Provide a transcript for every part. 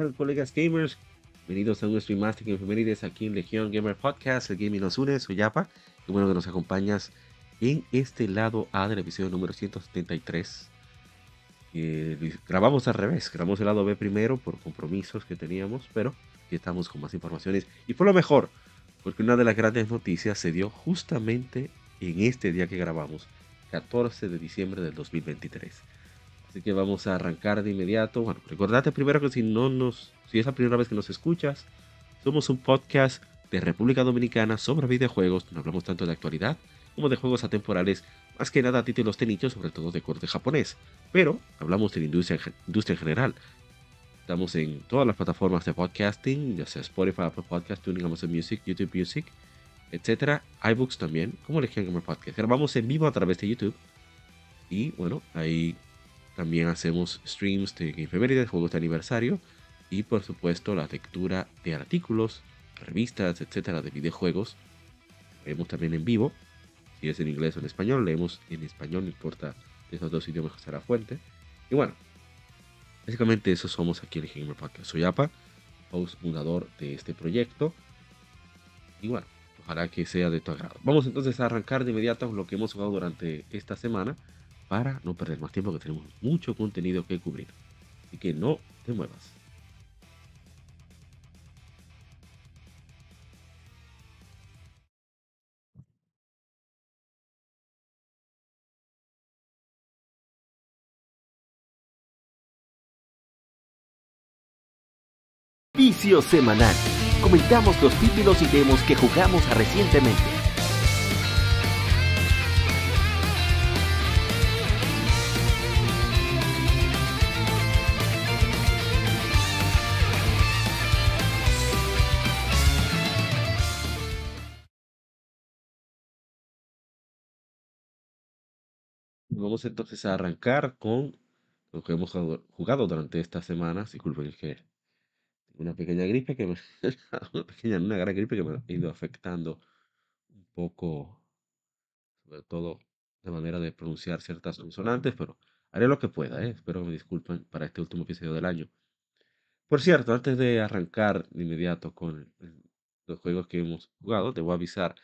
Hola colegas gamers, bienvenidos a un master en efemérides aquí en Legión Gamer Podcast, el gaming nos une, soy Yapa, qué bueno que nos acompañas en este lado A del episodio número 173. Eh, grabamos al revés, grabamos el lado B primero por compromisos que teníamos, pero aquí estamos con más informaciones y fue lo mejor, porque una de las grandes noticias se dio justamente en este día que grabamos, 14 de diciembre del 2023. Así que vamos a arrancar de inmediato. Bueno, recordate primero que si no nos, si es la primera vez que nos escuchas, somos un podcast de República Dominicana sobre videojuegos. No hablamos tanto de actualidad como de juegos atemporales, más que nada títulos de nicho, sobre todo de corte japonés. Pero hablamos de la industria, industria en general. Estamos en todas las plataformas de podcasting, ya sea Spotify, Apple Podcast, Tuning, Amazon Music, YouTube Music, etcétera, iBooks también, como Legion Gamer Podcast. Grabamos en vivo a través de YouTube. Y bueno, ahí también hacemos streams de de juegos de aniversario y por supuesto la lectura de artículos, revistas, etcétera, de videojuegos. Leemos también en vivo, si es en inglés o en español, leemos en español, no importa de esos dos idiomas que será fuente. Y bueno, básicamente eso somos aquí en el Gamer Podcast. Soy APA, host fundador de este proyecto. Y bueno, ojalá que sea de tu agrado. Vamos entonces a arrancar de inmediato con lo que hemos jugado durante esta semana para no perder más tiempo que tenemos mucho contenido que cubrir. Así que no te muevas. Vicio semanal. Comentamos los títulos y demos que jugamos recientemente. Vamos entonces a arrancar con lo que hemos jugado durante estas semanas. Disculpen que una pequeña gripe que me, una pequeña, una gran gripe que me ha ido afectando un poco, sobre todo de manera de pronunciar ciertas consonantes, pero haré lo que pueda, ¿eh? espero que me disculpen para este último episodio del año. Por cierto, antes de arrancar de inmediato con los juegos que hemos jugado, te voy a avisar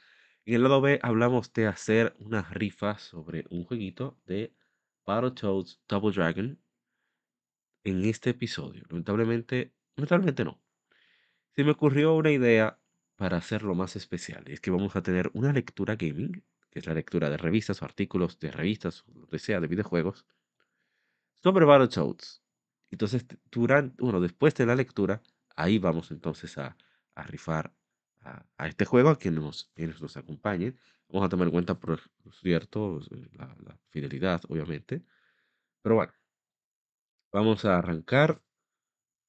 en el lado B hablamos de hacer unas rifas sobre un jueguito de Battletoads Double Dragon en este episodio. Lamentablemente, lamentablemente no. Se me ocurrió una idea para hacerlo más especial. Es que vamos a tener una lectura gaming, que es la lectura de revistas o artículos de revistas o lo que sea de videojuegos, sobre Battletoads. Entonces, durante, bueno, después de la lectura, ahí vamos entonces a rifar a, este juego, a quienes nos, nos acompañen. Vamos a tomar en cuenta, por cierto, la, fidelidad, obviamente. Pero bueno, vamos a arrancar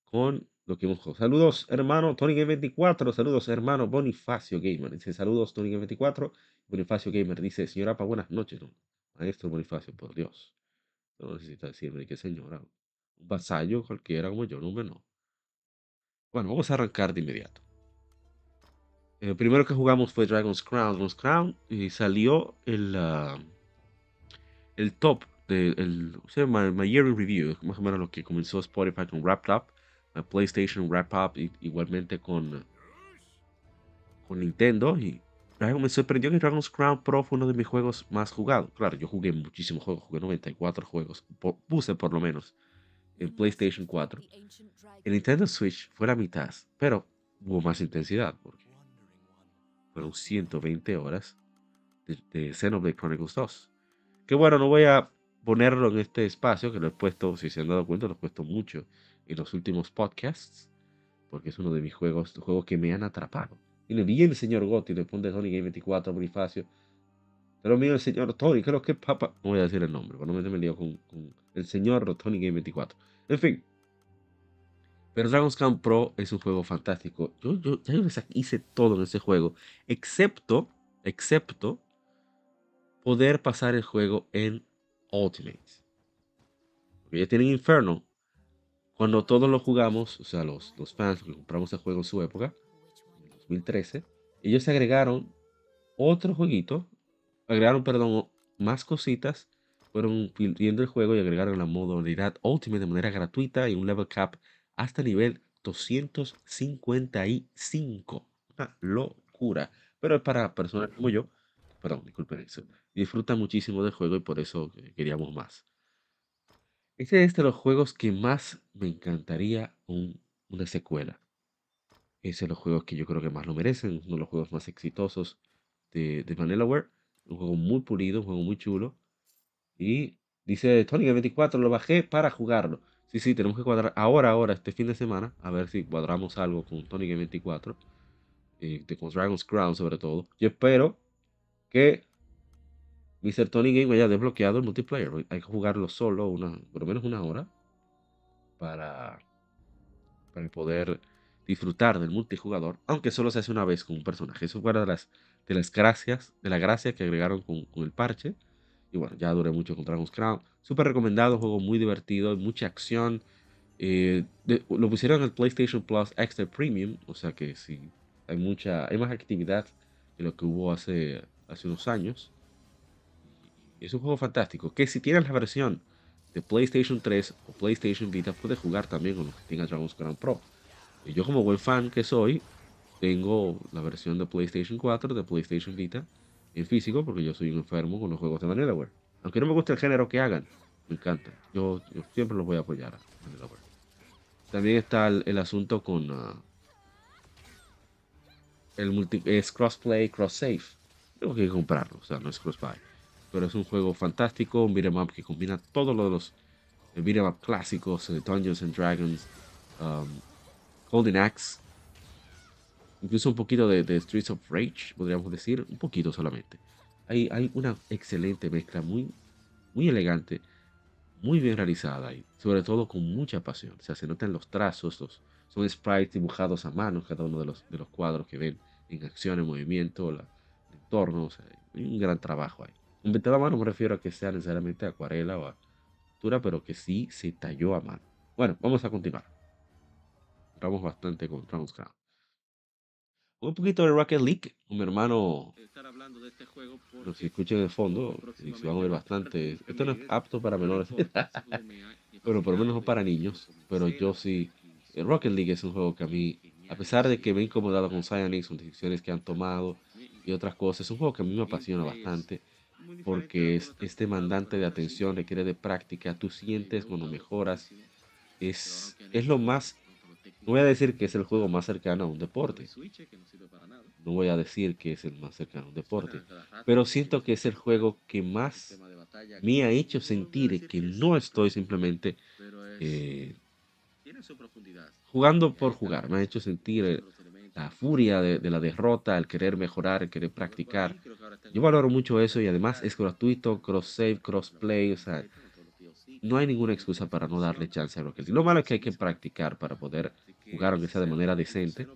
con lo que hemos jugado. Saludos, hermano Tony Game 24. Saludos, hermano Bonifacio Gamer. Dice saludos, Tony Game 24. Bonifacio Gamer dice, señora Pa, buenas noches. Maestro Bonifacio, por Dios. No necesita decirme que señora. Un vasallo cualquiera como yo, no, no. Bueno, vamos a arrancar de inmediato. El primero que jugamos fue Dragon's Crown. Dragon's Crown y salió el, ah, el top de el, o sea, my, yearly review, más o menos lo que comenzó Spotify con Wrapped Up, PlayStation Wrap Up, y, igualmente con, con Nintendo. Y me sorprendió que Dragon's Crown Pro fue uno de mis juegos más jugados. Claro, yo jugué muchísimos juegos, jugué 94 juegos, puse por lo menos en PlayStation 4. En Nintendo Switch fue la mitad, pero hubo más intensidad porque fueron 120 horas de, Xenoblade Chronicles 2. Que bueno, no voy a ponerlo en este espacio, que lo he puesto, si se han dado cuenta, lo he puesto mucho en los últimos podcasts, porque es uno de mis juegos, juegos que me han atrapado. Le vi el señor Gotti, le pone Sony Game 24, Bonifacio. Pero mío, el señor Tony, creo que papá. No voy a decir el nombre, para no meterme lío con, con el señor Tony Game 24. En fin. Pero Dragon's Crown Pro es un juego fantástico. Yo, yo, yo hice todo en ese juego, excepto, excepto poder pasar el juego en Ultimate. Porque ya tienen Inferno. Cuando todos lo jugamos, o sea, los, los fans que compramos el juego en su época, en 2013, ellos agregaron otro jueguito, agregaron, perdón, más cositas, fueron viendo el juego y agregaron la modalidad Ultimate de manera gratuita y un level cap hasta nivel 255. Una locura. Pero es para personas como yo, perdón, disculpen eso, disfrutan muchísimo del juego y por eso queríamos más. Este es de los juegos que más me encantaría una secuela. Es de los juegos que yo creo que más lo merecen, uno de los juegos más exitosos de, de Vanillaware. Un juego muy pulido, un juego muy chulo. Y dice Tony 24 lo bajé para jugarlo. Sí, sí, tenemos que cuadrar ahora, ahora, este fin de semana, a ver si cuadramos algo con Tony Game 24, eh, con Dragon's Crown sobre todo. Yo espero que Mr. Tony Game haya desbloqueado el multiplayer. Hay que jugarlo solo, una, por lo menos una hora, para, para poder disfrutar del multijugador, aunque solo se hace una vez con un personaje. Eso fue de las, de las gracias, de la gracia que agregaron con, con el parche. Bueno, ya duré mucho con Dragon's Crown. Súper recomendado, juego muy divertido, mucha acción. Eh, lo pusieron en el PlayStation Plus Extra Premium, o sea que sí, hay mucha, hay más actividad de lo que hubo hace, hace unos años. Es un juego fantástico, que si tienes la versión de PlayStation 3 o PlayStation Vita, puedes jugar también con los que tenga Dragon's Crown Pro. Yo como buen fan que soy, tengo la versión de PlayStation 4, de PlayStation Vita, en físico, porque yo soy un enfermo con los juegos de Vanillaware. Aunque no me guste el género que hagan, me encanta. Yo, siempre los voy a apoyar a También está el, asunto con uh, el multi, es crossplay, cross save. Tengo que comprarlo, o sea, no es cross. Pero es un juego fantástico, un beat'em up que combina todos los beat'em up clásicos, de Dungeons and Dragons, um, Golden Axe, incluso un poquito de, Streets of Rage, podríamos decir, un poquito solamente. Hay, una excelente mezcla, muy, muy elegante, muy bien realizada y sobre todo con mucha pasión. O sea, se notan los trazos, son sprites dibujados a mano, cada uno de los, de los cuadros que ven en acción, en movimiento, la, el entorno, o sea, hay un gran trabajo ahí. Un pintado a mano me refiero a que sea necesariamente acuarela o a pintura, pero que sí se talló a mano. Bueno, vamos a continuar. Vamos bastante con Crown un poquito de Rocket League. Mi hermano, este los que escuchen de fondo, y se van a ver bastante. Esto no es apto para menores bueno, por lo menos no para niños. Pero yo sí. El Rocket League es un juego que a mí, a pesar de que me he incomodado con Cyanix, con decisiones que han tomado y otras cosas, es un juego que a mí me apasiona bastante. Porque es, es demandante de atención, requiere de práctica. Tú sientes cuando mejoras. Es, es lo más no voy a decir que es el juego más cercano a un deporte. No voy a decir que es el más cercano a un deporte. Pero siento que es el juego que más me ha hecho sentir que no estoy simplemente eh, jugando por jugar. Me ha hecho sentir la furia de, de, la derrota, el querer mejorar, el querer practicar. Yo valoro mucho eso y además es gratuito, cross save, cross play, o sea, no hay ninguna excusa para no darle chance a Rocket Lo malo es que hay que practicar para poder jugar, aunque sea de manera decente.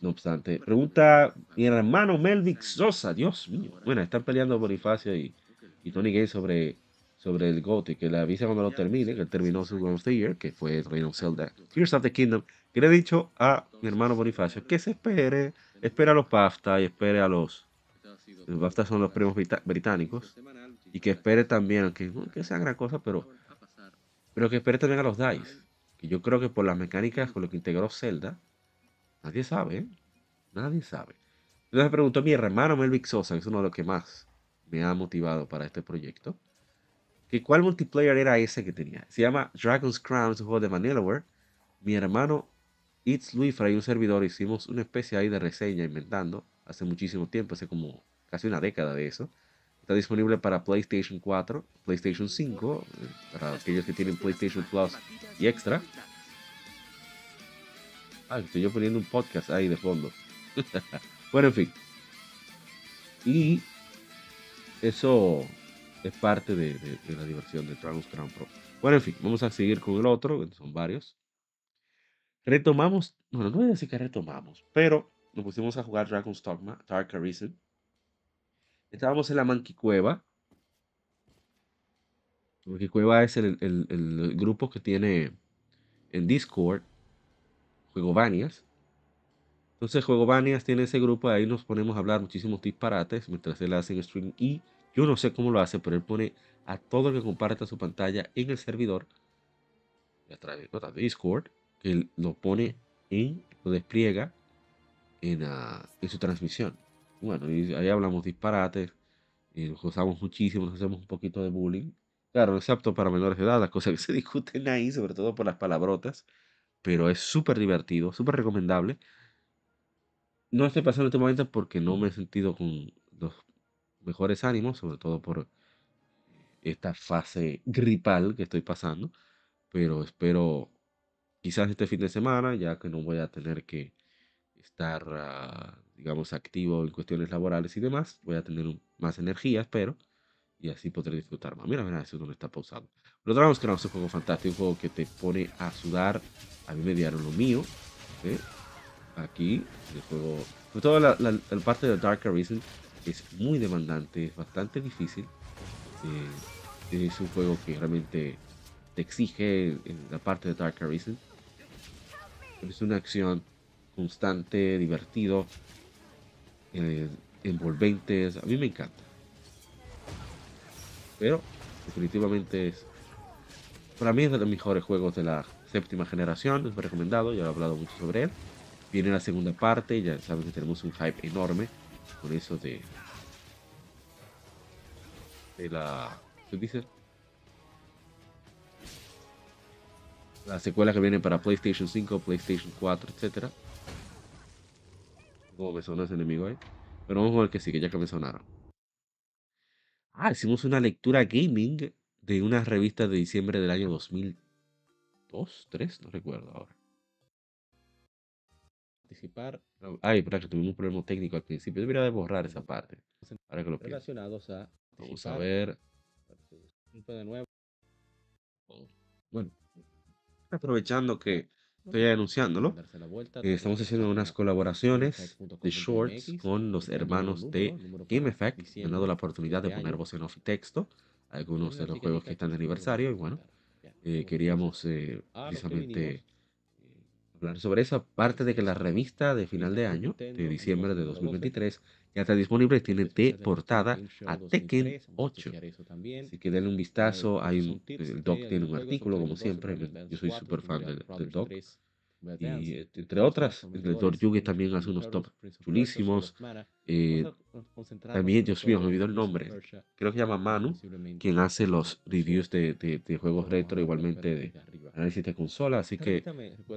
No obstante, pregunta mi hermano Melvick Sosa, Dios mío. Bueno, están peleando Bonifacio y, y Tony Gay sobre, sobre el GOTY, que le avisa cuando lo termine, que él terminó su Game of the Year, que fue Reign of Zelda, Tears of the Kingdom, que le he dicho a mi hermano Bonifacio que se espere, espere a los BAFTA y espere a los... Los BAFTA son los premios británicos y que espere también, aunque no que sea gran cosa, pero, pero que espere también a los DICE. Que yo creo que por las mecánicas con lo que integró Zelda, nadie sabe, ¿eh? Nadie sabe. Entonces me preguntó mi hermano Melvick Sosa, que es uno de los que más me ha motivado para este proyecto, que cuál multiplayer era ese que tenía. Se llama Dragon's Crown, es un juego de Vanillaware. Mi hermano It's Luifra y un servidor hicimos una especie ahí de reseña inventando hace muchísimo tiempo, hace como casi una década de eso. Está disponible para PlayStation 4, PlayStation 5, eh, para aquellos que tienen PlayStation Plus y Extra. Ah, estoy yo poniendo un podcast ahí de fondo. bueno, en fin. Y eso es parte de, la diversión de Dragon's Crown Pro. Bueno, en fin, vamos a seguir con el otro, son varios. Retomamos, bueno, no voy a decir que retomamos, pero nos pusimos a jugar Dragon's Dogma, Dark Arisen. Estábamos en la Manquicueva. Manquicueva es el, el- el grupo que tiene en Discord Juego Banias. Entonces, Juego Banias tiene ese grupo, ahí nos ponemos a hablar muchísimos disparates mientras él hace el stream. Y yo no sé cómo lo hace, pero él pone a todo el que comparta su pantalla en el servidor, a través de Discord, que él lo pone en, lo despliega en, ah, en su transmisión. Bueno, ahí hablamos disparates, y nos gozamos muchísimo, nos hacemos un poquito de bullying. Claro, apto para menores de edad, las cosas que se discuten ahí, sobre todo por las palabrotas, pero es súper divertido, súper recomendable. No estoy pasando este momento porque no me he sentido con los mejores ánimos, sobre todo por esta fase gripal que estoy pasando, pero espero quizás este fin de semana, ya que no voy a tener que estar, ah, digamos, activo en cuestiones laborales y demás, voy a tener más energía, espero, y así podré disfrutar más. Mira, mira, eso es donde está pausado. Los Dragons que no es un juego fantástico, un juego que te pone a sudar. A mí me dieron lo mío. ¿eh? Aquí, el juego, sobre todo la parte de Dark Arisen es muy demandante, es bastante difícil. eh, es un juego que realmente te exige en la parte de Dark Arisen. Es una acción constante, divertido, eh, envolventes. A mí me encanta. Pero definitivamente es, para mí es de los mejores juegos de la séptima generación. Es recomendado, ya he hablado mucho sobre él. Viene la segunda parte, ya saben que tenemos un hype enorme con eso de, de la, ¿qué dice? La secuela que viene para PlayStation 5, PlayStation 4, etcétera. Como me sonó ese enemigo ahí. Pero vamos a ver que sí, que ya que me sonaron. Ah, hicimos una lectura gaming de una revista de diciembre del año 2002, 3, no recuerdo ahora. Participar. Ay, espera, que tuvimos un problema técnico al principio. Debería de borrar esa parte. Ahora que lo pienso. relacionados a Vamos a ver. de nuevo Bueno, aprovechando que estoy anunciándolo, eh, estamos haciendo unas colaboraciones de shorts con los hermanos de Game Effect. Me han dado la oportunidad de poner voz en off y texto algunos de los juegos que están de aniversario. Y bueno, eh, queríamos eh, precisamente hablar sobre eso. Aparte de que la revista de final de año, de diciembre de 2023, ya está disponible tiene de portada a Tekken 8. Así que denle un vistazo. Hay un, el doc tiene un artículo, como siempre. Yo soy súper fan del, del doc. Y entre otras, el doctor Yugi también hace unos top chulísimos. Eh, también, Dios mío, me olvidó el nombre. creo que se llama Manu, quien hace los reviews de, de- de juegos retro, igualmente de análisis de consola. Así que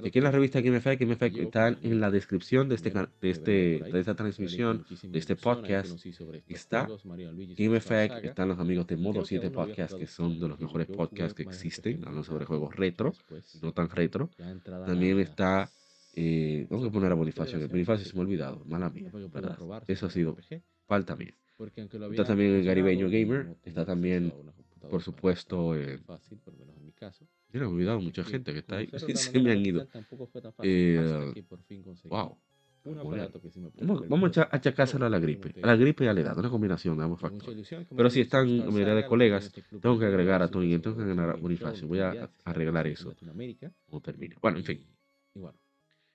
aquí en la revista Game Effect, Game Effect está en la descripción de, este, de, este, de esta transmisión, de este podcast. Está Game Effect, están los amigos de Modo 7 Podcast, que son de los mejores podcasts que existen, hablan sobre juegos retro, no tan retro. También está, eh, tengo que poner a Bonifacio, que Bonifacio se me ha olvidado, mala mía, ¿verdad? Eso ha sido falta mía. Está también el Caribeño Gamer, está también, por supuesto, eh. Yo no he olvidado mucha gente que está ahí, se me han ido. Eh, Wow. Bueno, me Vamos, a acha- ver achacárselo a la gripe. A la gripe y a la edad, una combinación de ambos factores. me Pero si están la mayoría de colegas, este tengo que agregar a Tony, tengo que agregar a Bonifacio. Voy a arreglar eso cuando termine. Bueno, en fin.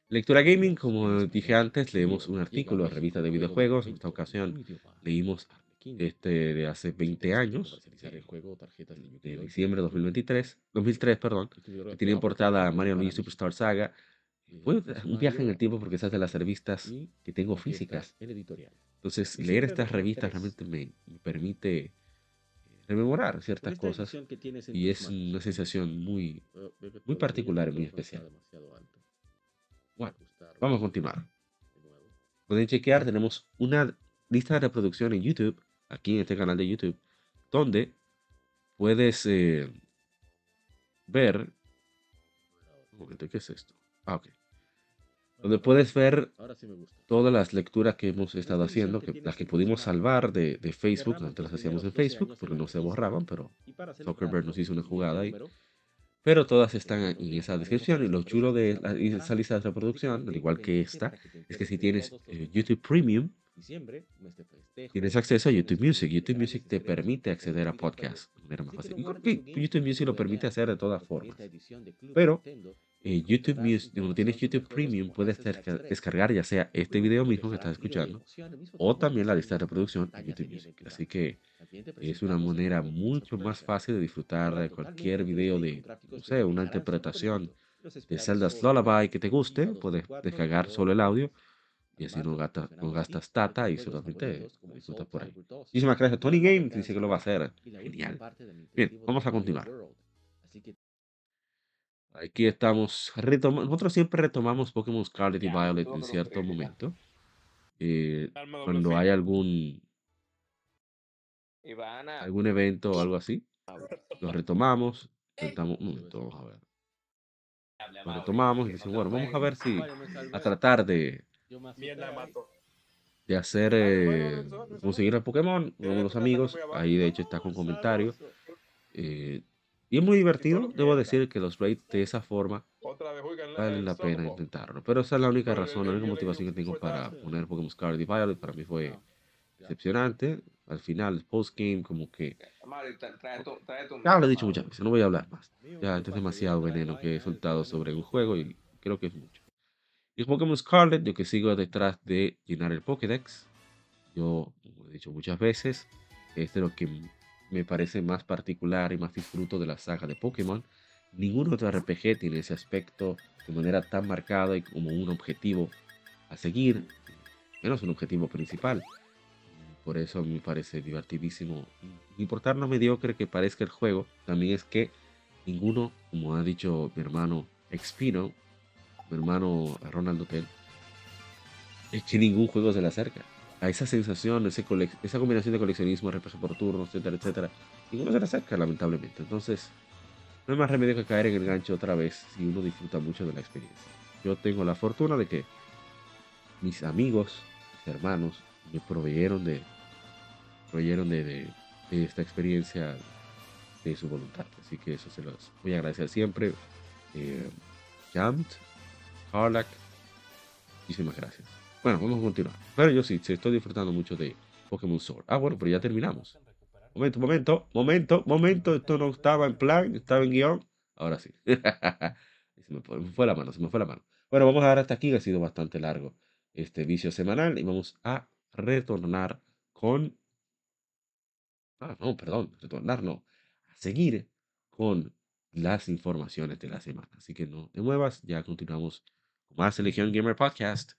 Lectura Gaming, como dije antes, leemos un artículo de revista de videojuegos. En esta ocasión leímos este de hace 20 años, comercializar el juego, tarjetas de diciembre de 2023, 2003, perdón, que tiene en portada Mario. Luigi Superstar Saga. Eh, Fue un viaje en el tiempo porque esas de las revistas que tengo físicas. Entonces, leer estas revistas realmente me, me permite eh, rememorar ciertas cosas y es una sensación muy... que muy particular muy especial. Bueno, vamos a continuar. Pueden chequear, tenemos una lista de reproducción en YouTube, aquí en este canal de YouTube, donde puedes eh, ver... Un momento, ¿qué es esto? Ah, ok. donde puedes ver todas las lecturas que hemos estado haciendo, que las que pudimos salvar de, de Facebook, antes las hacíamos en primeros 12 Facebook, porque no se borraban, pero Y Zuckerberg nos hizo una jugada ahí. Pero todas están en esa descripción y lo chulo de esa lista de reproducción, al igual que 27 esta, es que si tienes eh. YouTube Premium, tienes acceso a YouTube Music. YouTube Music te permite acceder a podcasts de manera más fácil. YouTube Music lo permite hacer de todas formas. Pero eh, YouTube Music, cuando tienes YouTube Premium, puedes descargar, 3, descargar ya sea este video mismo que estás escuchando o también la lista de reproducción en YouTube Music. Así que es una manera mucho más fácil de disfrutar de cualquier video 3D de, no sé, una interpretación de Zelda's Lullaby que te el 1, guste, 2 y puedes 4 de descargar solo el audio y así no no gastas tus y solamente disfrutas por ahí. Calibur 2, Muchísimas gracias. Tony Game dice que lo va a hacer. Genial. Bien, vamos a continuar. Aquí estamos. retoma- Nosotros siempre retomamos Pokémon Scarlet y Ya, Violet en cierto momento. Eh, cuando hay algún, Ivana. algún evento o algo así, lo retomamos. Intentamos, un momento, vamos a ver. Lo retomamos y te bueno, vamos a ver si, salvé. a tratar de, de hacer, Vale, eh, vale, conseguir el Pokémon, uno de los amigos, abajo. ahí de hecho está con comentarios. Eh, y es muy divertido, debo decir que los raids de esa forma Otra vez juegan vale el la pena intentarlo. Pero esa es la única el- razón, la el única motivación que tengo para poner Pokémon Scarlet y Violet. Para mí fue decepcionante. Al final, post-game, como que... Ya lo he dicho muchas veces, no voy a hablar más. Ya, es demasiado veneno que he soltado sobre un juego y creo que es mucho. Y Pokémon Scarlet, yo que sigo detrás de llenar el Pokédex. Yo, como he dicho muchas veces, es de lo que me parece más particular y más disfruto de la saga de Pokémon. Ningún otro RPG tiene ese aspecto de manera tan marcada y como un objetivo a seguir, menos un objetivo principal. Por eso me parece divertidísimo. Importar lo mediocre que parezca el juego, también es que ninguno, como ha dicho mi hermano Expino, mi hermano Ronald Hotel, es que ningún juego se le acerca. A esa sensación, ese esa combinación de coleccionismo, RPG por turnos, etcétera, etcétera, ninguno se le acerca, lamentablemente. Entonces, no hay más remedio que caer en el gancho otra vez si uno disfruta mucho de la experiencia. Yo tengo la fortuna de que mis amigos, mis hermanos, me proveyeron de, proveyeron de esta experiencia de su voluntad. Así que eso se los voy a agradecer siempre. Eh, Jamt, Harlack, muchísimas gracias. Bueno, vamos a continuar. Pero yo sí, sí estoy disfrutando mucho de Pokémon Sword. Ah, bueno, pero ya terminamos. Momento, momento, momento, momento. Esto no estaba en plan, estaba en guion. Ahora sí. se me fue, la mano, se me fue la mano. Bueno, vamos a dar hasta aquí, que ha sido bastante largo este vicio semanal. Y vamos a retornar con. Ah, no, perdón, retornar no. A seguir con las informaciones de la semana. Así que no te muevas, ya continuamos con más Legion Gamer Podcast.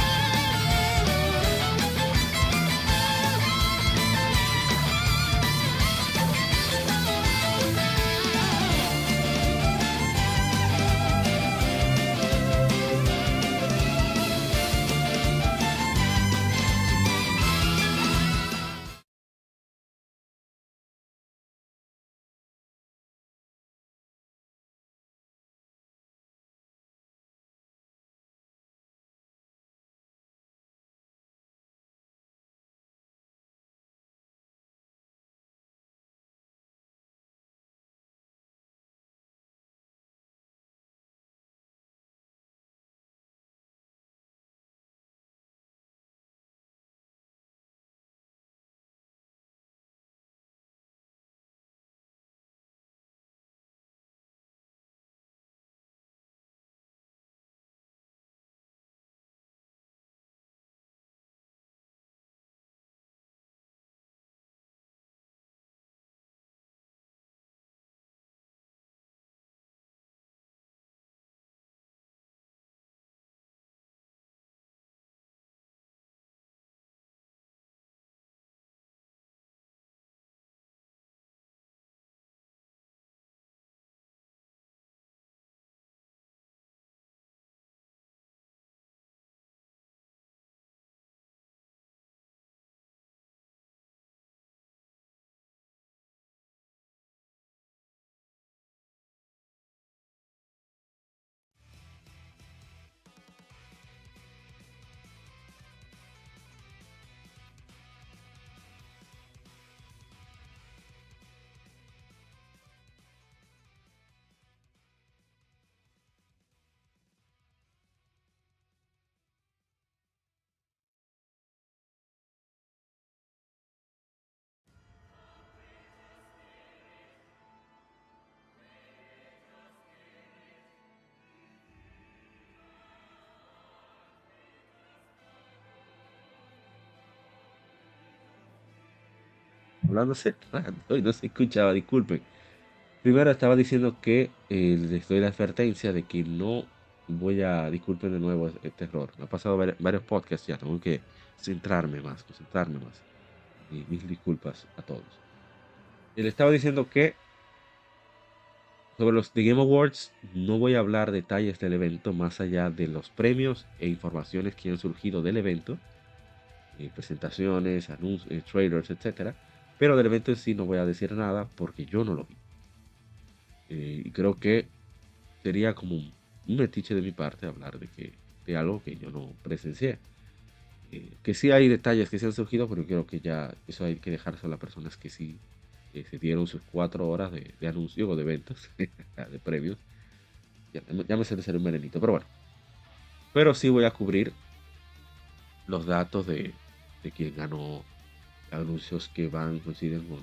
Hablando hace rato y no se escuchaba, disculpen. Primero estaba diciendo que eh, les doy la advertencia de que no voy a, disculpen de nuevo este error. Me ha pasado vari- varios podcasts ya, tengo que centrarme más, concentrarme más. Y mis disculpas a todos. Le estaba diciendo que sobre los The Game Awards no voy a hablar detalles del evento más allá de los premios e informaciones que han surgido del evento, eh, presentaciones, anuncios, eh, trailers, etcétera. Pero del evento en sí no voy a decir nada porque yo no lo vi. Eh, y creo que sería como un, un metiche de mi parte hablar de que de algo que yo no presencié. Eh, que sí hay detalles que se han surgido, pero creo que ya eso hay que dejarse a las personas que sí eh, se dieron sus cuatro horas de, de anuncio o de eventos, de premios. Ya, ya me ser un venenito, pero bueno. Pero sí voy a cubrir los datos de, de quién ganó anuncios que van, coinciden con,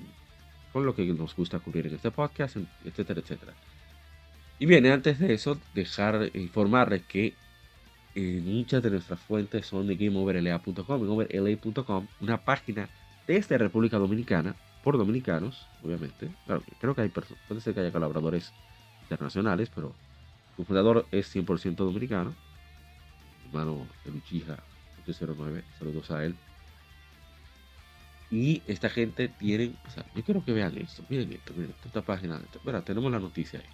con lo que nos gusta cubrir en este podcast, etcétera, etcétera. Y bien, antes de eso, dejar informarles que eh, muchas de nuestras fuentes son de GameOverLA.com, GameOverLA.com, una página desde República Dominicana, por dominicanos, obviamente. Claro, creo que hay personas, puede ser que haya colaboradores internacionales, pero su fundador es 100% dominicano. Mi hermano Eluchija 809, saludos a él. Y esta gente tiene, o sea, yo quiero que vean esto, miren esto, miren esta página, Mira, tenemos la noticia ahí.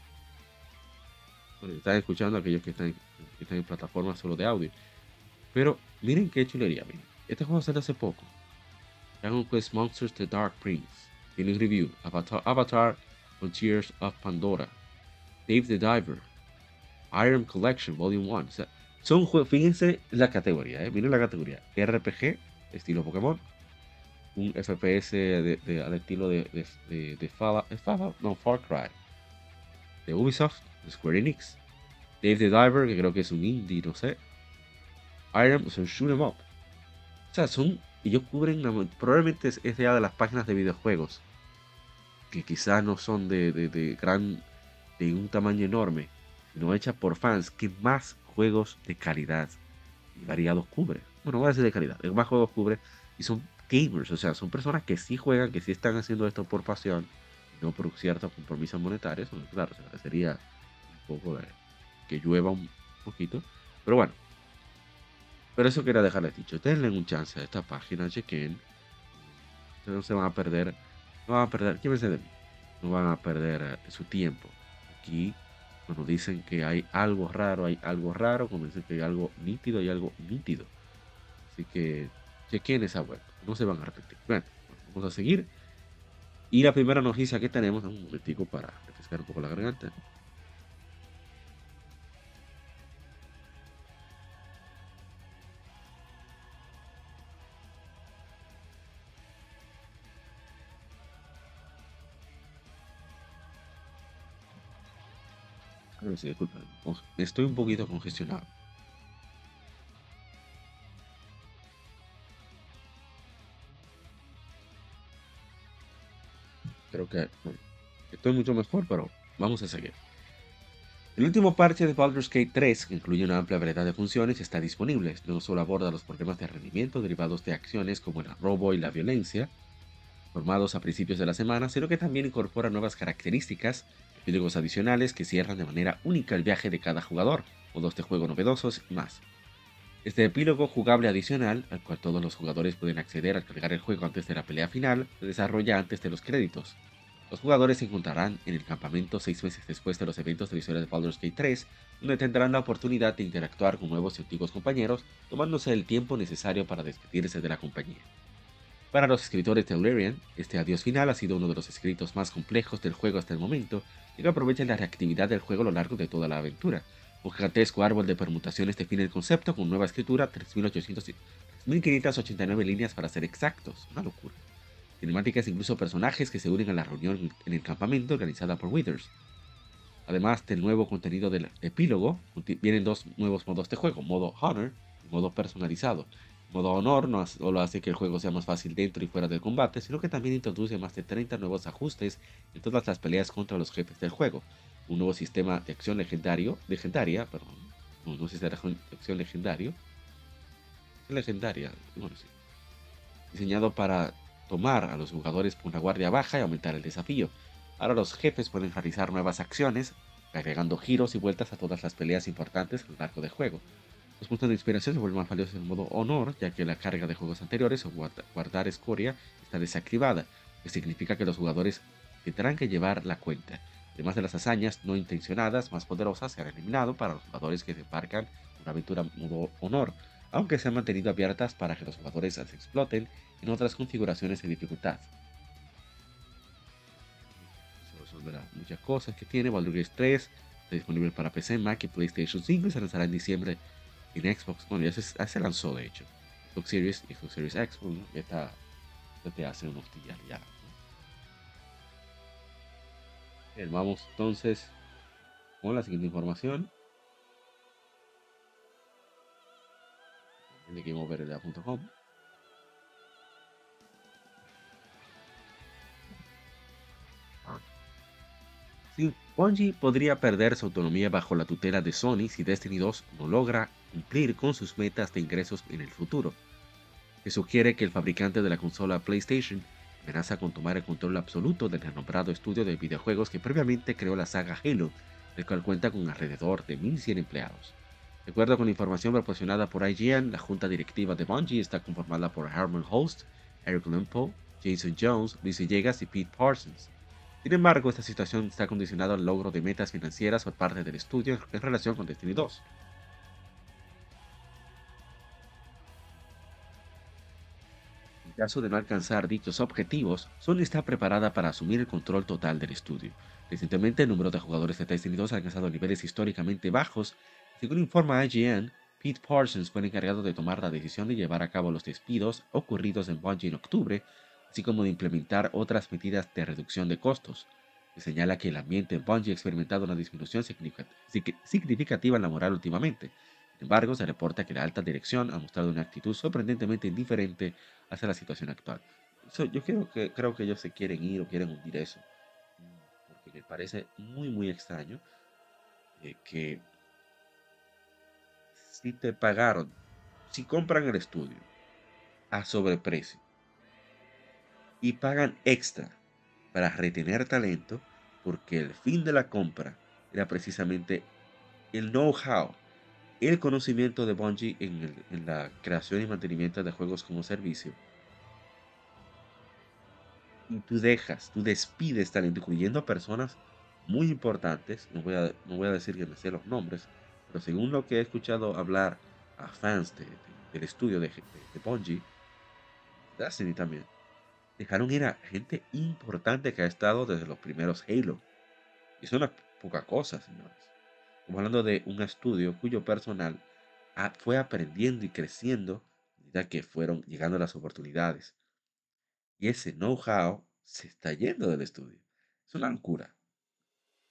Bueno, están escuchando aquellos que están, que están en plataformas solo de audio. Pero miren qué chulería, miren. Este juego salió hace poco. Dragon Quest Monsters The Dark Prince. Tiene review. Avatar, Avatar Frontiers of Pandora. Dave the Diver. Iron Collection Volume 1. O sea, son juegos, fíjense la categoría, ¿eh? miren la categoría. RPG, estilo Pokémon. Un FPS de, al estilo de, de, ¿es Fallout? no, Far Cry. De Ubisoft, de Square Enix. Dave the Diver, que creo que es un indie, no sé. Iron, es un shoot 'em up. O sea, son. Ellos cubren. probablemente es, de las páginas de videojuegos. Que quizás no son de, gran. de un tamaño enorme. Sino hechas por fans. Que más juegos de calidad y variados cubre. Bueno, voy a decir de calidad. Más juegos cubre. Y son gamers. O sea, son personas que sí juegan. Que sí están haciendo esto por pasión. No por ciertos compromisos monetarios. Claro, se un poco de que llueva un poquito. Pero bueno. Pero eso quería dejarles dicho. Denle un chance a esta página, chequen. No se van a perder. No van a perder. Llévense de mí. No van a perder eh, su tiempo. Aquí, cuando dicen que hay algo raro, hay algo raro. Cuando dicen que hay algo nítido, hay algo nítido. Así que chequen esa web. No se van a arrepentir. Bueno, vamos a seguir. Y la primera noticia que tenemos, un momentico para refrescar un poco la garganta. Disculpen. Estoy un poquito congestionado. Creo que estoy mucho mejor, pero vamos a seguir. El último parche de Baldur's Gate 3, que incluye una amplia variedad de funciones, está disponible. No solo aborda los problemas de rendimiento derivados de acciones como el robo y la violencia, formados a principios de la semana, sino que también incorpora nuevas características, epílogos adicionales que cierran de manera única el viaje de cada jugador, modos de juego novedosos y más. Este epílogo jugable adicional, al cual todos los jugadores pueden acceder al cargar el juego antes de la pelea final, se desarrolla antes de los créditos. Los jugadores se encontrarán en el campamento seis meses después de los eventos de historia de Baldur's Gate 3, donde tendrán la oportunidad de interactuar con nuevos y antiguos compañeros, tomándose el tiempo necesario para despedirse de la compañía. Para los escritores de Illyrian, este adiós final ha sido uno de los escritos más complejos del juego hasta el momento, y que aprovecha la reactividad del juego a lo largo de toda la aventura. Un gigantesco árbol de permutaciones define el concepto con nueva escritura, 3800 y- 3589 líneas para ser exactos, una locura. Cinemáticas incluso personajes que se unen a la reunión en el campamento organizada por Withers. Además del nuevo contenido del epílogo, vienen dos nuevos modos de juego, modo Honor y modo personalizado. Modo Honor no solo hace que el juego sea más fácil dentro y fuera del combate, sino que también introduce más de 30 nuevos ajustes en todas las peleas contra los jefes del juego. Un nuevo sistema de acción legendario, legendaria, perdón, un nuevo sistema de acción legendario, legendaria, bueno sí, diseñado para tomar a los jugadores por una guardia baja y aumentar el desafío. Ahora los jefes pueden realizar nuevas acciones, agregando giros y vueltas a todas las peleas importantes a lo largo del juego. Los puntos de inspiración se vuelven más valiosos en modo honor, ya que la carga de juegos anteriores o guarda- guardar escoria está desactivada, que significa que los jugadores tendrán que llevar la cuenta. Además de las hazañas no intencionadas más poderosas se han eliminado para los jugadores que desembarcan una aventura modo honor, aunque se han mantenido abiertas para que los jugadores las exploten en otras configuraciones de dificultad. Muchas cosas que tiene. Baldur's Gate 3 está disponible para PC, Mac y PlayStation 5 y se lanzará en diciembre en Xbox. Bueno, ya se, ya se lanzó de hecho. Xbox Series y Xbox Series X. Bueno, ya está desde hace unos días ya. Bien, vamos entonces con la siguiente información. De GameOverLA.com. Podría perder su autonomía bajo la tutela de Sony si Destiny 2 no logra cumplir con sus metas de ingresos en el futuro. Se sugiere que el fabricante de la consola PlayStation amenaza con tomar el control absoluto del renombrado estudio de videojuegos que previamente creó la saga Halo, el cual cuenta con alrededor de 1.100 empleados. De acuerdo con información proporcionada por IGN, la junta directiva de Bungie está conformada por Herman Host, Eric Lempo, Jason Jones, Luis Villegas y Pete Parsons. Sin embargo, esta situación está condicionada al logro de metas financieras por parte del estudio en relación con Destiny 2. Caso de no alcanzar dichos objetivos, Sony está preparada para asumir el control total del estudio. Recientemente, el número de jugadores de Destiny 2 ha alcanzado niveles históricamente bajos. Según informa IGN, Pete Parsons fue el encargado de tomar la decisión de llevar a cabo los despidos ocurridos en Bungie en octubre, así como de implementar otras medidas de reducción de costos. Se señala que el ambiente en Bungie ha experimentado una disminución significa- sig- significativa en la moral últimamente. Sin embargo, se reporta que la alta dirección ha mostrado una actitud sorprendentemente indiferente hacia la situación actual. So, yo creo que, creo que ellos se quieren ir o quieren hundir eso. Mm, Porque me parece muy, muy extraño eh, que si te pagaron, si compran el estudio a sobreprecio y pagan extra para retener talento, porque el fin de la compra era precisamente el know-how, el conocimiento de Bungie en, el- en la creación y mantenimiento de juegos como servicio. Y tú dejas, tú despides talento, incluyendo a personas muy importantes. No voy a, no voy a decir que me sé los nombres, pero según lo que he escuchado hablar a fans de- de- del estudio de, de, de Bungie, Destiny también, dejaron ir a gente importante que ha estado desde los primeros Halo. Y eso no es poca cosa, señores. Estamos hablando de un estudio cuyo personal fue aprendiendo y creciendo a medida que fueron llegando las oportunidades. Y ese know-how se está yendo del estudio. Es una locura.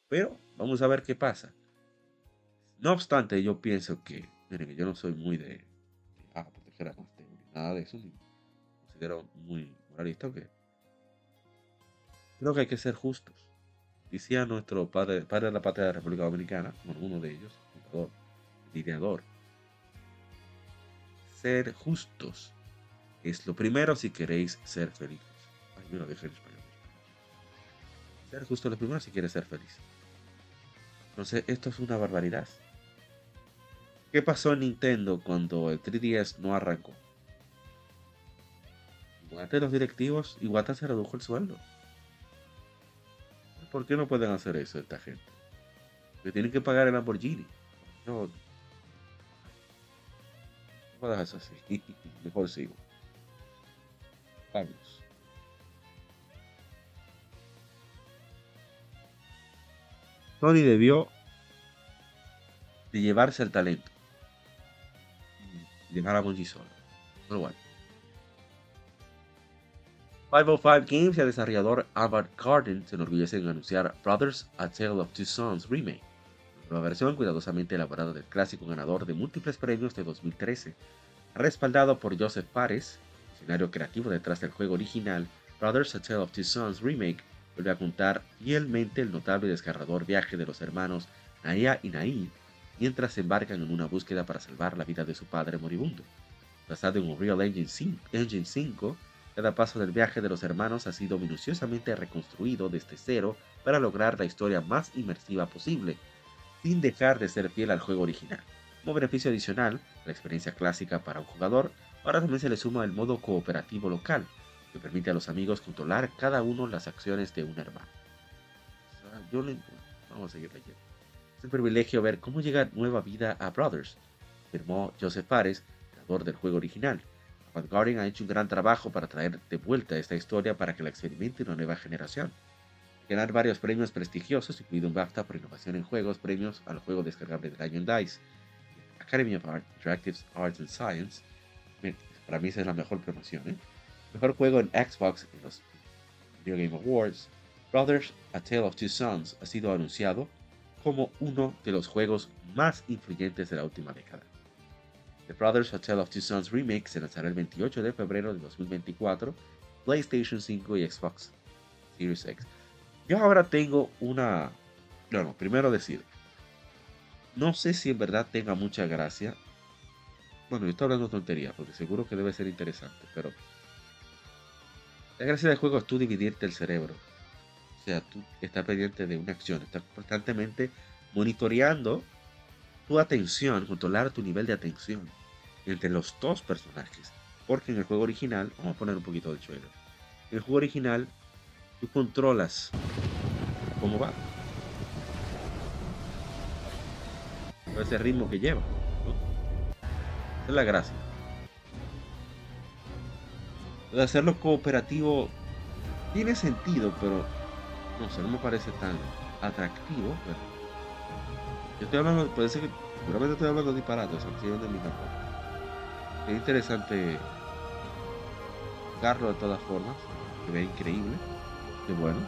Pero vamos a ver qué pasa. No obstante, yo pienso que, miren, yo no soy muy de, de, ah, proteger a Masteo, ni nada de eso, ni considero muy moralista, que creo que hay que ser justos. Decía nuestro padre, padre de la patria de la República Dominicana, bueno, uno de ellos, fundador, liderador, ser justos es lo primero si queréis ser felices. Ay, mira, dije en español. Ser justo es lo primero si quieres ser feliz. Entonces, esto es una barbaridad. ¿Qué pasó en Nintendo cuando el 3DS no arrancó? Y los directivos, Iwata se redujo el sueldo. ¿Por qué no pueden hacer eso esta gente? Que tienen que pagar el Lamborghini. No. No dejas así. Mejor sigo. Vamos. Sony debió de llevarse el talento. Y a Bungie solo. Pero bueno. 505 Games y el desarrollador Albert Carden se enorgullecen en anunciar Brothers A Tale of Two Sons Remake, una versión cuidadosamente elaborada del clásico ganador de múltiples premios de 2013, respaldado por Joseph Pares, escenario creativo detrás del juego original. Brothers A Tale of Two Sons Remake vuelve a contar fielmente el notable y desgarrador viaje de los hermanos Naya y Nai mientras se embarcan en una búsqueda para salvar la vida de su padre moribundo. Basado en Unreal Engine 5, Engine 5 Cada paso del viaje de los hermanos ha sido minuciosamente reconstruido desde cero para lograr la historia más inmersiva posible, sin dejar de ser fiel al juego original. Como beneficio adicional, la experiencia clásica para un jugador, ahora también se le suma el modo cooperativo local, que permite a los amigos controlar cada uno las acciones de un hermano. Vamos a seguir leyendo. Es un privilegio ver cómo llega nueva vida a Brothers, afirmó Joseph Fares, creador del juego original. Garden ha hecho un gran trabajo para traer de vuelta esta historia para que la experimente una nueva generación. Ganar varios premios prestigiosos, incluido un BAFTA por innovación en juegos, premios al juego descargable del año en DICE, Academy of Art, Interactive Arts and Science. Para mí esa es la mejor promoción. ¿eh? Mejor juego en Xbox en los Video Game Awards. Brothers, A Tale of Two Sons ha sido anunciado como uno de los juegos más influyentes de la última década. The Brothers Tale of Two Sons Remake se lanzará el 28 de febrero de 2024, PlayStation 5 y Xbox Series X. Yo ahora tengo una... Bueno, primero decir, no sé si en verdad tenga mucha gracia. Bueno, yo estoy hablando tontería, porque seguro que debe ser interesante, pero... La gracia del juego es tú dividirte el cerebro. O sea, tú estás pendiente de una acción, estás constantemente monitoreando tu atención, controlar tu nivel de atención entre los dos personajes. Porque en el juego original, vamos a poner un poquito de trailer. En el juego original, tú controlas cómo va. Ese ritmo que lleva. es la gracia. De hacerlo cooperativo tiene sentido, pero no sé, no me parece tan atractivo. Yo estoy hablando, puede ser que seguramente estoy hablando disparates, sencillamente de mi campo. Es interesante jugarlo de todas formas, se ve increíble, qué bueno.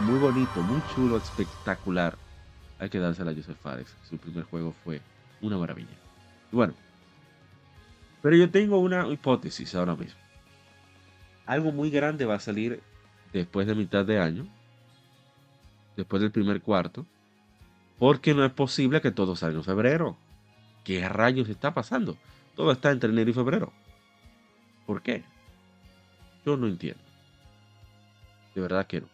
Muy bonito, muy chulo, espectacular. Hay que dársela a Joseph Fares. Su primer juego fue una maravilla. Bueno, pero yo tengo una hipótesis ahora mismo. Algo muy grande va a salir después de mitad de año, después del primer cuarto, porque no es posible que todo salga en febrero. ¿Qué rayos está pasando? Todo está entre enero y febrero. ¿Por qué? Yo no entiendo. De verdad que no.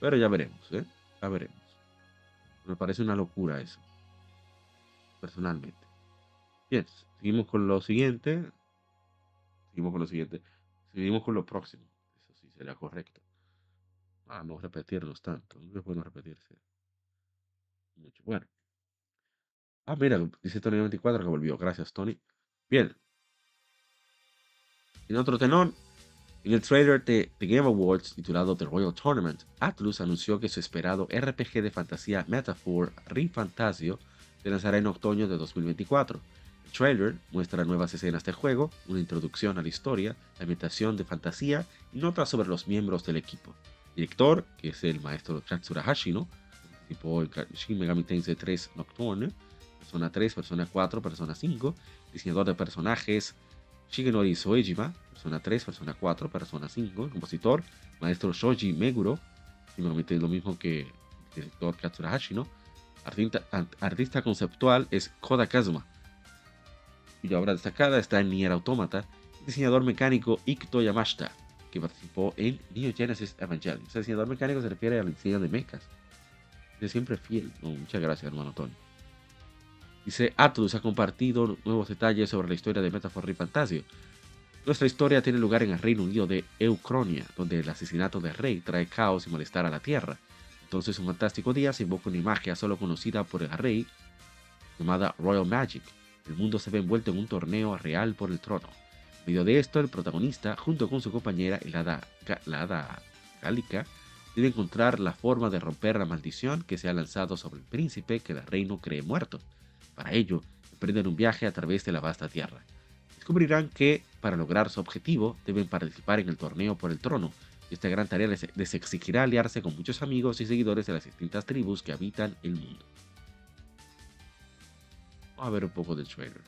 Pero ya veremos, ¿eh? Ya veremos. Me parece una locura eso. Personalmente. Bien, seguimos con lo siguiente. Seguimos con lo siguiente. Seguimos con lo próximo. Eso sí sería correcto. Ah, no repetirnos tanto. No es bueno repetirse. Bueno. Ah, mira, dice Tony 24 que volvió. Gracias, Tony. Bien. En otro tenor, en el trailer de The Game Awards titulado The Royal Tournament, Atlus anunció que su esperado RPG de fantasía Metaphor Fantasio se lanzará en otoño de 2024. El trailer muestra nuevas escenas del juego, una introducción a la historia, la ambientación de fantasía y notas sobre los miembros del equipo. Director, que es el maestro Hashino, participó en Shin Megami Tensei 3 Nocturne, Persona 3, Persona 4, Persona 5, diseñador de personajes Shigenori Soejima, Persona 3, Persona 4, Persona 5, compositor, maestro Shoji Meguro, simplemente lo mismo que el director Katsura Hashino, artista, artista conceptual es Koda Kazuma, cuya obra destacada está en Nier Automata, diseñador mecánico Ikuto Yamashita, participó en Neo Genesis Evangelion. O sea, diseñador mecánico se refiere al diseño de mechas. Es siempre fiel. No, muchas gracias, hermano Tony. Dice, Atlus ha compartido nuevos detalles sobre la historia de Metaphor Fantasio. Nuestra historia tiene lugar en el Reino Unido de Eucronia, donde el asesinato del rey trae caos y malestar a la tierra. Entonces, un fantástico día se invoca una magia solo conocida por el rey, llamada Royal Magic. El mundo se ve envuelto en un torneo real por el trono. Medio de esto, el protagonista, junto con su compañera, el hada, la hada Gálica, debe encontrar la forma de romper la maldición que se ha lanzado sobre el príncipe que el reino cree muerto. Para ello, emprenden un viaje a través de la vasta tierra. Descubrirán que, para lograr su objetivo, deben participar en el torneo por el trono. Esta gran tarea les, les exigirá aliarse con muchos amigos y seguidores de las distintas tribus que habitan el mundo. Vamos a ver un poco del trailer.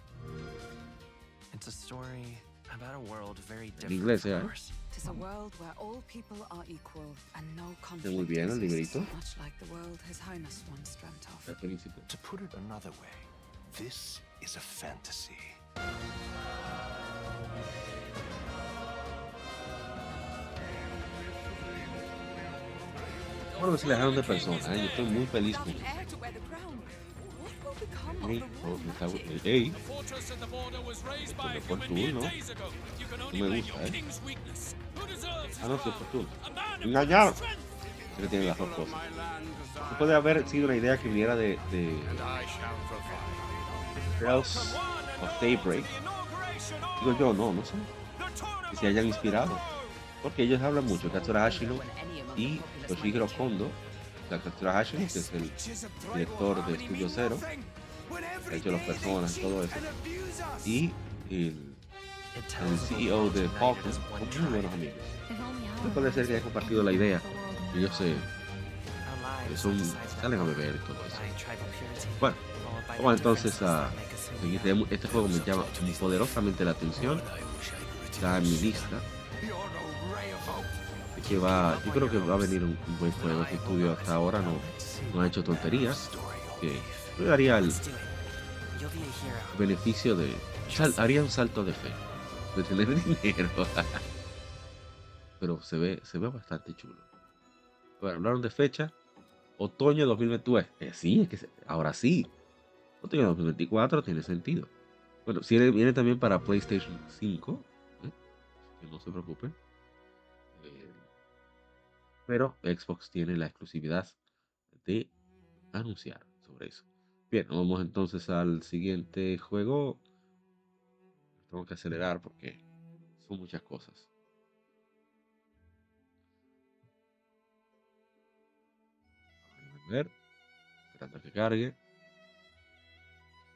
It's a story about a world very different inglés, from ours. Tis a world where all people are equal and no muy conflict bien el exists, librito. much like the world His Highness once dreamt of. To put it another way, this is a fantasy. Bueno, que se alejaron de personas, ¿eh? yo estoy muy feliz con me fue Fremen tú, mere ¿no? me gusta, ¿eh? Ah, no, great strength. Sé que tiene las dos cosas. Puede haber sido una idea que viniera de, de Trails of Daybreak. Digo yo, no, no sé. Que se hayan inspirado. Porque ellos hablan mucho, Katsura Hashino y Toshihiro Kondo. La Katsura Hashino, que es el director de Estudio Cero, hecho los personas todo eso. Y el, el CEO de Falcon son muy buenos amigos. Puede ser que haya compartido la idea. Our lives son, salen a beber y todo eso. Bueno, vamos entonces a seguir. are. Este juego me llama poderosamente la atención. Está en mi lista. Que va, yo creo que va a venir un, un buen juego. Este estudio hasta ahora no, no ha hecho tonterías. Que yo le daría el beneficio de. sal- haría un salto de fe. De tener dinero. Pero se ve, se ve bastante chulo. Bueno, hablaron de fecha. Otoño 2022. Eh, sí, es que se- ahora sí. Otoño 2024 tiene sentido. Bueno, si viene, viene también para PlayStation 5. ¿eh? Que no se preocupen. Eh, pero Xbox tiene la exclusividad de anunciar sobre eso. Bien, vamos entonces al siguiente juego. Tengo que acelerar porque son muchas cosas. A ver. Esperando que cargue.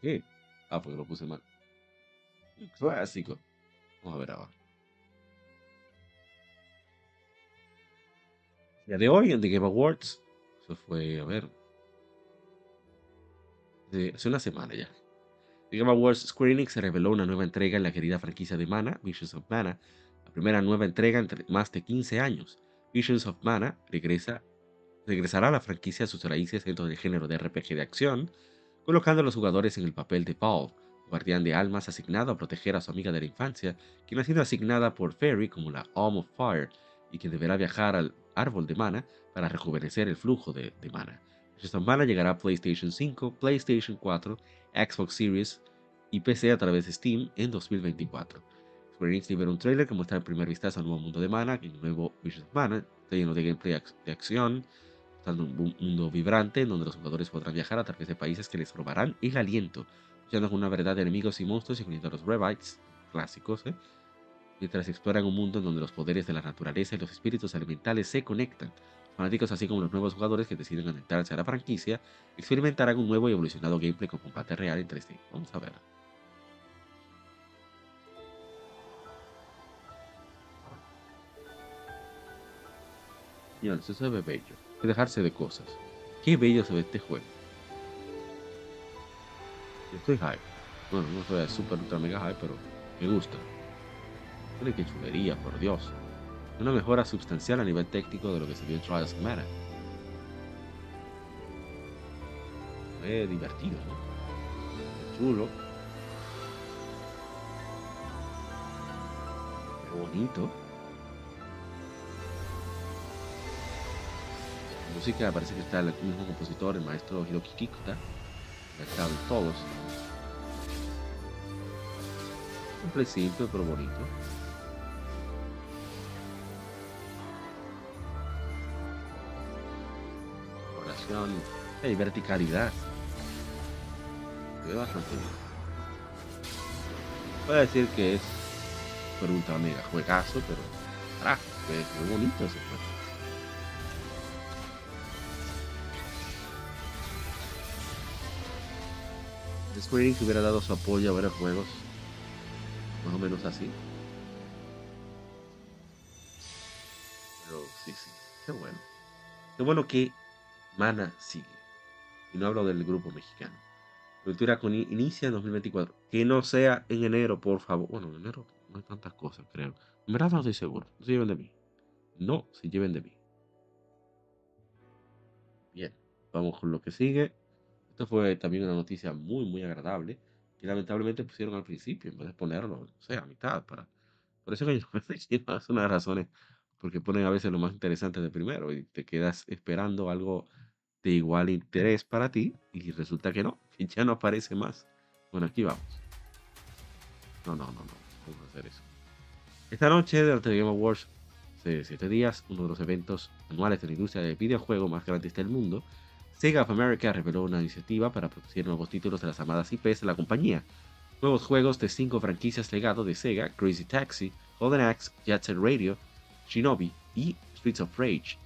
¿Qué? Ah, porque lo puse mal. Clásico. Vamos a ver ahora. Ya de hoy en The Game Awards. Eso fue, a ver. Hace una semana ya. The Game Awards Square Enix reveló una nueva entrega en la querida franquicia de Mana, Visions of Mana. La primera nueva entrega en más de 15 años. Visions of Mana regresa, regresará a la franquicia a sus raíces dentro del género de RPG de acción, colocando a los jugadores en el papel de Paul, guardián de almas asignado a proteger a su amiga de la infancia, quien ha sido asignada por Fairy como la Alm of Fire y quien deberá viajar al árbol de mana para rejuvenecer el flujo de mana. Visions of Mana llegará a PlayStation 5, PlayStation 4, Xbox Series y PC a través de Steam en 2024. Square Enix liberó un trailer que muestra el primer vistazo al nuevo mundo de Mana, el nuevo Visions of Mana, está lleno de gameplay de acción, mostrando un mundo vibrante en donde los jugadores podrán viajar a través de países que les robarán el aliento, luchando con una variedad de enemigos y monstruos, incluyendo a los Revites, clásicos, ¿eh? mientras exploran un mundo en donde los poderes de la naturaleza y los espíritus elementales se conectan. Fanáticos así como los nuevos jugadores que deciden adentrarse a la franquicia experimentarán un nuevo y evolucionado gameplay con combate real en 3D. Vamos a ver. Señores, eso se ve bello. Hay que dejarse de cosas. Qué bello se ve este juego. Yo estoy hype. Bueno, no soy super ultra mega hype, pero me gusta. Mira qué chulería, por Dios. Una mejora sustancial a nivel técnico de lo que se vio en Trials of Mana. Es divertido, ¿no? Chulo. Bonito. La música parece que está el mismo compositor, el maestro Hiroki Kikuta. ha estado en todos. Simple, simple, pero bonito. Oración. Hay verticalidad. Se bastante bien. Puedo decir que es super ultra mega juegazo, pero carajo, ve muy bonito ese juego. Square Enix hubiera dado su apoyo a varios juegos, más o menos así. Pero sí, sí, qué bueno. Qué bueno que Mana sigue. Y no hablo del grupo mexicano. Aventura con inicia en 2024. Que no sea en enero, por favor. Bueno, en enero no hay tantas cosas, creo. En verdad no estoy seguro. No se lleven de mí. No se lleven de mí. Bien, vamos con lo que sigue. Esto fue también una noticia muy, muy agradable. Y lamentablemente pusieron al principio en vez de ponerlo, o sea, a mitad. Para... Por eso que yo es una de las razones porque ponen a veces lo más interesante de primero y te quedas esperando algo de igual interés para ti y resulta que no, ya no aparece más. Bueno, aquí vamos. No, no, no, no, vamos a hacer eso. Esta noche, durante el Game Awards de 7 días, uno de los eventos anuales de la industria de videojuegos más grandes del mundo, Sega of America reveló una iniciativa para producir nuevos títulos de las amadas IPs de la compañía. Nuevos juegos de cinco franquicias legado de Sega, Crazy Taxi, Golden Axe, Jet Radio, Shinobi y Streets of Rage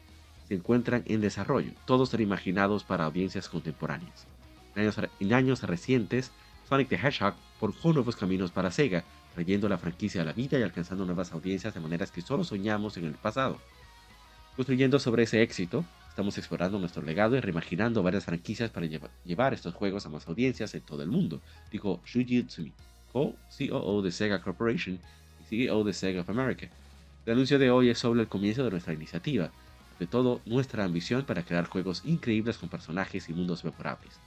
se encuentran en desarrollo, todos reimaginados para audiencias contemporáneas. En años, en años recientes, Sonic the Hedgehog forjó nuevos caminos para Sega, trayendo la franquicia a la vida y alcanzando nuevas audiencias de maneras que solo soñamos en el pasado. Construyendo sobre ese éxito, estamos explorando nuestro legado y reimaginando varias franquicias para lleva- llevar estos juegos a más audiencias en todo el mundo, dijo Shuji Utsumi, co-COO de Sega Corporation y CEO de Sega of America. El anuncio de hoy es sobre el comienzo de nuestra iniciativa, de todo nuestra ambición para crear juegos increíbles con personajes y mundos memorables.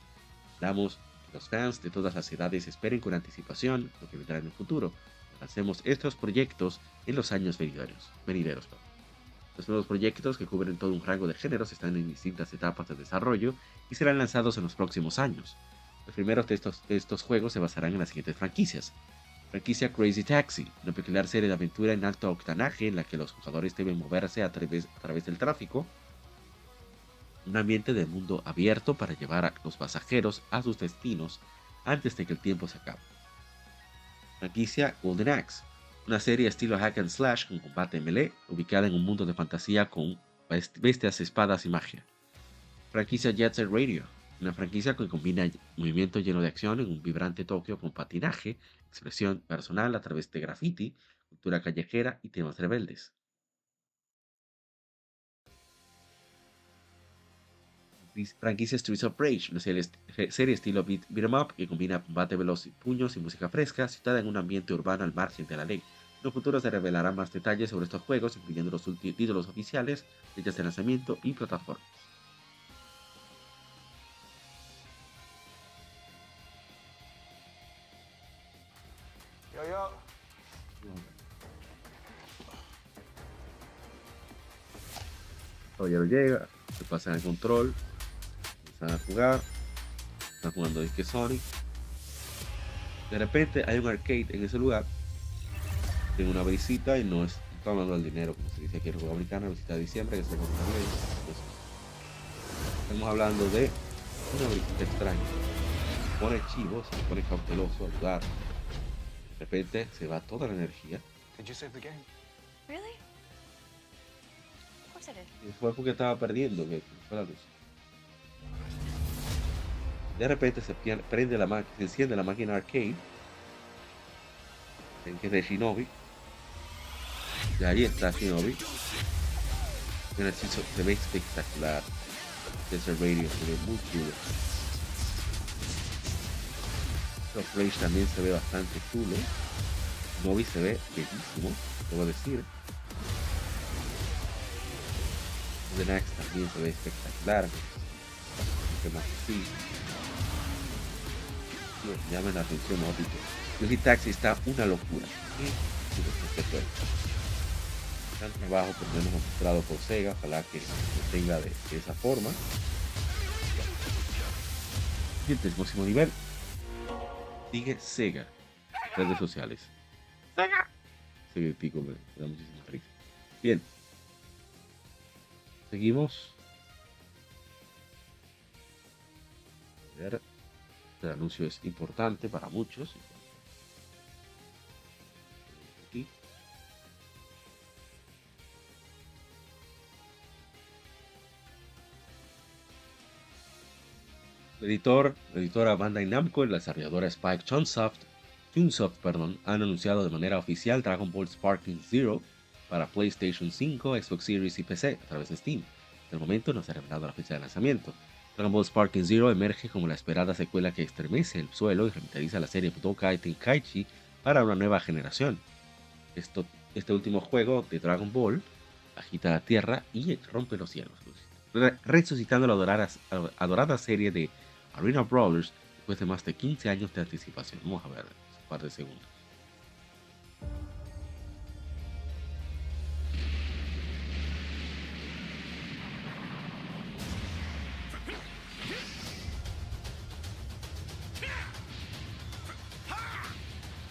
Damos que los fans de todas las edades esperen con anticipación lo que vendrá en el futuro. Hacemos estos proyectos en los años venideros. venideros. Los nuevos proyectos que cubren todo un rango de géneros están en distintas etapas de desarrollo y serán lanzados en los próximos años. Los primeros de estos juegos se basarán en las siguientes franquicias. Franquicia Crazy Taxi, una peculiar serie de aventura en alto octanaje en la que los jugadores deben moverse a través, del tráfico. Un ambiente de mundo abierto para llevar a los pasajeros a sus destinos antes de que el tiempo se acabe. Franquicia Golden Axe, una serie estilo hack and slash con combate melee, ubicada en un mundo de fantasía con best- bestias, espadas y magia. Franquicia Jet Set Radio, una franquicia que combina movimiento lleno de acción en un vibrante Tokio con patinaje, expresión personal a través de graffiti, cultura callejera y temas rebeldes. Franquicia Streets of Rage, una serie, est- serie estilo beat, 'em up que combina combate veloz, y puños y música fresca, situada en un ambiente urbano al margen de la ley. En el futuro se revelarán más detalles sobre estos juegos, incluyendo los títulos oficiales, fechas de lanzamiento y plataformas. Caballero llega, se pasan el control, empiezan a jugar, están jugando disque Sonic. De repente hay un arcade en ese lugar, tiene una visita y no es, está hablando del dinero, como se dice aquí en República Dominicana, visita de diciembre, que se Pues, Estamos hablando de una visita extraña. Se pone chivo, se pone cauteloso al lugar. De repente se va toda la energía Did you save the game? Really? Y fue porque estaba perdiendo que fue la luz. De repente se prende la máquina, se enciende la máquina arcade. En que es de Shinobi. Y ahí está Shinobi. Hechizo se ve espectacular. Ese radio se ve muy chulo. Los Rage también se ve bastante chulo. Shinobi se ve bellísimo, debo decir. The Next también se ve espectacular. Que más sí. Me llama la atención, ¿no? Tipo, Yuji Taxi está una locura. Sí, este juego. Gran trabajo lo menos mostrado por Sega, ojalá que lo tenga de, de esa forma. Y el próximo nivel sigue Sega. Redes sociales. Sega. Ese pico me, me da muchísima risa. Bien. Seguimos. A ver, El anuncio es importante para muchos. Editor, la editora Bandai Namco y la desarrolladora Spike Chunsoft, Chunsoft perdón, han anunciado de manera oficial Dragon Ball Sparking Zero para PlayStation 5, Xbox Series y PC a través de Steam. El momento no se ha revelado la fecha de lanzamiento. Dragon Ball Sparking Zero emerge como la esperada secuela que estremece el suelo y revitaliza la serie Budokai Tenkaichi para una nueva generación. Esto, este último juego de Dragon Ball agita la tierra y rompe los cielos, re- resucitando la adorada, adorada serie de Arena Brawlers después de más de 15 años de anticipación. Vamos a ver un par de segundos.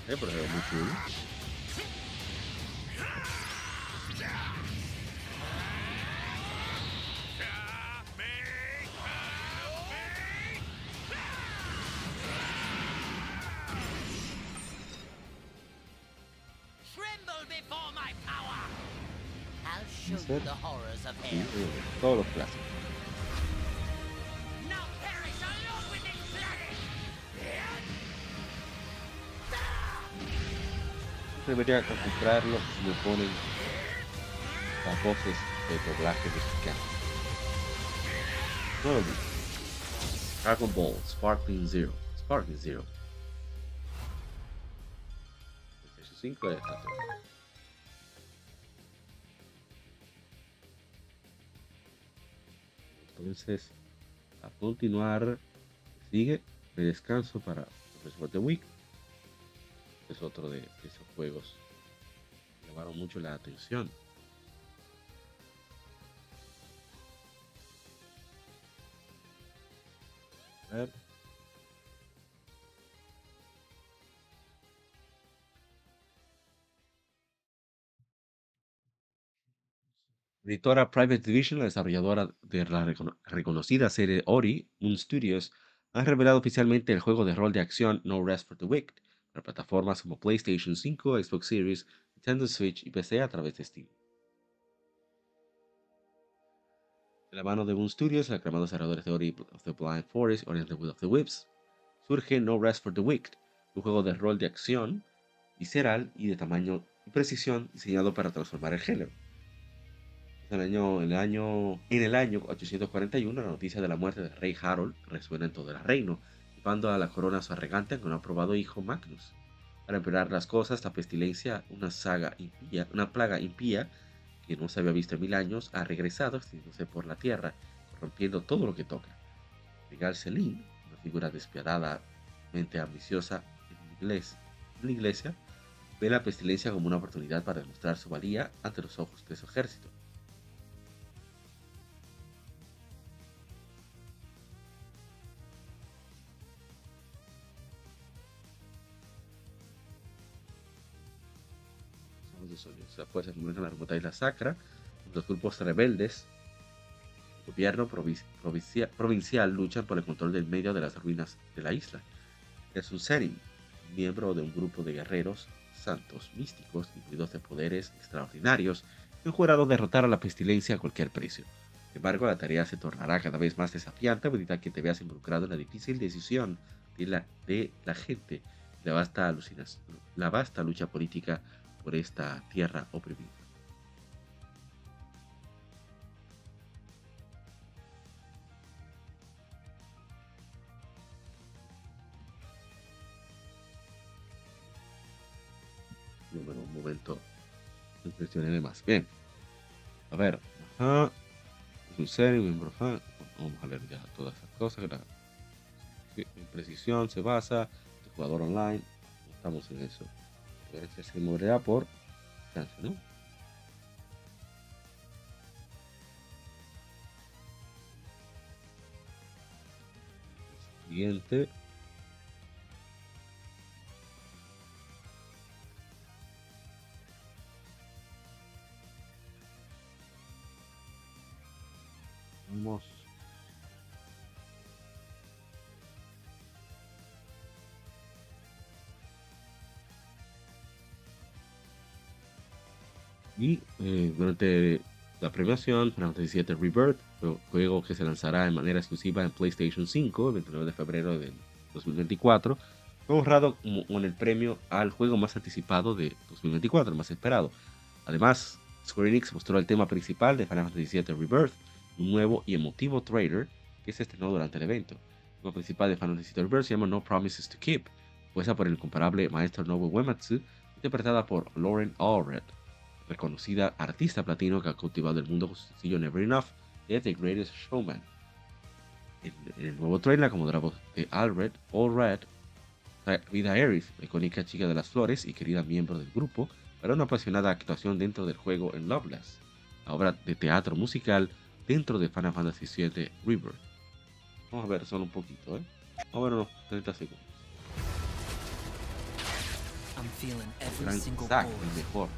Eh, pero se ve muy cool. Tremble before my power! I'll show Is you it? the horrors of Sí, hell. eh, todos Debería comprarlo si me ponen las voces de doblaje mexicano. Vi. Dragon Ball Sparkling Zero. Sparkling Zero. PlayStation 5 es la otra. Entonces, a continuar, sigue de descanso para the Week. Es otro de esos juegos que llamaron mucho la atención. A ver. Editora Private Division, la desarrolladora de la recono- reconocida serie Ori, Moon Studios, ha revelado oficialmente el juego de rol de acción No Rest for the Wicked para plataformas como PlayStation 5, Xbox Series, Nintendo Switch y PC a través de Steam. De la mano de Moon Studios, el aclamado desarrollador de Ori of the Blind Forest y the Will of the Whips, surge No Rest for the Wicked, un juego de rol de acción, visceral y de tamaño y precisión diseñado para transformar el género. En el, año, el año, en el año 841, la noticia de la muerte del rey Harold resuena en todo el reino, llevando a la corona su arrogante aunque no aprobado hijo Magnus. Para empeorar las cosas, la pestilencia, una saga impía, una plaga impía que no se había visto en mil años, ha regresado extendiéndose por la tierra, corrompiendo todo lo que toca. Regal Selim, una figura despiadadamente ambiciosa en iglesia, en la iglesia, ve la pestilencia como una oportunidad para demostrar su valía ante los ojos de su ejército. Las fuerzas comienzan a remontar la Sacra. Los grupos rebeldes, el gobierno provi- provincia- provincial luchan por el control del medio de las ruinas de la isla. Es un Serim, miembro de un grupo de guerreros santos místicos, incluidos de poderes extraordinarios, que han jurado derrotar a la pestilencia a cualquier precio. Sin embargo, la tarea se tornará cada vez más desafiante a medida que te veas involucrado en la difícil decisión de la, de la gente, la vasta, la vasta lucha política por esta tierra oprimida. Bueno, un momento. Impresioné más. Bien. A ver. Ajá. Es un serio, miembro fan. Vamos a leer ya todas esas cosas. La sí, en precisión se basa. El jugador online. Estamos en eso. A ver, este se moverá por chance, ¿no? Siguiente. Y eh, durante la premiación, Final Fantasy VII Rebirth, jue- juego que se lanzará de manera exclusiva en PlayStation 5 el 29 de febrero del 2024, fue honrado con el premio al juego más anticipado de 2024, el más esperado. Además, Square Enix mostró el tema principal de Final Fantasy VII Rebirth, un nuevo y emotivo trailer que se estrenó durante el evento. El tema principal de Final Fantasy VII Rebirth se llama No Promises to Keep, puesta por el incomparable maestro Nobuo Uematsu, interpretada por Lauren Allred, reconocida artista platino que ha cultivado el mundo con su sencillo Never Enough de The Greatest Showman. En, en el nuevo trailer como de la voz de Alred, All Red, Vida Aerith, la icónica chica de las flores y querida miembro del grupo, para una apasionada actuación dentro del juego en Loveless, la obra de teatro musical dentro de Final Fantasy VII Rebirth. Vamos a ver solo un poquito, ¿eh? Vamos a ver unos 30 segundos. I'm feeling every Gran single el mejor.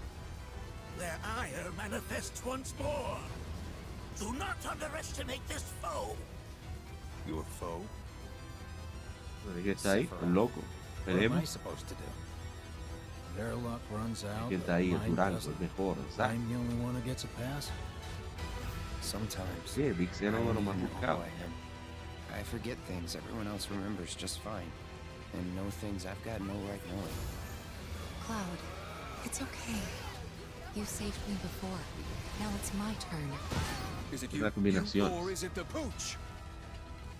Their ire manifests once more. Do not underestimate this foe. Your foe? ¿Quién está ahí? El loco. What am I Veremos. supposed to do? Their luck runs out. ¿Quién está but ahí? El mine Durango, el mejor. el I'm the only one who gets a pass. Sometimes Yeah, Vix era uno de más I don't even know buscados. who I am. I forget things everyone else remembers just fine. And know things I've got no right knowing. Cloud, it's okay. You saved me before. Now it's my turn. Is it Es la combinación. or is it the pooch?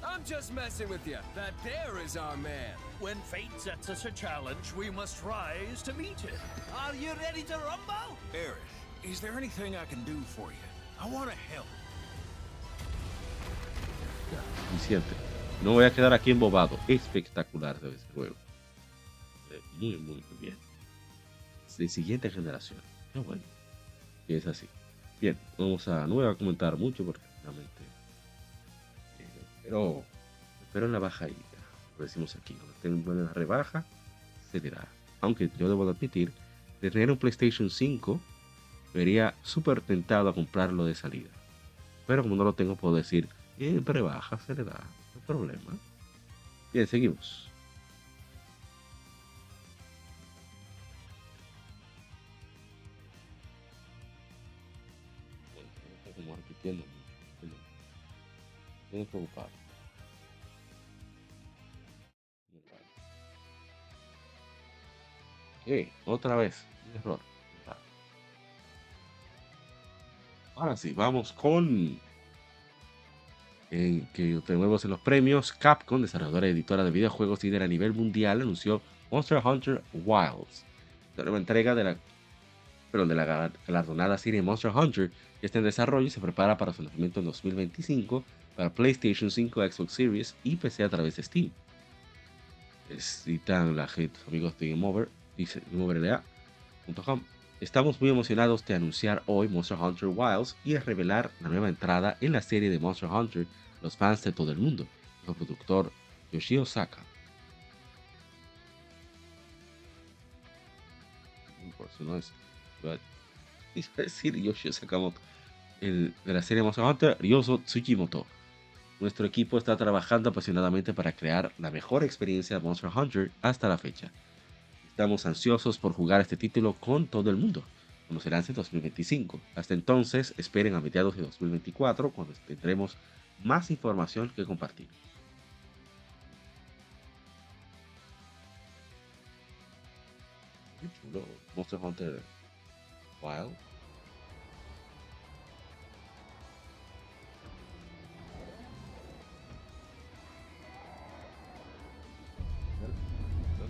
I'm just messing with you. That there is our man. When fate sets us a challenge, we must rise to meet it. Are you ready to rumble? Eric, is there anything I can do for you? I want to help. Suficiente. No voy a quedar aquí embobado. Espectacular de este juego. Eh, Muy, muy, muy bien. Es de siguiente generación. Qué bueno. Es así. Bien, vamos a. No voy a comentar mucho porque realmente. eh, pero. Pero en la bajadita. Lo decimos aquí. Cuando esté en buena rebaja, da. Aunque yo debo de admitir, de tener un PlayStation 5, vería súper tentado a comprarlo de salida. Pero como no lo tengo, puedo decir, en rebaja se le da. No hay problema. Bien, seguimos. Pero Estoy preocupado. Otra vez. Error. Ahora sí, vamos con en que tenemos en los premios, Capcom, desarrolladora editora de videojuegos líder a nivel mundial, anunció Monster Hunter Wilds, la nueva entrega de la, perdón, de la gal- galardonada serie Monster Hunter, que está en desarrollo y se prepara para su lanzamiento en 2025 para PlayStation 5, Xbox Series y PC a través de Steam. Citan la gente, amigos de Game Over, dice GameOverLA.com. Estamos muy emocionados de anunciar hoy Monster Hunter Wilds y de revelar la nueva entrada en la serie de Monster Hunter los fans de todo el mundo, el productor Yoshio Saka. Por eso no es. Iba a decir Yoshio Sakamoto. De la serie Monster Hunter, Ryoso Tsujimoto. Nuestro equipo está trabajando apasionadamente para crear la mejor experiencia de Monster Hunter hasta la fecha. Estamos ansiosos por jugar este título con todo el mundo. Conocerán en 2025. Hasta entonces, esperen a mediados de 2024 cuando tendremos más información que compartir. Monster Hunter Wild.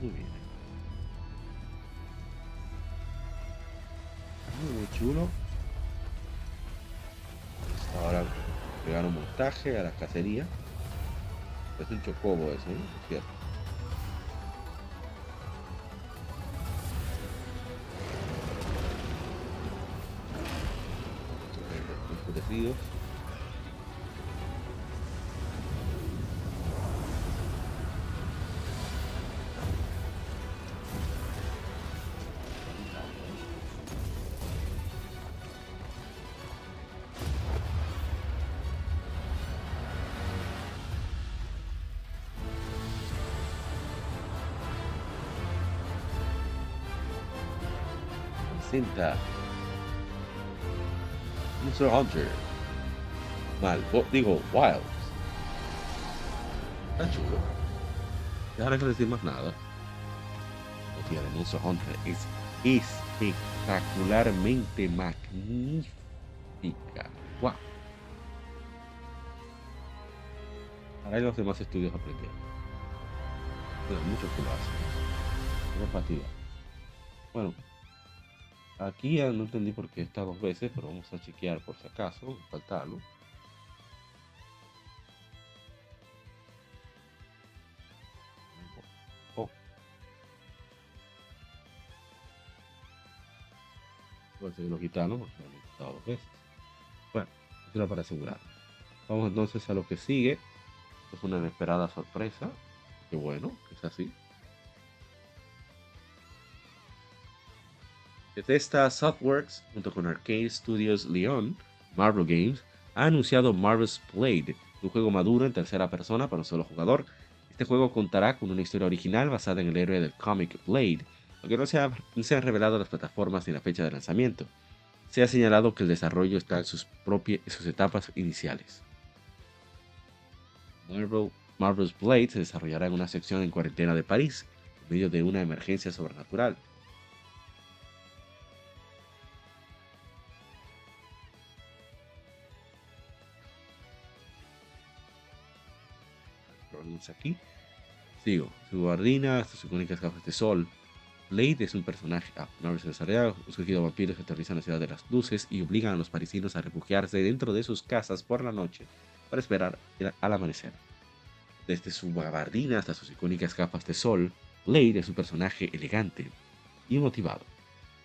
Muy bien. Muy, chulo. Ahora pegar un montaje a la cacería. Es un chocobo eso, ¿no? Es cierto. Enfurecidos. presenta Monster Hunter. Mal, o- digo, Wilds. Está chulo. Ya hay que decir más nada. La tía de Monster Hunter es espectacularmente magnífica. Wow. Ahora los demás estudios aprendiendo. Pero mucho que lo hacen. Una partida. Bueno, Aquí ya no entendí por qué está dos veces, pero vamos a chequear por si acaso, falta algo. Oh. Puede ser que lo quitaron porque lo han quitado dos veces. Bueno, eso era para asegurar. Vamos entonces a lo que sigue. Es una inesperada sorpresa. Qué bueno, que es así. Bethesda Softworks, junto con Arcade Studios Leon, Marvel Games, ha anunciado Marvel's Blade, un juego maduro en tercera persona para un solo jugador. Este juego contará con una historia original basada en el héroe del cómic Blade, aunque no se, han revelado las plataformas ni la fecha de lanzamiento. Se ha señalado que el desarrollo está en sus, etapas iniciales. Marvel, Marvel's Blade se desarrollará en una sección en cuarentena de París, en medio de una emergencia sobrenatural. Problemas aquí. Sigo. Su guardina, hasta sus únicas gafas de sol. Blade es un personaje. Ah, una versión desarrollada. Un surgido vampiros que aterrizan la ciudad de las luces y obligan a los parisinos a refugiarse dentro de sus casas por la noche para esperar al amanecer. Desde su gabardina hasta sus icónicas gafas de sol, Blade es un personaje elegante y motivado,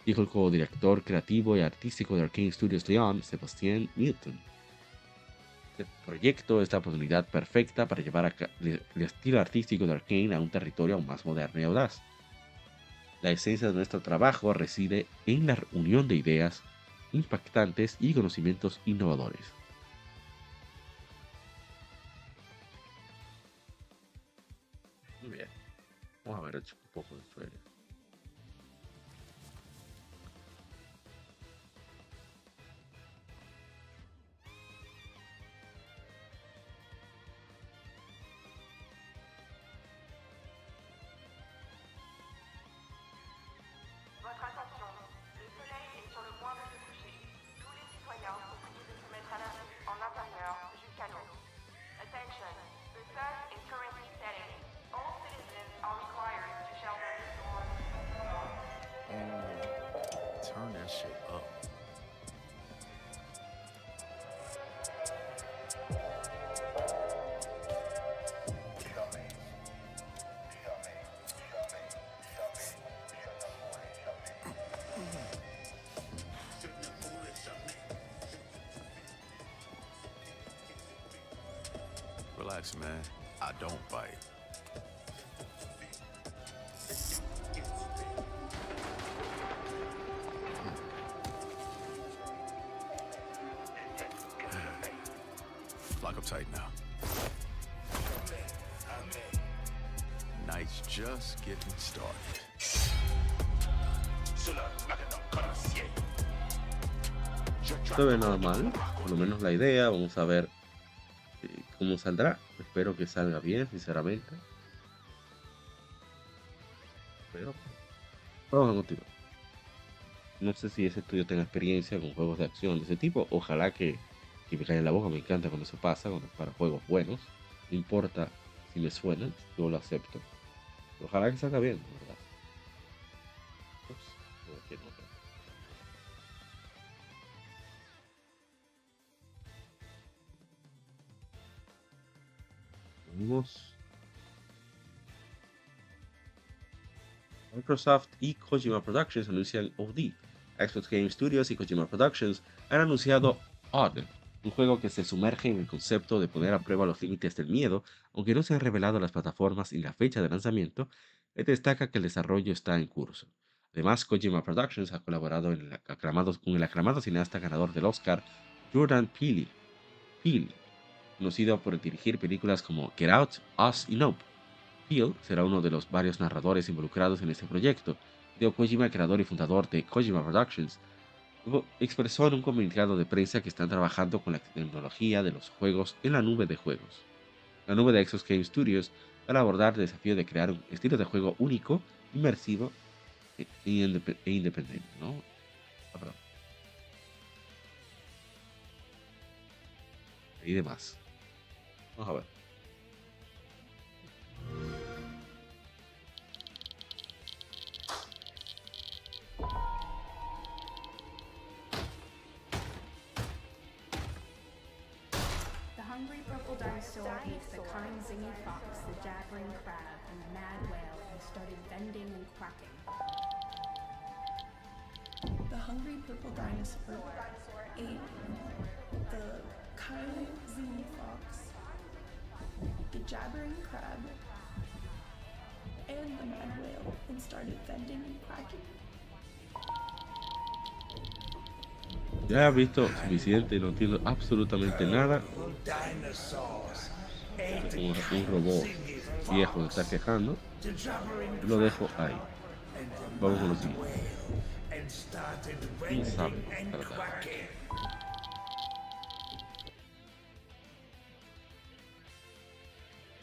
dijo el co-director creativo y artístico de Arcane Studios Leon, Sebastian Newton. Este proyecto es la oportunidad perfecta para llevar el estilo artístico de Arcane a un territorio aún más moderno y audaz. La esencia de nuestro trabajo reside en la unión de ideas impactantes y conocimientos innovadores. Muy bien. Vamos a ver un poco de trailer. Relax, man. I don't bite. Lock up tight now. Night's just getting started. Se ve normal, por lo menos la idea, vamos a ver eh, cómo saldrá. Espero que salga bien, sinceramente. Pero vamos a continuar. No sé si ese estudio tenga experiencia con juegos de acción de ese tipo. Ojalá que, que me caiga en la boca. Me encanta cuando eso pasa, cuando es para juegos buenos. No importa si me suenan, yo lo acepto. Ojalá que salga bien, Microsoft y Kojima Productions anuncian OD. Xbox Game Studios y Kojima Productions han anunciado Odd, un juego que se sumerge en el concepto de poner a prueba los límites del miedo, aunque no se han revelado las plataformas y la fecha de lanzamiento, eh, destaca que el desarrollo está en curso. Además, Kojima Productions ha colaborado con el aclamado cineasta ganador del Oscar, Jordan Peele, Peele, conocido por dirigir películas como Get Out, Us y Nope. Peele será uno de los varios narradores involucrados en este proyecto. Hideo Kojima, creador y fundador de Kojima Productions, expresó en un comunicado de prensa que están trabajando con la tecnología de los juegos en la nube de juegos. La nube de Xbox Game Studios para abordar el desafío de crear un estilo de juego único, inmersivo e, indep- e independiente. Ah. Y demás. Vamos a ver. Hungry purple dinosaur ate the kind zingy fox, the jabbering crab, and the mad whale and started bending and quacking. The hungry purple dinosaur ate the kind zingy fox, the jabbering crab, and the mad whale and started venting and quacking. Ya he visto suficiente y no entiendo absolutamente nada. Dinosaurs Un, robot viejo se está quejando. lo dejo ahí. Vamos con lo siguiente.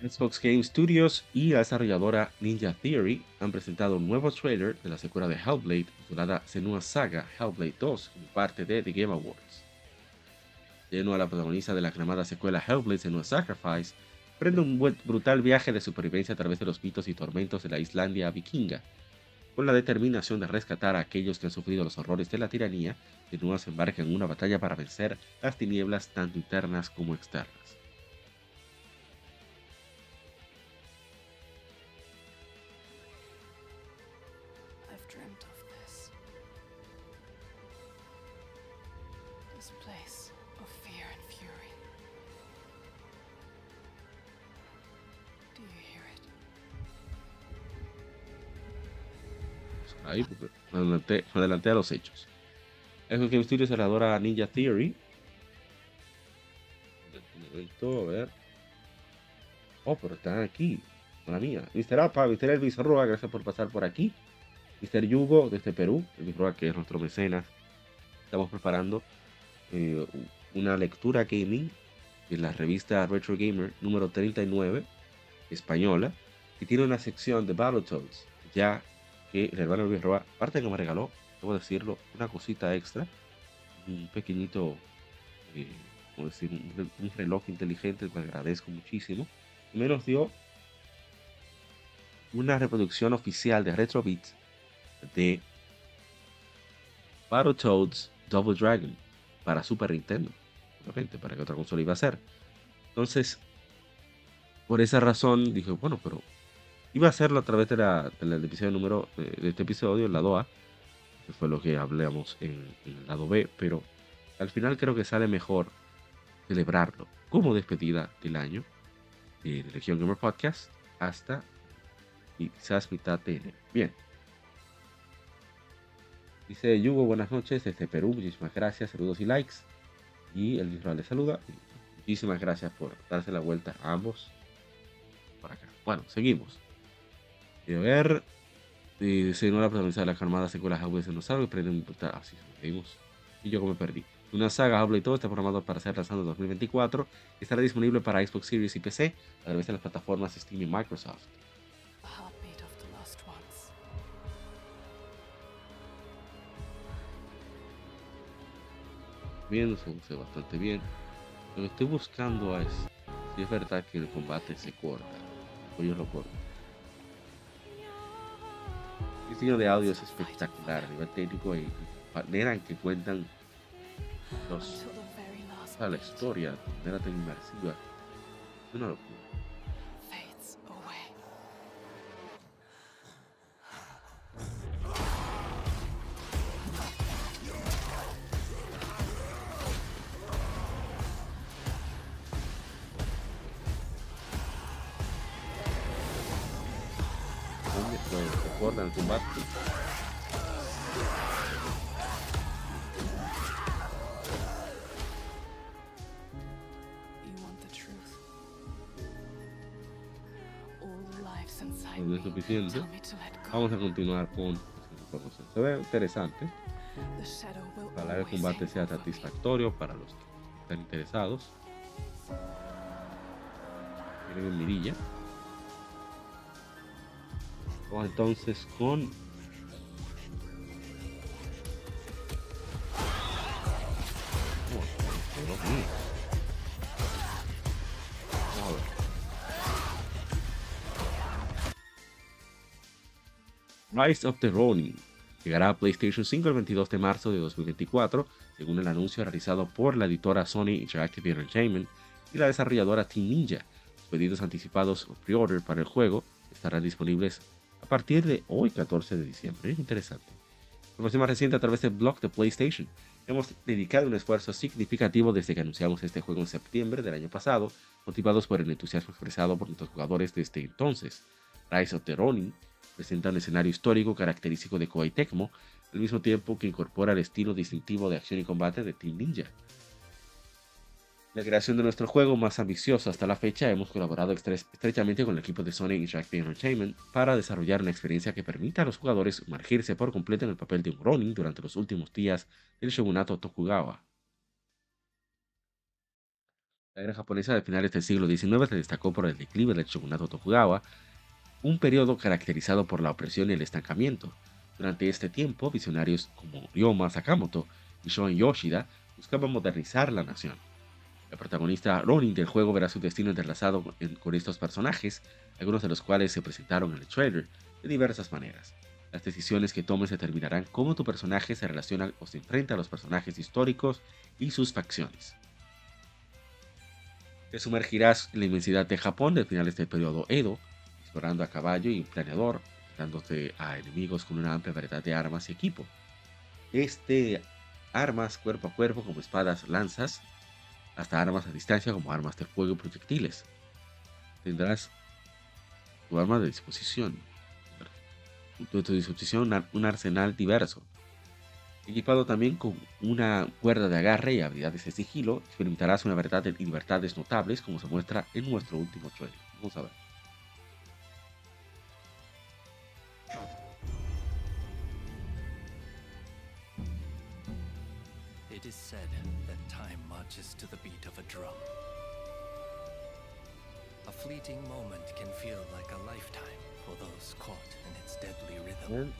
Xbox Game Studios y la desarrolladora Ninja Theory han presentado un nuevo trailer de la secuela de Hellblade titulada Senua Saga Hellblade 2 como parte de The Game Awards. Lleno a la protagonista de la aclamada secuela Hellblade Senua Sacrifice, prende un brutal viaje de supervivencia a través de los mitos y tormentos de la Islandia vikinga. Con la determinación de rescatar a aquellos que han sufrido los horrores de la tiranía, Senua se embarca en una batalla para vencer las tinieblas tanto internas como externas. Adelanté a los hechos. Xbox Game Studios cerradora Ninja Theory. A ver. Oh, pero están aquí. Mala mía. Mr. Apa, Mr. Elvis Roa, gracias por pasar por aquí. Mr. Yugo, desde Perú. Elvis Roa, que es nuestro mecenas. Estamos preparando eh, una lectura gaming de la revista Retro Gamer número 39, española, que tiene una sección de Battletoads. Ya que el hermano Luis Roa, aparte de que me regaló, debo decirlo, una cosita extra, un pequeñito, eh, ¿cómo decir? Un, re- un reloj inteligente, que agradezco muchísimo, me nos dio una reproducción oficial de Retro Beats de Battletoads Double Dragon para Super Nintendo, obviamente, para que otra consola iba a ser. Entonces, por esa razón dije, bueno, pero iba a hacerlo a través de la, del episodio número de, este episodio, el lado A, que fue lo que hablamos en, en el lado B, pero al final creo que sale mejor celebrarlo como despedida del año eh, de Legion Gamer Podcast hasta quizás mitad de. Bien. Dice Yugo, buenas noches desde Perú, muchísimas gracias, saludos y likes. Y el visual le saluda. Muchísimas gracias por darse la vuelta a ambos. Por acá. Bueno, seguimos. Y a ver. eh, se no la protagonista de la armada secuela Hellblade en Rosario. Prende un brutal. Así seguimos. Y yo como me perdí. Una saga Hellblade 2 está programado para ser lanzado en 2024. y Estará disponible para Xbox Series y PC a través de las plataformas Steam y Microsoft. Bien, se bastante bien. Lo que estoy buscando es si es verdad que el combate se corta. O yo lo corto. El diseño de audio es espectacular, a nivel técnico y manera en que cuentan los, sea, la historia de manera tan inmersiva. Una locura. Continuar con esa información. Se ve interesante. Ojalá el combate sea satisfactorio para los que están interesados. Miren en mirilla. Vamos entonces con. Oh, Rise of the Ronin llegará a PlayStation 5 el 22 de marzo de 2024, según el anuncio realizado por la editora Sony Interactive Entertainment y la desarrolladora Team Ninja. Los pedidos anticipados o pre-order para el juego estarán disponibles a partir de hoy, 14 de diciembre. Es interesante. Información más reciente a través del blog de PlayStation. Hemos dedicado un esfuerzo significativo desde que anunciamos este juego en septiembre del año pasado, motivados por el entusiasmo expresado por nuestros jugadores desde entonces. Rise of the Ronin presenta un escenario histórico característico de Koei Tecmo, al mismo tiempo que incorpora el estilo distintivo de acción y combate de Team Ninja. La creación de nuestro juego más ambicioso hasta la fecha, hemos colaborado estre- estrechamente con el equipo de Sony Interactive Entertainment para desarrollar una experiencia que permita a los jugadores sumergirse por completo en el papel de un Ronin durante los últimos días del shogunato Tokugawa. La era japonesa de finales del siglo XIX se destacó por el declive del shogunato Tokugawa, un periodo caracterizado por la opresión y el estancamiento. Durante este tiempo, visionarios como Ryoma Sakamoto y Shoen Yoshida buscaban modernizar la nación. El protagonista Ronin del juego verá su destino entrelazado con, estos personajes, algunos de los cuales se presentaron en el trailer de diversas maneras. Las decisiones que tomes determinarán cómo tu personaje se relaciona o se enfrenta a los personajes históricos y sus facciones. Te sumergirás en la inmensidad de Japón de finales del periodo Edo, explorando a caballo y planeador, dándote a enemigos con una amplia variedad de armas y equipo. Este armas cuerpo a cuerpo como espadas, lanzas, hasta armas a distancia como armas de fuego y proyectiles. Tendrás tu arma de disposición. Tu, tu disposición un ar- un arsenal diverso. Equipado también con una cuerda de agarre y habilidades de sigilo, experimentarás una variedad de libertades notables como se muestra en nuestro último trailer. Vamos a ver. Marches to the beat of a drum. A fleeting moment can feel like a lifetime for those caught in its deadly rhythm.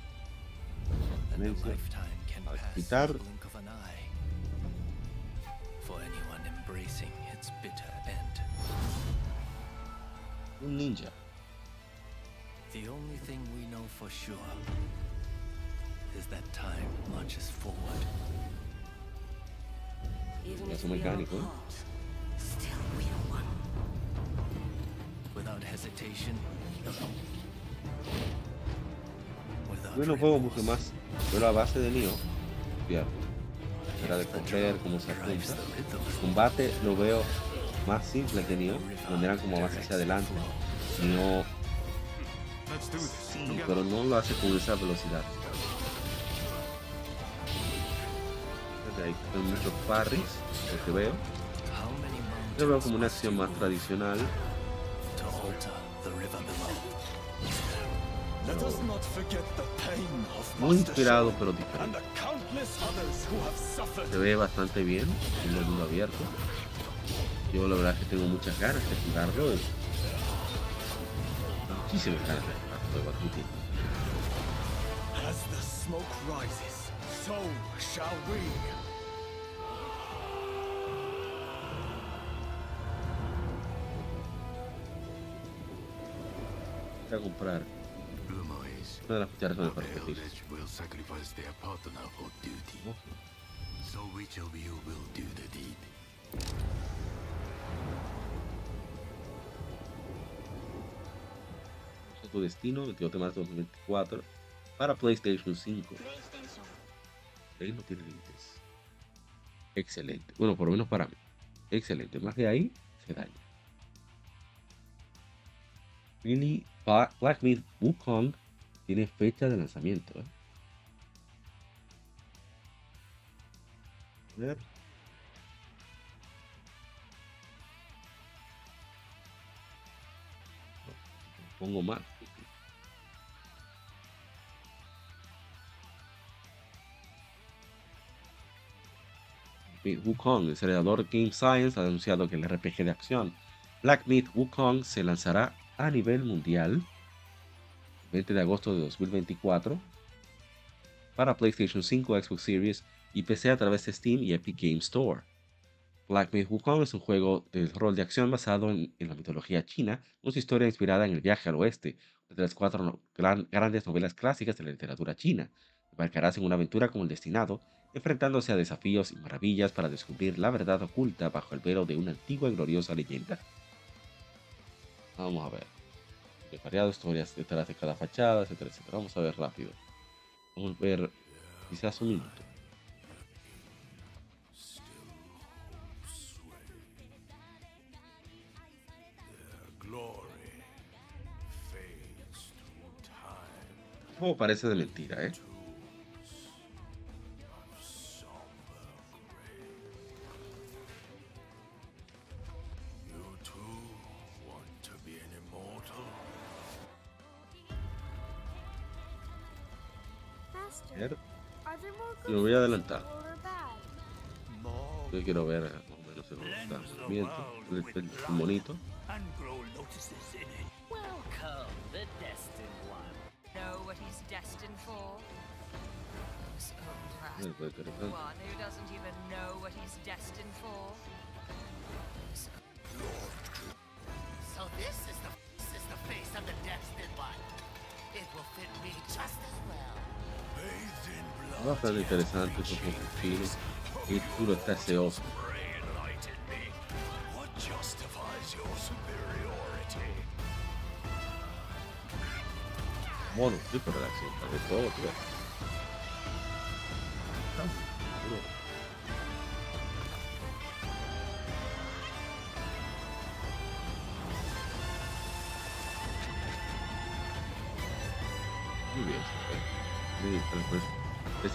And a lifetime can pass in the blink of an eye. For anyone embracing its bitter end. Un ninja. The only thing we know for sure is that time marches forward. Es un mecánico. ¿eh? Yo no juego mucho más. Yo la base de. Fíjate. Era de correr, cómo se apunta. El combate lo veo más simple que Nioh, donde eran como más hacia adelante. Nioh sí, pero no lo hace con esa velocidad. Ahí están muchos parries, lo que veo. Yo veo como una acción más tradicional. Muy inspirado pero diferente. Se ve bastante bien en el mundo abierto. Yo la verdad es que tengo muchas ganas de jugarlo. Muchísimas ganas de jugarlo, debo admitir. As the smoke rises, so shall we. A comprar una de las cucharas? Eso es tu destino, 22 de marzo de 2024, para PlayStation 5. Ahí no tiene límites. Excelente. Bueno, por lo menos para mí. Excelente. Más de ahí, se daña. Mini Black Myth Wukong tiene fecha de lanzamiento. ¿eh? A ver. Pongo más. Myth Wukong, el desarrollador Game Science, ha anunciado que el RPG de acción Black Myth Wukong se lanzará a nivel mundial el 20 de agosto de 2024 para PlayStation 5, Xbox Series y PC a través de Steam y Epic Game Store. Black Myth Wukong es un juego de rol de acción basado en, la mitología china, su historia inspirada en el viaje al oeste, una de las cuatro grandes novelas clásicas de la literatura china. Embarcarás en una aventura como el destinado, enfrentándose a desafíos y maravillas para descubrir la verdad oculta bajo el velo de una antigua y gloriosa leyenda. Vamos a ver. Hay variadas historias detrás de cada fachada, etcétera, etcétera. Vamos a ver rápido. Vamos a ver Quizás un minuto. Glory fades to time. Como parece de mentira, ¿eh? Lo voy a adelantar. Yo quiero ver eh, más o menos el movimiento, el, monito. So this is the this is the face of the destined one. It will fit me just as well. Bathed in blood. Bastante interesante, es un poco fino. Y puro está ese oso. Pray enlighten me. What justifies your superiority? Mono, sí, pero la acción está de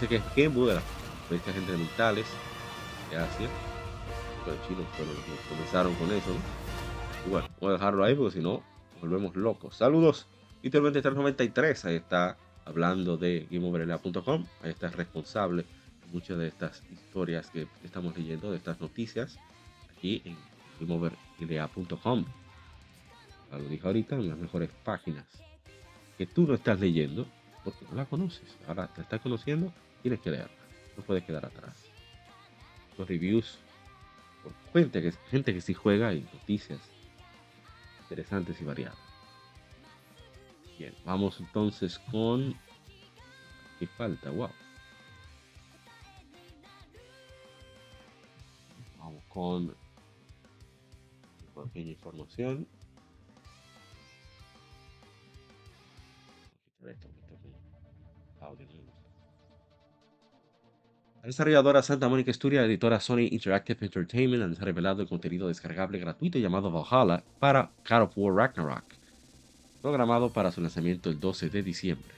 Parece que es Genbu de las mentales de Asia. Los chinos comenzaron con eso, ¿no? Bueno, voy a dejarlo ahí porque si no, volvemos locos. Saludos. Literalmente 393, ahí está hablando de GameOverLA.com. Ahí está responsable muchas de estas historias que estamos leyendo, de estas noticias, aquí en GameOverLA.com. Lo dije ahorita, en las mejores páginas que tú no estás leyendo porque no la conoces. Ahora te estás conociendo, tienes que leerla. No puedes quedar atrás. Los reviews, gente que, gente que sí juega y noticias interesantes y variadas. Bien, vamos entonces con. ¿Qué falta? Wow. Vamos con. una pequeña información. Desarrolladora Santa Mónica Studio editora Sony Interactive Entertainment han revelado el contenido descargable gratuito llamado Valhalla para God of War Ragnarok, programado para su lanzamiento el 12 de diciembre.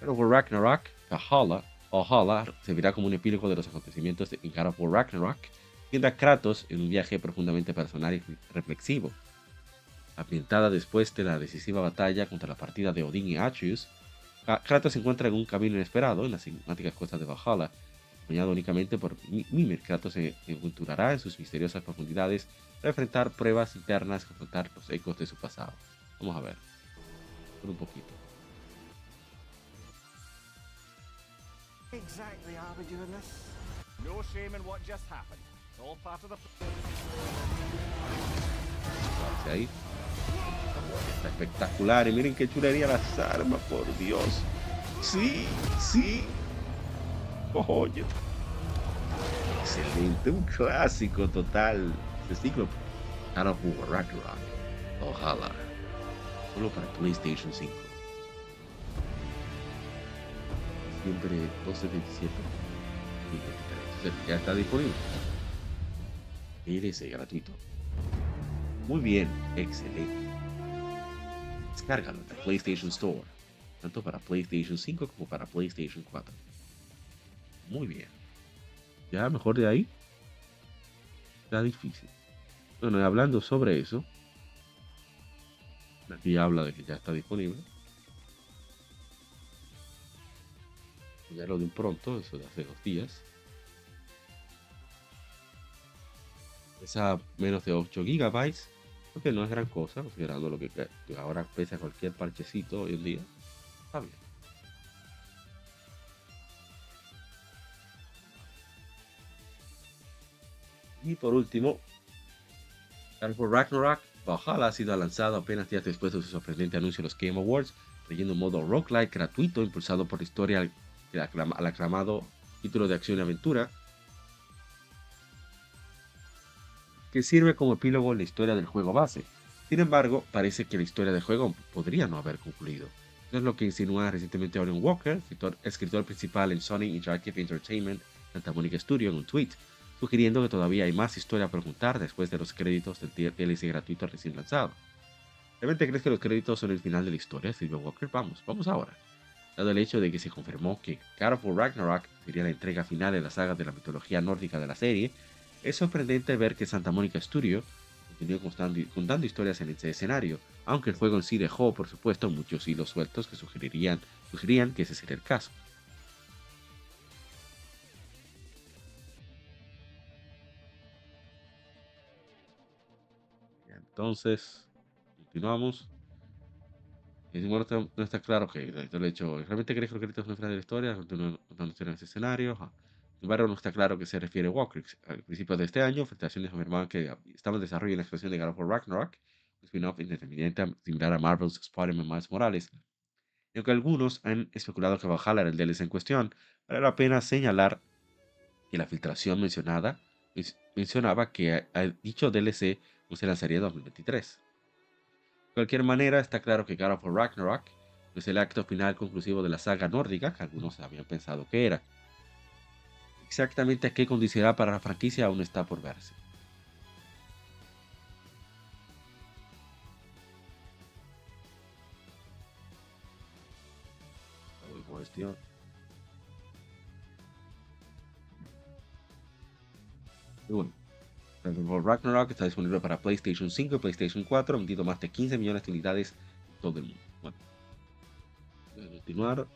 God of War Ragnarok, Valhalla, Valhalla servirá como un epílogo de los acontecimientos en God of War Ragnarok, viendo a Kratos en un viaje profundamente personal y reflexivo. Ambientada después de la decisiva batalla contra la partida de Odín y Atreus, Kratos se encuentra en un camino inesperado en las enigmáticas costas de Valhalla, acompañado únicamente por Mi- Mimir. Kratos se aventurará en sus misteriosas profundidades para enfrentar pruebas internas, confrontar los ecos de su pasado. Vamos a ver. Por un poquito. Exactly are we doing this? No shame in what just happened. It's all part of the. Ahí. Está espectacular. Y miren qué chulería las armas, por Dios. Sí, sí. Excelente, un clásico total. God of War Ragnarok. Ojalá. Solo para PlayStation 5. Siempre 12 de diciembre. 2023. Entonces, Ya está disponible. DLC gratuito. Muy bien, excelente. Descárgalo en la PlayStation Store, tanto para PlayStation 5 como para PlayStation 4. Muy bien. Ya mejor de ahí. Está difícil. Bueno, hablando sobre eso, aquí habla de que ya está disponible. Ya lo de un pronto, eso de hace dos días. Pesa menos de 8 gigabytes, lo que no es gran cosa, considerando lo que, que ahora pesa cualquier parchecito hoy en día. Está bien. Y por último, War Ragnarok Valhalla ha sido lanzado apenas días después de su sorprendente anuncio en los Game Awards, trayendo un modo roguelike gratuito impulsado por la historia al aclamado título de acción y aventura, que sirve como epílogo en la historia del juego base. Sin embargo, parece que la historia del juego podría no haber concluido. Eso es lo que insinúa recientemente Orion Walker, escritor, escritor principal en Sony Interactive Entertainment Santa Monica Studio, en un tweet, sugiriendo que todavía hay más historia por contar después de los créditos del DLC gratuito recién lanzado. ¿Realmente crees que los créditos son el final de la historia, Silvio Walker? Vamos, vamos ahora. Dado el hecho de que se confirmó que God of War Ragnarok sería la entrega final de la saga de la mitología nórdica de la serie, es sorprendente ver que Santa Monica Studio continuó contando, historias en ese escenario, aunque el juego en sí dejó, por supuesto, muchos hilos sueltos que sugerirían, sugerían que ese sería el caso. Entonces, continuamos. Y bueno, no está claro que el hecho, ¿realmente crees que los créditos son el final de la historia? Contando historias en ese escenario. Sin embargo, no está claro que se refiere a Walker. Al principio de este año, filtraciones afirmaban que estaba en desarrollo en la expresión de God of War Ragnarok, un spin-off independiente similar a Marvel's Spider-Man Miles Morales. Y aunque algunos han especulado que Valhalla era el DLC en cuestión, vale la pena señalar que la filtración mencionada mencionaba que dicho DLC no se lanzaría en 2023. De cualquier manera, está claro que God of War Ragnarok no es el acto final conclusivo de la saga nórdica que algunos habían pensado que era. Exactamente a qué condicionará para la franquicia aún está por verse. Cuestión. Y bueno, Ragnarok está disponible para PlayStation 5 y PlayStation 4, vendido más de 15 millones de unidades en todo el mundo. Bueno, voy a continuar.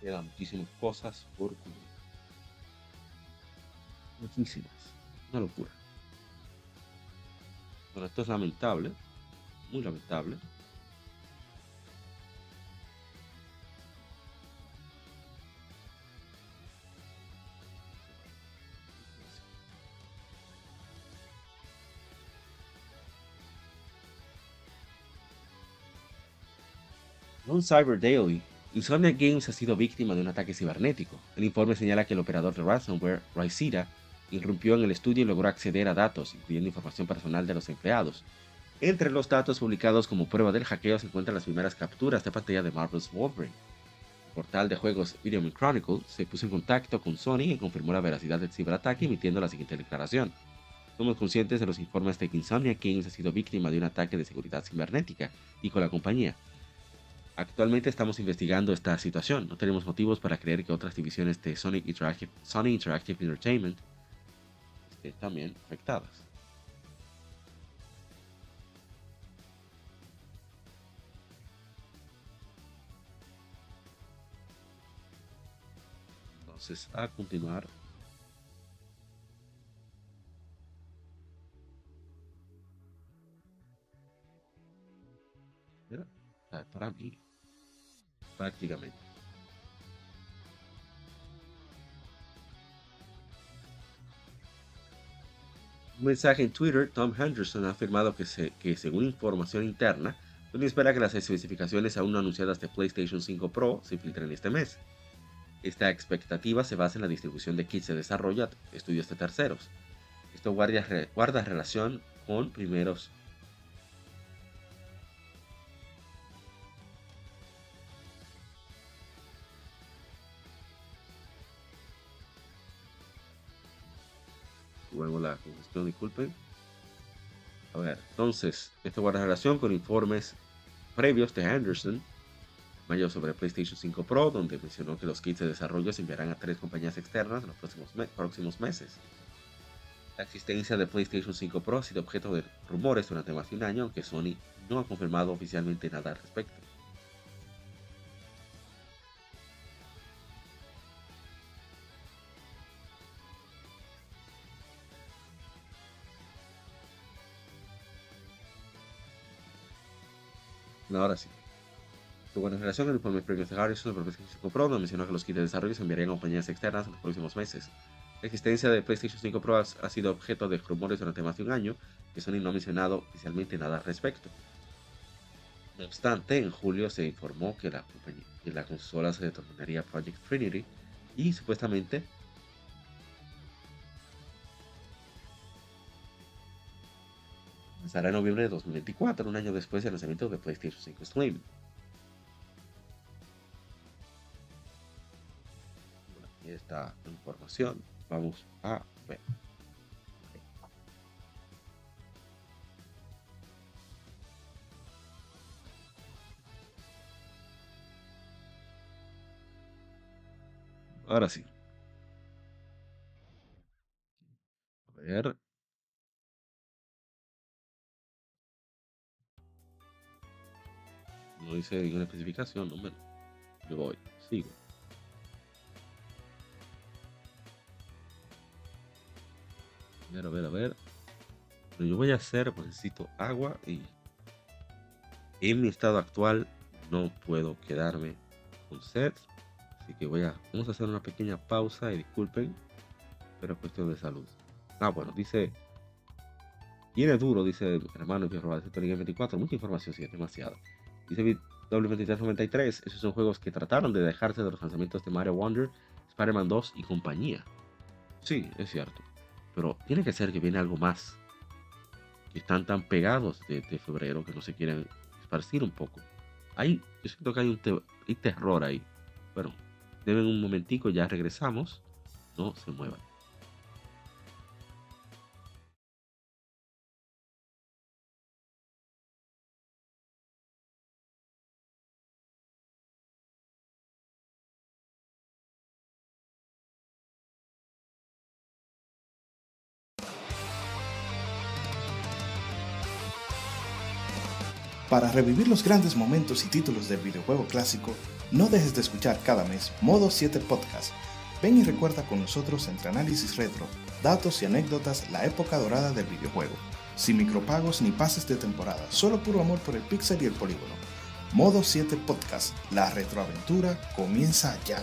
Quedan muchísimas cosas por cubrir. Muchísimas. Una locura. Bueno, esto es lamentable. Muy lamentable. Un Cyber Daily, Insomniac Games ha sido víctima de un ataque cibernético. El informe señala que el operador de ransomware, Rysida, irrumpió en el estudio y logró acceder a datos, incluyendo información personal de los empleados. Entre los datos publicados como prueba del hackeo se encuentran las primeras capturas de pantalla de Marvel's Wolverine. El portal de juegos Video Chronicle se puso en contacto con Sony y confirmó la veracidad del ciberataque emitiendo la siguiente declaración. Somos conscientes de los informes de que Insomniac Games ha sido víctima de un ataque de seguridad cibernética, dijo la compañía. Actualmente estamos investigando esta situación. No tenemos motivos para creer que otras divisiones de Sonic Interactive, Sony Interactive Entertainment estén también afectadas. Entonces, a continuar. Para mí prácticamente. Un mensaje en Twitter, Tom Henderson ha afirmado que, se, que según información interna, Sony espera que las especificaciones aún no anunciadas de PlayStation 5 Pro se filtren este mes. Esta expectativa se basa en la distribución de kits de desarrollo a estudios de terceros. Esto guarda, guarda relación con primeros disculpen. A ver, entonces, esto guarda relación con informes previos de Henderson, mayo sobre PlayStation 5 Pro, donde mencionó que los kits de desarrollo se enviarán a tres compañías externas en los próximos, próximos meses. La existencia de PlayStation 5 Pro ha sido objeto de rumores durante más de un año, aunque Sony no ha confirmado oficialmente nada al respecto. Ahora sí. Tu buena relación con informes previos de Harrison sobre PlayStation 5 Pro, donde mencionó que los kits de desarrollo se enviarían a compañías externas en los próximos meses. La existencia de PlayStation 5 Pro ha, sido objeto de rumores durante más de un año, que Sony no ha mencionado oficialmente nada al respecto. No obstante, en julio se informó que la, que la consola se denominaría Project Trinity y supuestamente Lanzará en noviembre de 2024, un año después del lanzamiento de PlayStation 5 Slim. Bueno, información. Vamos a ver. Ahora sí. A ver. No dice ninguna especificación, no me. Yo voy, sigo. A ver, a ver, a ver. Lo yo voy a hacer, pues necesito agua y en mi estado actual no puedo quedarme con sed. Así que voy a, vamos a hacer una pequeña pausa y disculpen, pero es cuestión de salud. Ah, bueno, dice, viene duro, dice hermano que roba de 24, mucha información, sí, es demasiado. Dice W2393, esos son juegos que trataron de dejarse de los lanzamientos de Mario Wonder, Spider-Man 2 y compañía. Sí, es cierto. Pero tiene que ser que viene algo más. Que están tan pegados de, febrero que no se quieren esparcir un poco. Hay, yo siento que hay un te- hay terror ahí. Bueno, deben un momentico, ya regresamos. No se muevan. Para revivir los grandes momentos y títulos del videojuego clásico, no dejes de escuchar cada mes Modo 7 Podcast. Ven y recuerda con nosotros entre análisis retro, datos y anécdotas la época dorada del videojuego. Sin micropagos ni pases de temporada, solo puro amor por el pixel y el polígono. Modo 7 Podcast, la retroaventura comienza ya.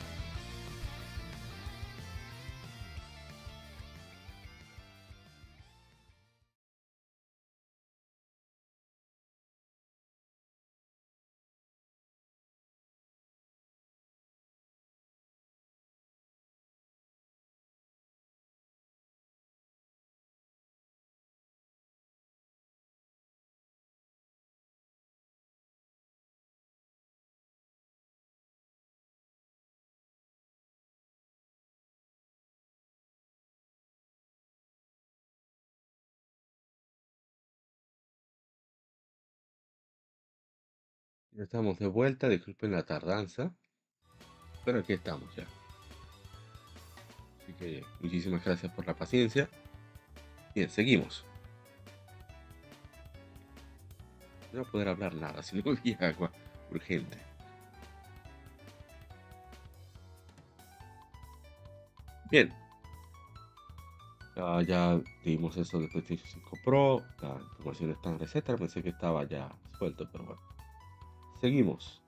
Ya estamos de vuelta, disculpen la tardanza. Pero aquí estamos ya. Así que muchísimas gracias por la paciencia. Bien, seguimos. No voy a poder hablar nada si no bebí agua. Urgente. Bien. Ah, ya dimos eso de PlayStation 5 Pro. La información está en receta. Pensé que estaba ya suelto, pero bueno. Seguimos.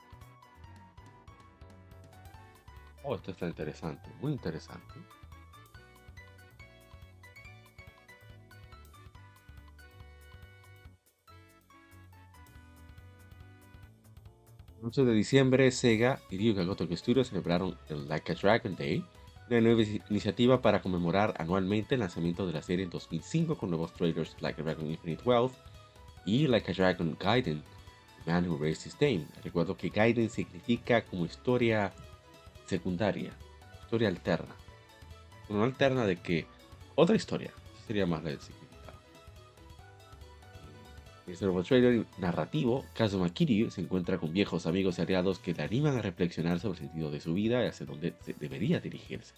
Oh, esto está interesante. Muy interesante. El 11 de diciembre, Sega y Ryuga Gotoku Studios celebraron el Like a Dragon Day, una nueva iniciativa para conmemorar anualmente el lanzamiento de la serie en 2005 con nuevos trailers Like a Dragon Infinite Wealth y Like a Dragon Gaiden, Man Who Raised His Name. Recuerdo que Gaiden significa como historia secundaria, historia alterna. Una alterna de que otra historia, sería más el significado. En este nuevo trailer narrativo, Kazuma Kiryu se encuentra con viejos amigos y aliados que le animan a reflexionar sobre el sentido de su vida y hacia dónde debería dirigirse.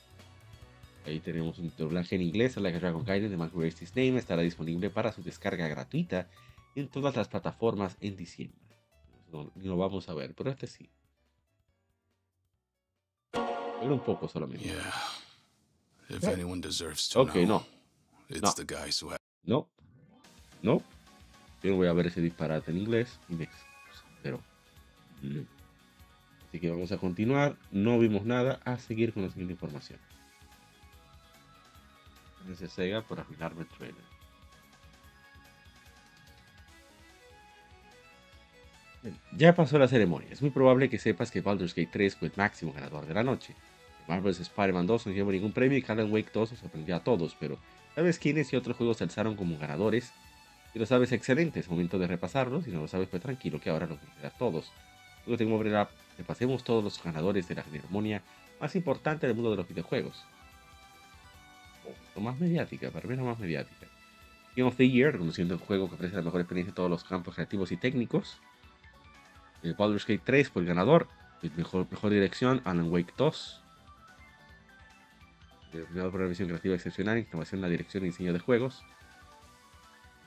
Ahí tenemos un doblaje en inglés, a Dragon Gaiden de Man Who Raised His Name estará disponible para su descarga gratuita en todas las plataformas en diciembre. No, ni lo vamos a ver, pero este sí. Pero un poco solamente. If anyone deserves to Ok, know, no. it's No. the guys who have. No. No. Yo no voy a ver ese disparate en inglés pero. no. Así que vamos a continuar. No vimos nada. A seguir con la siguiente información. Gracias Sega por arruinarme el trailer. Ya pasó la ceremonia. Es muy probable que sepas que Baldur's Gate 3 fue el máximo ganador de la noche. Marvel's Spider-Man 2 no llevó ningún premio y Alan Wake 2 nos sorprendió a todos, pero ¿sabes quiénes y otros juegos se alzaron como ganadores? Si lo sabes, excelente, es momento de repasarlos. Si no lo sabes, pues tranquilo, que ahora los a todos. Luego tengo la- repasemos todos los ganadores de la ceremonia más importante del mundo de los videojuegos. Lo más mediática, para mí la más mediática. Game of the Year, reconociendo el juego que ofrece la mejor experiencia en todos los campos creativos y técnicos. El Baldur's Gate 3 fue el ganador. Mejor, mejor dirección, Alan Wake 2. El premiado por la visión creativa excepcional, innovación en la dirección y diseño de juegos.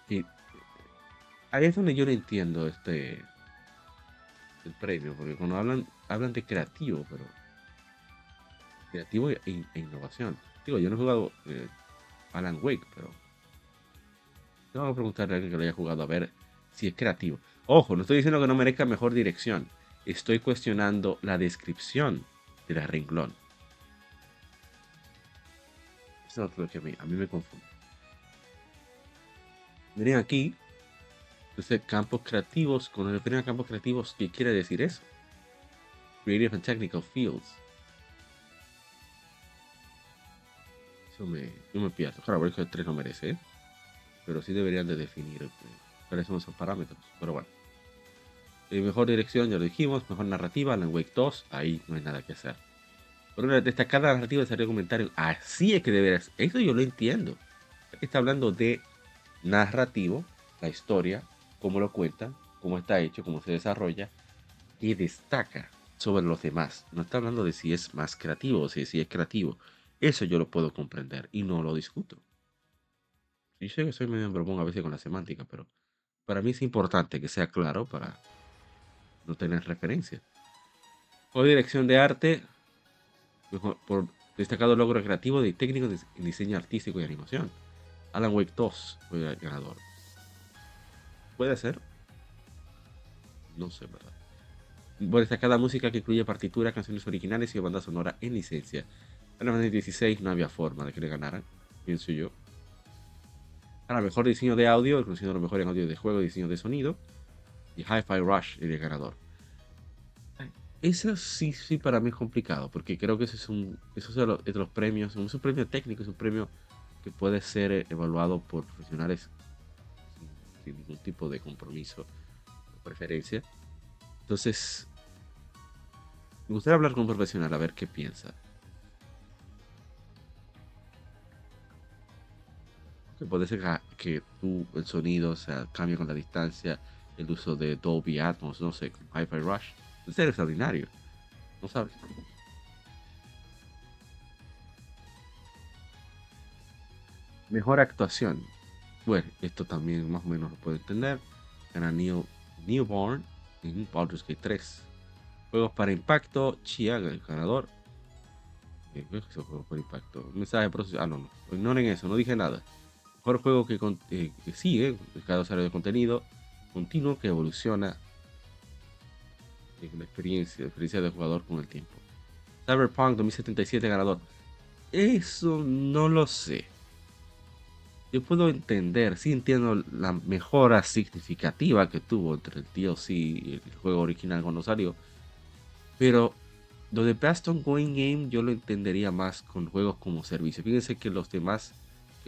Y ahí es donde yo no entiendo este el premio, porque cuando hablan hablan de creativo, pero creativo e, e innovación. Digo, yo no he jugado eh, Alan Wake, pero tengo que preguntarle a alguien que lo haya jugado a ver si es creativo. Ojo, no estoy diciendo que no merezca mejor dirección. Estoy cuestionando la descripción de la renglón. Eso es lo que a mí, a mí me confunde. Miren aquí. Entonces, campos creativos. Cuando se refieren a campos creativos, ¿qué quiere decir eso? Creative and Technical Fields. Eso me, yo me pierdo. Claro, porque el 3 no merece, ¿eh? Pero sí deberían de definir eh, cuáles son esos parámetros. Pero bueno. Mejor dirección, ya lo dijimos. Mejor narrativa, Alan Wake 2. Ahí no hay nada que hacer. Por una destacada narrativa salió comentario. Así es que deberías. Eso yo lo entiendo. Está hablando de narrativo, la historia, cómo lo cuentan, cómo está hecho, cómo se desarrolla, y destaca sobre los demás. No está hablando de si es más creativo o si, si es creativo. Eso yo lo puedo comprender y no lo discuto. Yo sé que soy medio bromón a veces con la semántica, pero para mí es importante que sea claro para no tener referencia. O dirección de arte, mejor- por destacado logro creativo de técnico en diseño artístico y animación. Alan Wake 2 fue el ganador. ¿Puede ser? No sé, ¿verdad? Por destacada música que incluye partitura, canciones originales y banda sonora en licencia. Final Fantasy 16 no había forma de que le ganaran, pienso yo. Ahora, mejor diseño de audio, reconociendo lo mejor en audio de juego diseño de sonido. Y Hi-Fi Rush el ganador. Eso sí, sí, para mí es complicado, porque creo que ese es un, eso es de los, los premios, es un premio técnico, es un premio que puede ser evaluado por profesionales sin, sin ningún tipo de compromiso o preferencia. Entonces, me gustaría hablar con un profesional a ver qué piensa. Que puede ser que- el sonido, o cambie con la distancia, el uso de Dolby Atmos, no sé, Hi-Fi Rush. Puede ser extraordinario. No sabes. Mejor actuación. Bueno, esto también más o menos lo puedo entender. Gana Newborn en Baldur's Gate 3. Juegos para impacto, Chiaga, el ganador. Eh, ¿qué es eso juego por impacto? Mensaje proceso. Ah, no, no. Ignoren eso, no dije nada. Mejor juego eh, que sigue, cada usuario de contenido continuo que evoluciona la experiencia, la experiencia del jugador con el tiempo. Cyberpunk 2077 ganador. Eso no lo sé. Yo puedo entender, sí entiendo la mejora significativa que tuvo entre el DLC y el juego original cuando salió. Pero lo de Best Ongoing Game yo lo entendería más con juegos como servicio. Fíjense que los demás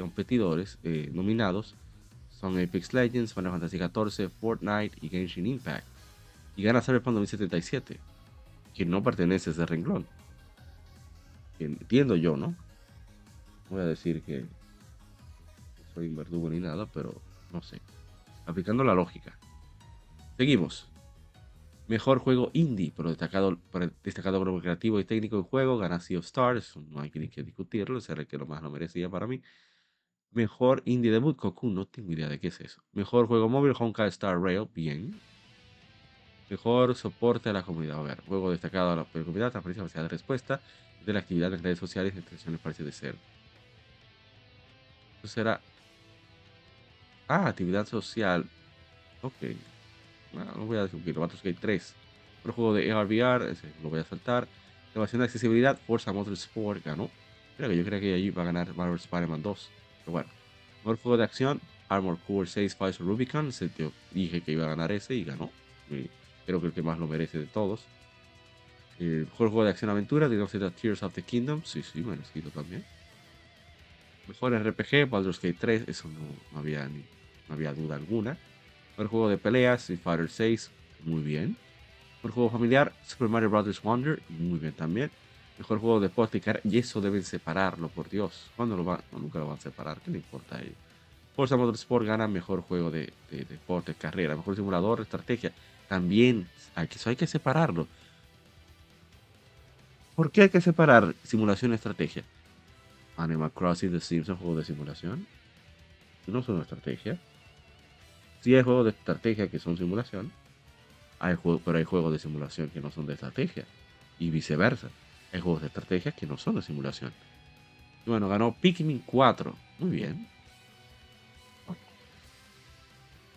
competidores eh, nominados son Apex Legends, Final Fantasy XIV, Fortnite y Genshin Impact. Y gana Cyberpunk 2077, que no pertenece a ese renglón. Entiendo yo, ¿no? Voy a decir que soy un verdugo ni nada, pero no sé. Aplicando la lógica. Seguimos. Mejor juego indie, pero destacado, destacado lo creativo y técnico del juego, gana Sea of Stars, no hay que discutirlo, ese el que lo más lo merecía para mí. Mejor indie debut, Cocoon, no tengo idea de qué es eso. Mejor juego móvil, Honkai Star Rail, bien. Mejor soporte a la comunidad, ver, juego destacado a la comunidad, transparencia, velocidad de respuesta, de la actividad en redes sociales extensiones parece de ser. Eso será... Ah, actividad social. Ok. No voy a discutir. Baldur's Gate 3. Otro juego de ARVR, lo voy a saltar. Innovación de accesibilidad, Forza Motorsport ganó. Mira que yo creía que allí iba a ganar Marvel Spider-Man 2. Pero bueno. Mejor juego de acción, Armor Core 6 Pfizer Rubicon. Ese yo dije que iba a ganar ese y ganó. Creo que el que más lo merece de todos. El mejor juego de acción aventura, of Tears of the Kingdom. Sí, sí, merecido también. Mejor RPG, Baldur's Gate 3. Eso no, no había, ni- no había duda alguna. Mejor juego de peleas, Street Fighter 6. Muy bien. Mejor juego familiar, Super Mario Bros. Wonder. Muy bien también. Mejor juego de deporte y eso deben separarlo, por Dios. ¿Cuándo lo van? Nunca lo van a separar. ¿Qué le importa a ellos? Forza Motorsport gana mejor juego de, de deporte, carrera. Mejor simulador, estrategia. También hay que, eso hay que separarlo. ¿Por qué hay que separar simulación y estrategia? Animal Crossing, The Sims son juegos de simulación. No son estrategia. Sí hay juegos de estrategia que son simulación. Hay pero hay juegos de simulación que no son de estrategia. Y viceversa. Hay juegos de estrategia que no son de simulación. Bueno, ganó Pikmin 4. Muy bien.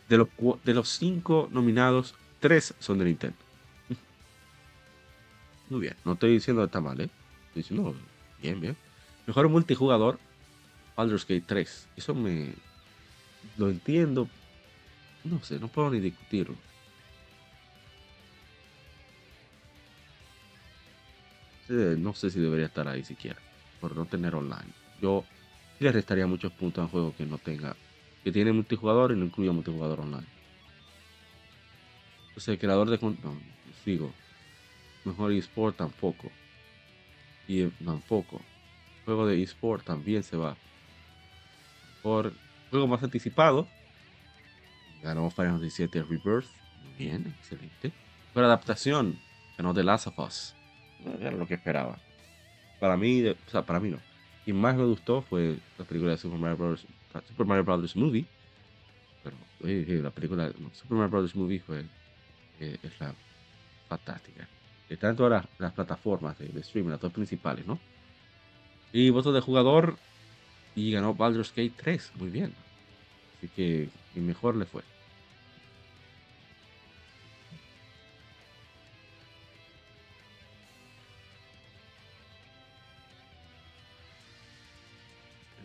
De los, de los cinco nominados, tres son de Nintendo. Muy bien. No estoy diciendo que está mal, ¿eh? Estoy diciendo bien, bien. Mejor multijugador, Baldur's Gate 3. Eso me... Lo entiendo. No sé, no puedo ni discutirlo. No sé si debería estar ahí siquiera. Por no tener online. Yo le restaría muchos puntos a un juego que no tenga... Que tiene multijugador y no incluye multijugador online. Entonces, creador de... con- No, sigo. Mejor eSport tampoco. Y eh, tampoco. Juego de eSport también se va. Por juego más anticipado. Ganó Final Fantasy VII Rebirth. Muy bien, excelente. Por adaptación. Ganó The Last of Us. Era lo que esperaba. Para mí, o sea, para mí no. Quien más me gustó fue la película de Super Mario Bros. Super Mario Bros. Movie. Pero la película no, Super Mario Bros. Movie fue eh, fantástica. Está en todas las, las plataformas de, de streaming, las dos principales, ¿no? Y voto de jugador y ganó Baldur's Gate 3. Muy bien. Así que y mejor le fue.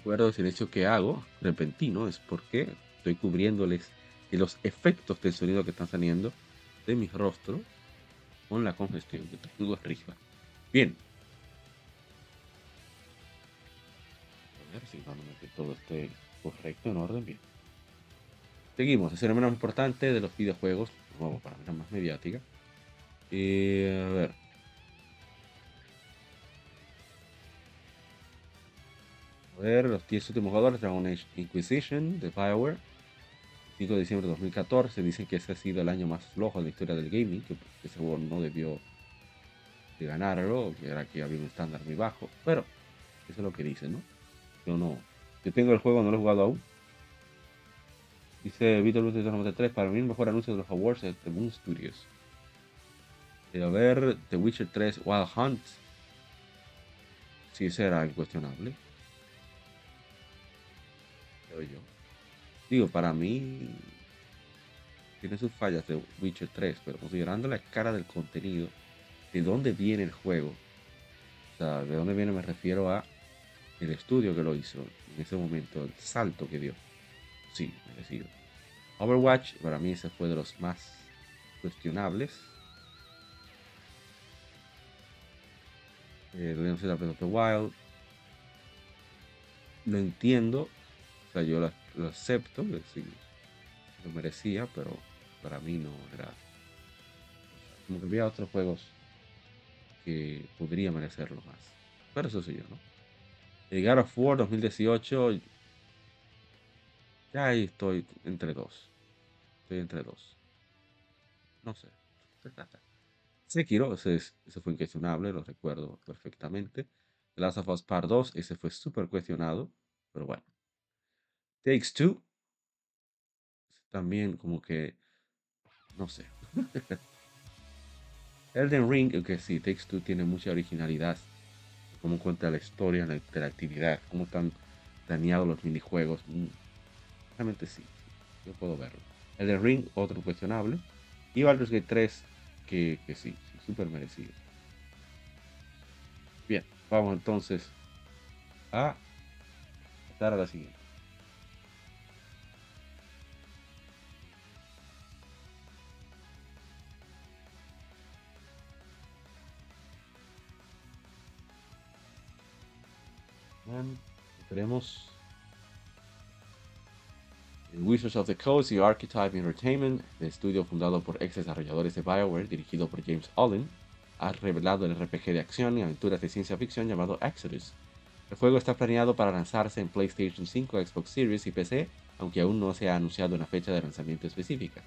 Recuerdo el silencio que hago, repentino, es porque estoy cubriéndoles los efectos del sonido que están saliendo de mi rostro con la congestión que tengo arriba. Bien. A ver si que todo esté correcto, en orden, bien. Seguimos, el menos importante de los videojuegos, de nuevo para la más mediática. Y a ver. A ver, los 10 últimos jugadores, Dragon Age Inquisition de Bioware. 5 de diciembre de 2014. Dicen que ese ha sido el año más flojo en la historia del gaming, que ese juego no debió de ganarlo, que era que había un estándar muy bajo. Pero eso es lo que dicen, ¿no? Yo no. Yo tengo el juego, no lo he jugado aún. Dice Víctor Luz 93, para mí el mejor anuncio de los awards es de Moon Studios. Eh, a ver, The Witcher 3 Wild Hunt. sí será incuestionable. Yo. Digo, para mí tiene sus fallas de Witcher 3, pero considerando la escala del contenido, de dónde viene el juego, o sea, de dónde viene me refiero a el estudio que lo hizo en ese momento, el salto que dio. Sí, merecido. Overwatch, para mí ese fue de los más cuestionables. Eh, Wild. Lo entiendo, o sea, yo lo, acepto, que sí, lo merecía, pero para mí no era. Como que había otros juegos que podría merecerlo más. Pero eso sí yo, ¿no? God of War 2018. Ya ahí estoy entre dos. Estoy entre dos. No sé. Sekiro, ese, es- ese fue incuestionable, lo recuerdo perfectamente. The Last of Us Part 2, ese fue súper cuestionado, pero bueno. Takes Two, también como que, no sé. Elden Ring, que sí, Takes Two tiene mucha originalidad. Cómo cuenta la historia, la interactividad, cómo están planeados los minijuegos. mm, Realmente sí, yo puedo verlo. Elden Ring, otro cuestionable. Y Baldur's Gate 3, que, sí, súper merecido. Bien, vamos entonces a pasar a la siguiente. Bien, tenemos Wizards of the Coast y Archetype Entertainment, el estudio fundado por ex desarrolladores de BioWare, dirigido por James Allen, ha revelado el RPG de acción y aventuras de ciencia ficción llamado Exodus. El juego está planeado para lanzarse en PlayStation 5, Xbox Series y PC, aunque aún no se ha anunciado una fecha de lanzamiento específica.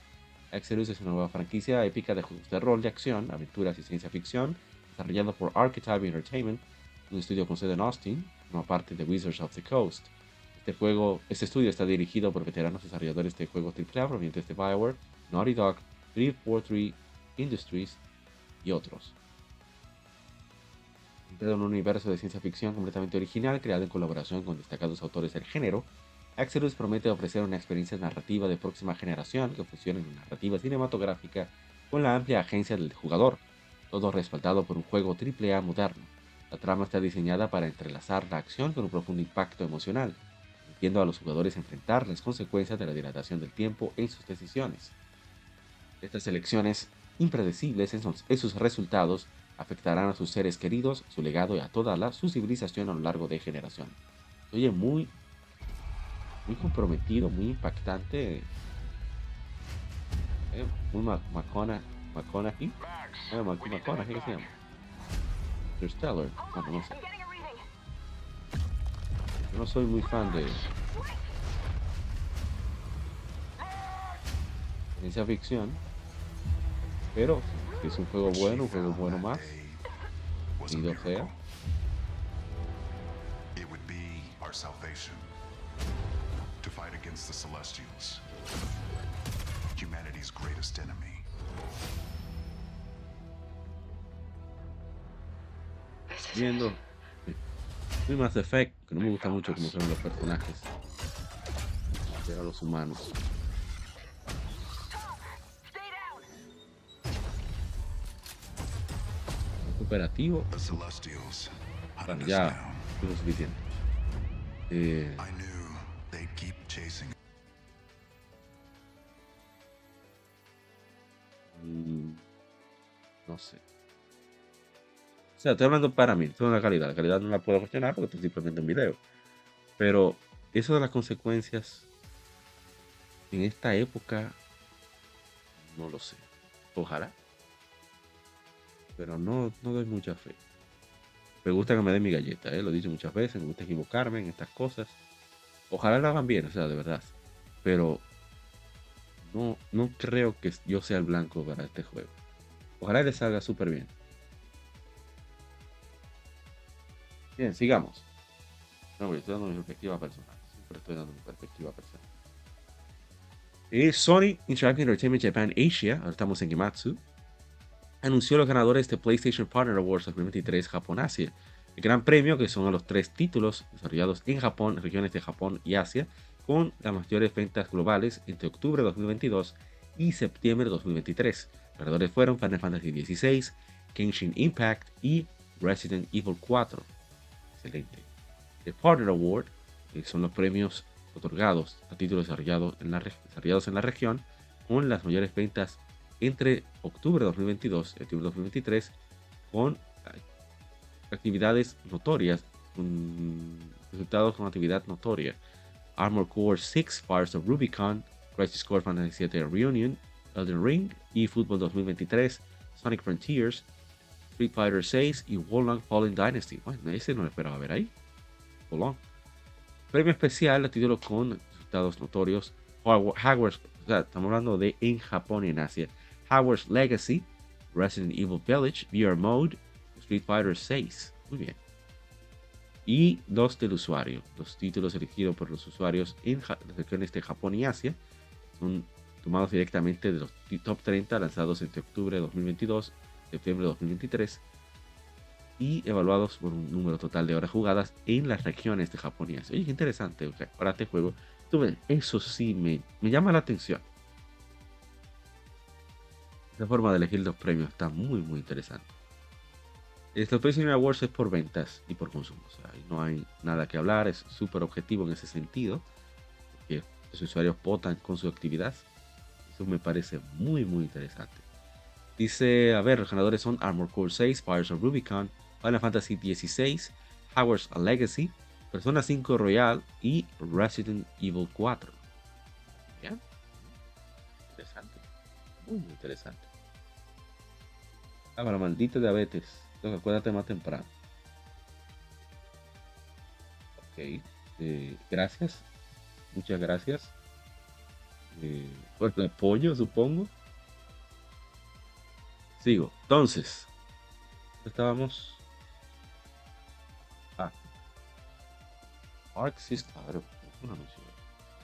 Exodus es una nueva franquicia épica de juegos de rol de acción, aventuras y ciencia ficción, desarrollado por Archetype Entertainment, un estudio con sede en Austin, como parte de Wizards of the Coast. Este juego, este estudio está dirigido por veteranos desarrolladores de juegos AAA provenientes de BioWare, Naughty Dog, 343 Industries y otros. Dentro de un universo de ciencia ficción completamente original, creado en colaboración con destacados autores del género, Exodus promete ofrecer una experiencia narrativa de próxima generación que fusione en narrativa cinematográfica con la amplia agencia del jugador, todo respaldado por un juego AAA moderno. La trama está diseñada para entrelazar la acción con un profundo impacto emocional, permitiendo a los jugadores enfrentar las consecuencias de la dilatación del tiempo en sus decisiones. Estas elecciones impredecibles en sus, resultados afectarán a sus seres queridos, su legado y a toda la, su civilización a lo largo de generaciones. Oye, muy, muy comprometido, muy impactante. Eh, muy Macona, McConaughey. Eh, McConaughey, ¿qué se llama? Interstellar. Bueno, no sé. Yo no soy muy fan de ciencia ficción, pero es un juego bueno, un juego bueno más, y sea, It would be our salvation to fight against the Celestials, viendo. Muy Mass Effect, que no me gusta mucho cómo son los personajes, pero los humanos. Celestials. Bueno, ya lo suficiente. Eh, O sea, estoy hablando para mí, esto es la calidad. La calidad no la puedo cuestionar porque es simplemente un video. Pero eso de las consecuencias en esta época, no lo sé. Ojalá. Pero no, no doy mucha fe. Me gusta que me den mi galleta, ¿eh? lo he dicho muchas veces, me gusta equivocarme en estas cosas. Ojalá lo hagan bien, o sea, de verdad. Pero no, no creo que yo sea el blanco para este juego. Ojalá le salga súper bien. Bien, sigamos. No, yo estoy dando mi perspectiva personal. Siempre estoy dando mi perspectiva personal. Eh, Sony Interactive Entertainment Japan Asia, ahora estamos en Gematsu, anunció los ganadores de PlayStation Partner Awards 2023 Japón Asia. el Gran Premio, que son los tres títulos desarrollados en Japón, regiones de Japón y Asia, con las mayores ventas globales entre octubre de 2022 y septiembre de 2023. Los ganadores fueron Final Fantasy XVI, Genshin Impact y Resident Evil 4. Excelente. El Partner Award, que son los premios otorgados a títulos desarrollados en, la, desarrollados en la región, con las mayores ventas entre octubre de 2022 y octubre de 2023, con actividades notorias, resultados con actividad notoria. Armor Core 6, Fires of Rubicon, Crisis Core Fantasy VII Reunion, Elden Ring, eFootball 2023, Sonic Frontiers, Street Fighter 6 y Wolong Fallen Dynasty. Bueno, ese no lo esperaba ver ahí. Premio especial a título con resultados notorios. Hogwarts, estamos hablando de en Japón y en Asia. Hogwarts Legacy, Resident Evil Village, VR Mode, Street Fighter 6. Muy bien. Y dos del usuario. Los títulos elegidos por los usuarios en las regiones de Japón y Asia son tomados directamente de los top 30 lanzados entre octubre de 2022 y septiembre de 2023 y evaluados por un número total de horas jugadas en las regiones de Japón y Asia. Oye, qué interesante. Para este juego, eso sí me, me llama la atención. La forma de elegir los premios está muy, muy interesante. Este PlayStation Awards es por ventas y por consumo. O sea, no hay nada que hablar, es súper objetivo en ese sentido. Que los usuarios votan con su actividad. Eso me parece muy, muy interesante. Dice, a ver, los ganadores son Armor Core 6, Fires of Rubicon, Final Fantasy XVI, Hogwarts a Legacy, Persona 5 Royal y Resident Evil 4. ¿Ya? Interesante. Muy, interesante. Ah, para maldito diabetes. Entonces acuérdate más temprano. Ok. Eh, gracias. Muchas gracias. Eh, por el apoyo, supongo. Sigo. Entonces. Estábamos. Ah. Arc System. A ver,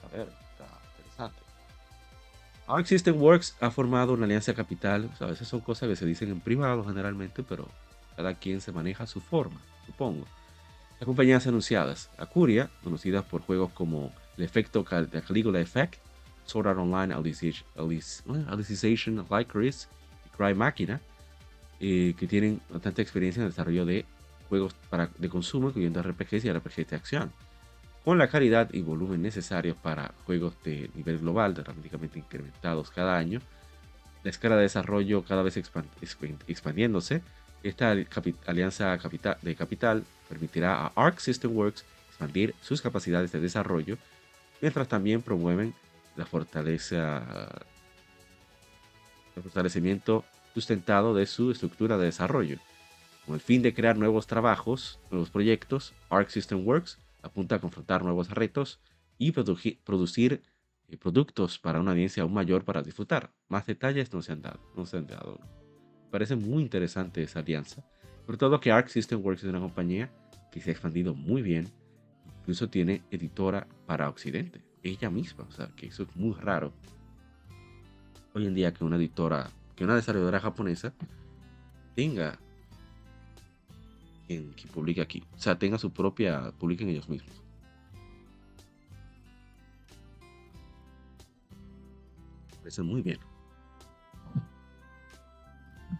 A ver, está interesante. Arc System Works ha formado una alianza capital. O sea, a veces son cosas que se dicen en privado generalmente, pero cada quien se maneja a su forma, supongo. Las compañías anunciadas. Acuria, conocida por juegos como el efecto Caligula Effect, Sword Art Online, Alicization, Lycoris Cry Machina, eh, que tienen bastante experiencia en el desarrollo de juegos para, de consumo, incluyendo RPGs y RPGs de acción, con la calidad y volumen necesarios para juegos de nivel global, dramáticamente incrementados cada año, la escala de desarrollo cada vez expandiéndose, esta alianza de capital permitirá a Arc System Works expandir sus capacidades de desarrollo, mientras también promueven la fortaleza, fortalecimiento sustentado de su estructura de desarrollo. Con el fin de crear nuevos trabajos, nuevos proyectos, Arc System Works apunta a confrontar nuevos retos y producir eh, productos para una audiencia aún mayor para disfrutar. Más detalles no se han dado. No se han dado parece muy interesante esa alianza. Sobre todo que Arc System Works es una compañía que se ha expandido muy bien. Incluso tiene editora para Occidente. Ella misma. O sea, que eso es muy raro. Hoy en día que una editora, que una desarrolladora japonesa tenga quien, publique aquí. O sea, tenga su propia, publiquen ellos mismos. Parece muy bien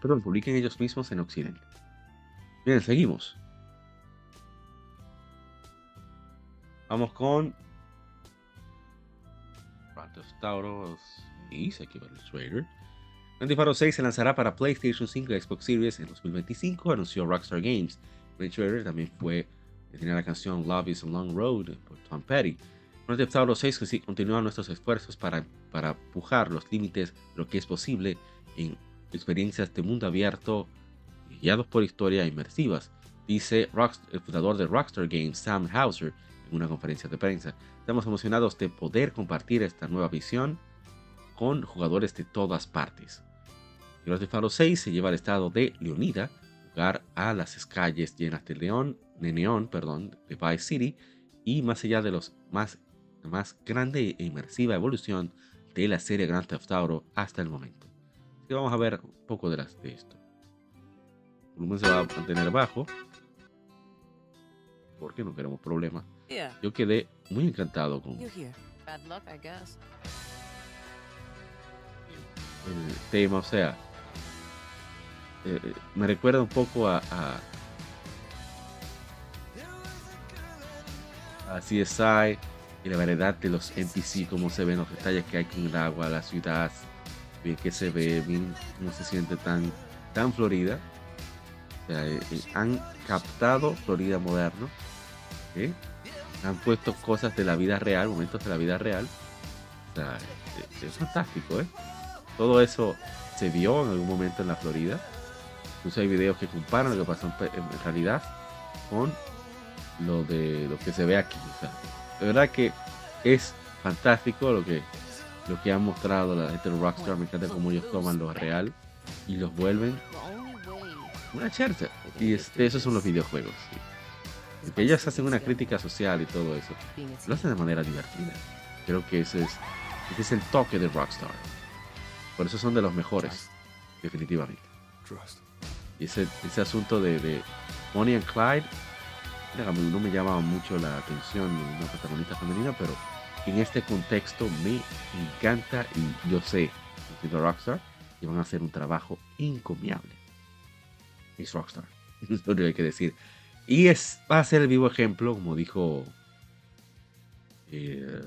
perdón, publiquen ellos mismos en Occidente. Bien, seguimos. Vamos con Grand Tauros y se ver el trailer. Grand Theft 6 se lanzará para PlayStation 5 y Xbox Series en 2025, anunció Rockstar Games. El trailer también fue tenía la canción Love is a Long Road por Tom Petty. Grand Theft Auto 6 continúa nuestros esfuerzos para, para empujar los límites de lo que es posible en experiencias de mundo abierto guiados por historias inmersivas, dice el fundador de Rockstar Games, Sam Hauser, en una conferencia de prensa. Estamos emocionados de poder compartir esta nueva visión con jugadores de todas partes. Grand Theft Auto 6 se lleva al estado de Leonida, lugar a las calles llenas de león, de neón, perdón, de Vice City, y más allá de los más, más grande e inmersiva evolución de la serie Grand Theft Auto hasta el momento vamos a ver un poco de, las, de esto. El volumen se va a mantener bajo. porque no queremos problemas. Yo quedé muy encantado con el tema, o sea, eh, eh, me recuerda un poco a, a, a CSI y la variedad de los NPC, cómo se ven los detalles que hay con el agua, la ciudad, bien que se ve, bien cómo se siente tan, tan Florida. O sea, eh, han captado Florida moderno, han puesto cosas de la vida real, momentos de la vida real. O sea, es fantástico, ¿eh? Todo eso se vio en algún momento en la Florida. Incluso hay videos que comparan lo que pasó en, realidad con lo de lo que se ve aquí. O sea, de verdad que es fantástico lo que lo que han mostrado la gente de Rockstar. Me encanta cómo ellos toman lo real y los vuelven una charcha. Y este, esos son los videojuegos. sí. Que ellos hacen una crítica social y todo eso. Lo hacen de manera divertida. Creo que ese es, ese es el toque de Rockstar. Por eso son de los mejores, definitivamente. Y ese, ese asunto de, de Bonnie and Clyde, no me llama mucho la atención una protagonista femenina, pero en este contexto me encanta y yo sé, siendo Rockstar, que van a hacer un trabajo encomiable. Es Rockstar, es lo que hay que decir. Y es, va a ser el vivo ejemplo, como dijo eh,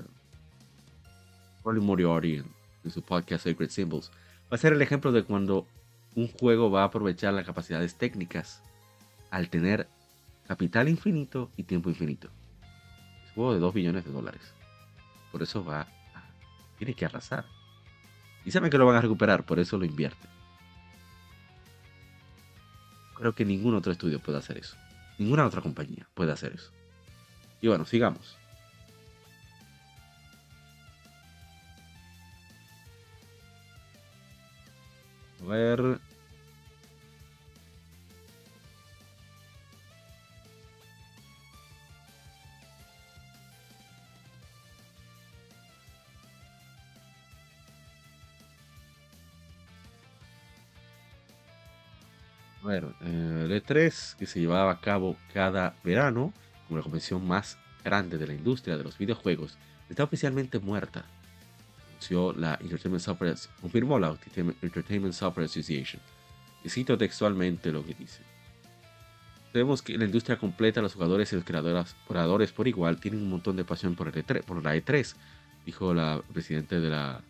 Moriarty en, en su podcast Sacred Symbols, va a ser el ejemplo de cuando un juego va a aprovechar las capacidades técnicas al tener capital infinito y tiempo infinito. Es un juego de 2 billones de dólares. Por eso va a, tiene que arrasar. Y saben que lo van a recuperar, por eso lo invierten. Creo que ningún otro estudio puede hacer eso. Ninguna otra compañía puede hacer eso. Y bueno, sigamos. A ver. Bueno, eh, el E3 que se llevaba a cabo cada verano, como la convención más grande de la industria de los videojuegos, está oficialmente muerta. La Entertainment Software, confirmó la Entertainment Software Association. Y cito textualmente lo que dice. Sabemos que la industria completa, los jugadores y los creadores, creadores por igual tienen un montón de pasión por, el E3, por la E3, dijo la presidenta de la,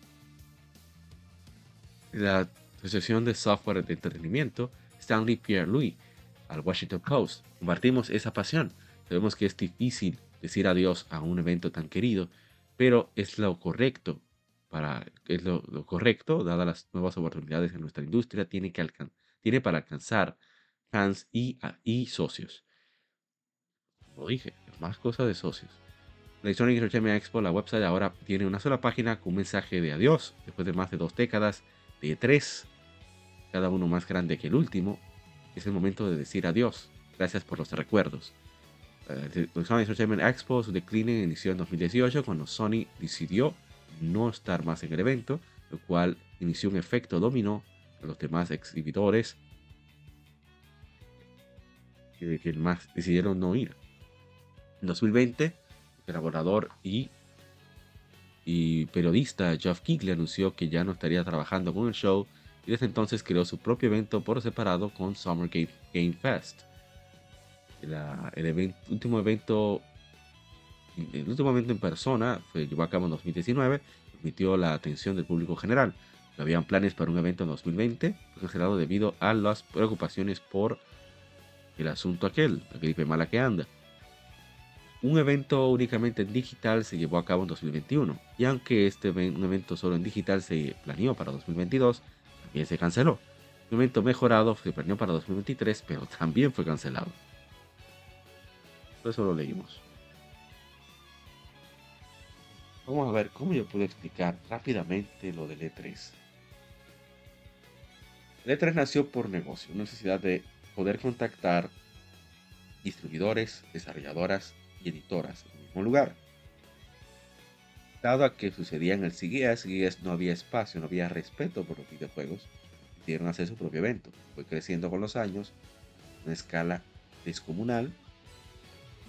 de la Asociación de Software de Entretenimiento, Stanley Pierre Louis, al Washington Post. Compartimos esa pasión. Sabemos que es difícil decir adiós a un evento tan querido, pero es lo correcto es lo, correcto, dadas las nuevas oportunidades en nuestra industria, tiene, que alcan tiene para alcanzar fans y, a- y socios. Lo dije, más cosas de socios. Electronic Entertainment Expo, la website ahora tiene una sola página con un mensaje de adiós después de más de dos décadas de tres, cada uno más grande que el último. Es el momento de decir adiós. Gracias por los recuerdos. The Electronic Entertainment Expo, su decline inició en 2018 cuando Sony decidió no estar más en el evento, lo cual inició un efecto dominó a los demás exhibidores que, más decidieron no ir. En 2020, el colaborador y, periodista Geoff Keighley anunció que ya no estaría trabajando con el show y desde entonces creó su propio evento por separado con Summer Game, Fest. El último evento el último evento en persona se llevó a cabo en 2019, permitió la atención del público general. Habían planes para un evento en 2020, fue cancelado debido a las preocupaciones por el asunto aquel, la gripe mala que anda. Un evento únicamente en digital se llevó a cabo en 2021, y aunque este un evento solo en digital se planeó para 2022, también se canceló. Un evento mejorado se planeó para 2023, pero también fue cancelado. Eso lo leímos. Vamos a ver cómo yo puedo explicar rápidamente lo del E3. El E3 nació por negocio, una necesidad de poder contactar distribuidores, desarrolladoras y editoras en el mismo lugar. Dado a que sucedía en el CES, CES no había espacio, no había respeto por los videojuegos, decidieron hacer su propio evento. Fue creciendo con los años, a una escala descomunal,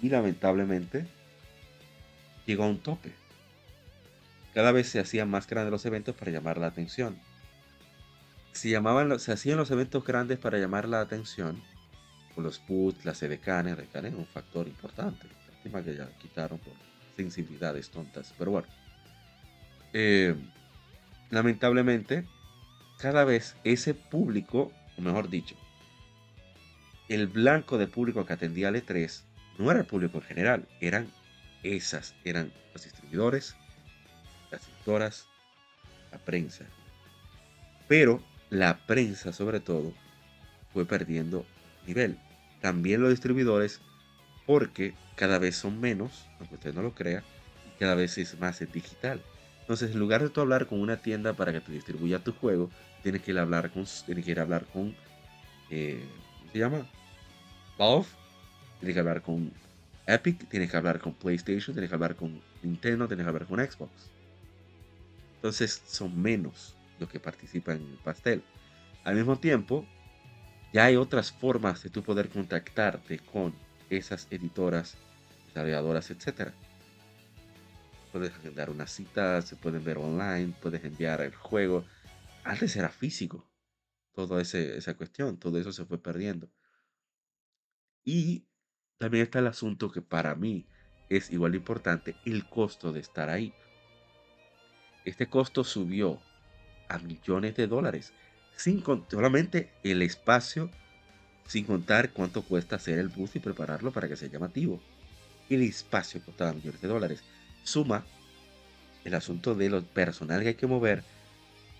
Y lamentablemente llegó a un tope. Cada vez se hacían más grandes los eventos para llamar la atención. Se, llamaban, se hacían los eventos grandes para llamar la atención. Con los puts, las edecanes, edecanes es un factor importante. Lástima que ya quitaron por sensibilidades tontas. Pero bueno. Eh, lamentablemente, cada vez ese público, o mejor dicho, el blanco de público que atendía al E3 no era el público en general, eran esas, eran los distribuidores, las editoras, la prensa. Pero la prensa, sobre todo, fue perdiendo nivel. También los distribuidores, porque cada vez son menos, aunque usted no lo crea, cada vez es más digital. Entonces, en lugar de tú hablar con una tienda para que te distribuya tu juego, tienes que ir a hablar con, tienes que hablar con, eh, ¿cómo se llama? Valve, tienes que hablar con Epic, tienes que hablar con PlayStation, tienes que hablar con Nintendo, tienes que hablar con Xbox. Entonces son menos los que participan en el pastel. Al mismo tiempo, ya hay otras formas de tú poder contactarte con esas editoras, desarrolladoras, etc. Puedes agendar una cita, se pueden ver online, puedes enviar el juego. Antes era físico. Toda esa cuestión, todo eso se fue perdiendo. Y también está el asunto que para mí es igual de importante, el costo de estar ahí. Este costo subió a millones de dólares, sin solamente el espacio, sin contar cuánto cuesta hacer el bus y prepararlo para que sea llamativo. El espacio costaba millones de dólares. Suma el asunto de los personal que hay que mover,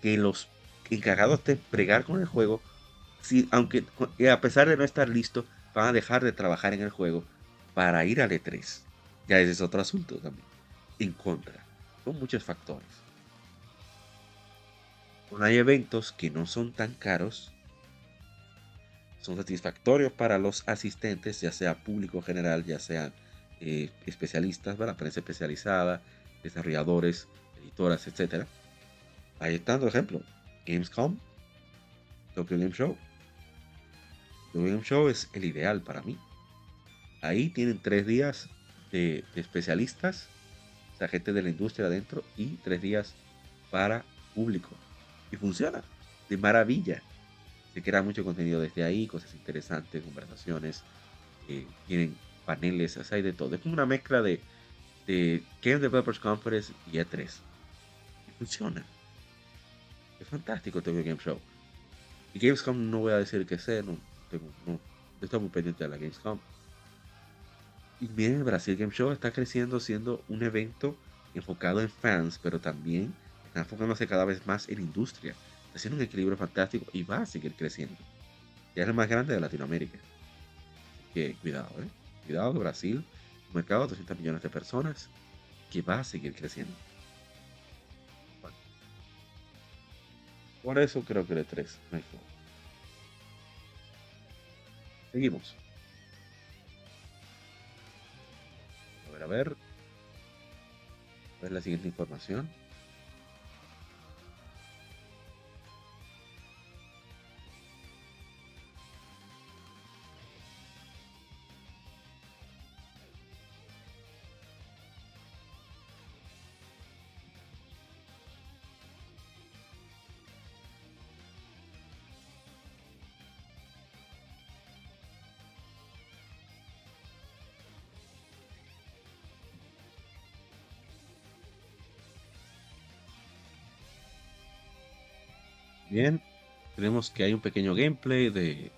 que los encargados de pregar con el juego, si, aunque a pesar de no estar listo, van a dejar de trabajar en el juego para ir al E3. Ya ese es otro asunto también. En contra. Son muchos factores. Hay eventos que no son tan caros. Son satisfactorios para los asistentes, ya sea público general, ya sean eh, especialistas, ¿verdad? prensa especializada, desarrolladores, editoras, etc. Ahí están, por ejemplo, Gamescom, Tokyo Game Show. Tokyo Game Show es el ideal para mí. Ahí tienen tres días de, de especialistas, o sea, gente de la industria adentro, y tres días para público. Y funciona de maravilla. Se crea mucho contenido desde ahí, cosas interesantes, conversaciones, eh, tienen paneles, o hay de todo. Es como una mezcla de, de Game Developers Conference y E3. Y funciona. Es fantástico Tokyo Game Show. Y Gamescom no voy a decir que sé, no, tengo, no, estoy muy pendiente de la Gamescom. Y miren, el Brasil Game Show está creciendo siendo un evento enfocado en fans, pero también está enfocándose cada vez más en industria. Haciendo un equilibrio fantástico y va a seguir creciendo. Ya es el más grande de Latinoamérica. Que cuidado, ¿eh? Cuidado, Brasil, un mercado de 200 millones de personas que va a seguir creciendo. Por eso creo que el E3 no. Seguimos. A ver, a ver. A ver la siguiente información. Bien, tenemos que hay un pequeño gameplay de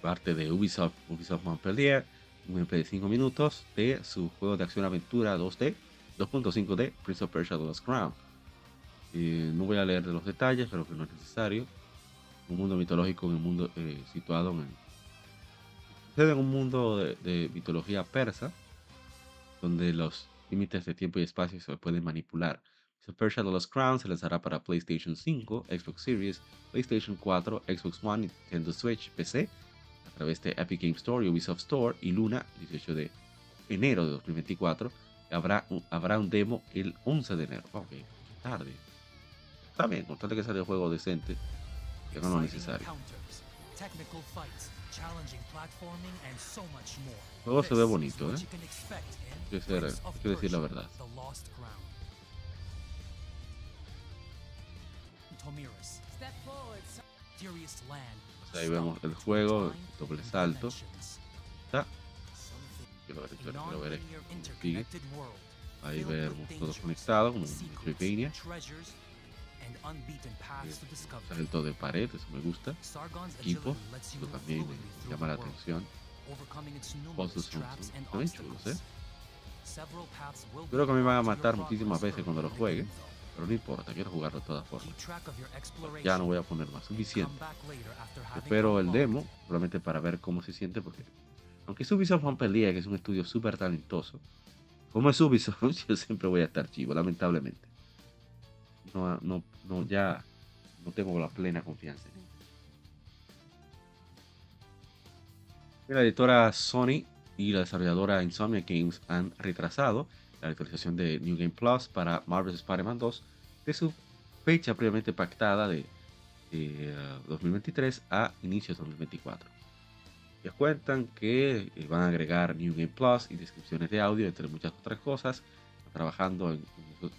parte de Ubisoft, Ubisoft Montpellier, un gameplay de 5 minutos de su juego de acción aventura 2D, 2.5D, Prince of Persia The Lost Crown. Eh, no voy a leer de los detalles, creo que no es necesario. Un mundo mitológico un mundo eh, situado en, en un mundo de, de mitología persa, donde los límites de tiempo y espacio se pueden manipular. The Lost Crown se lanzará para PlayStation 5, Xbox Series, PlayStation 4, Xbox One, Nintendo Switch, PC, a través de Epic Game Store y Ubisoft Store y Luna, 18 de enero de 2024. Habrá un, habrá un demo el 11 de enero. Ok, tarde. Está bien, con que salga el juego decente, que no lo necesario. El juego se ve bonito, ¿eh? hay of que decir la verdad. Ahí vemos el juego, doble salto. Está. Quiero ver, quiero, quiero ver esto. cómo sigue. Ahí vemos todo conectado, como un Metroidvania. treasures, and unbeaten paths to discover. Salto de pared, eso me gusta. Sargon's Equipo, eso también me llama la atención. Puzzles son, son, chulos. ¿eh? Creo que me van a matar muchísimas veces cuando lo juegue. Pero no importa, quiero jugarlo de todas formas. Ya no voy a poner más, suficiente. Espero el demo, solamente para ver cómo se siente, porque aunque Ubisoft Montpellier, que es un estudio súper talentoso, como es Ubisoft, yo siempre voy a estar chivo, lamentablemente. No, no, no, ya no tengo la plena confianza en ellos. La editora Sony y la desarrolladora Insomnia Games han retrasado la actualización de New Game Plus para Marvel's Spider-Man 2 de su fecha previamente pactada de, de, eh, 2023 a inicios de 2024. Les cuentan que eh, van a agregar New Game Plus y descripciones de audio, entre muchas otras cosas, trabajando en,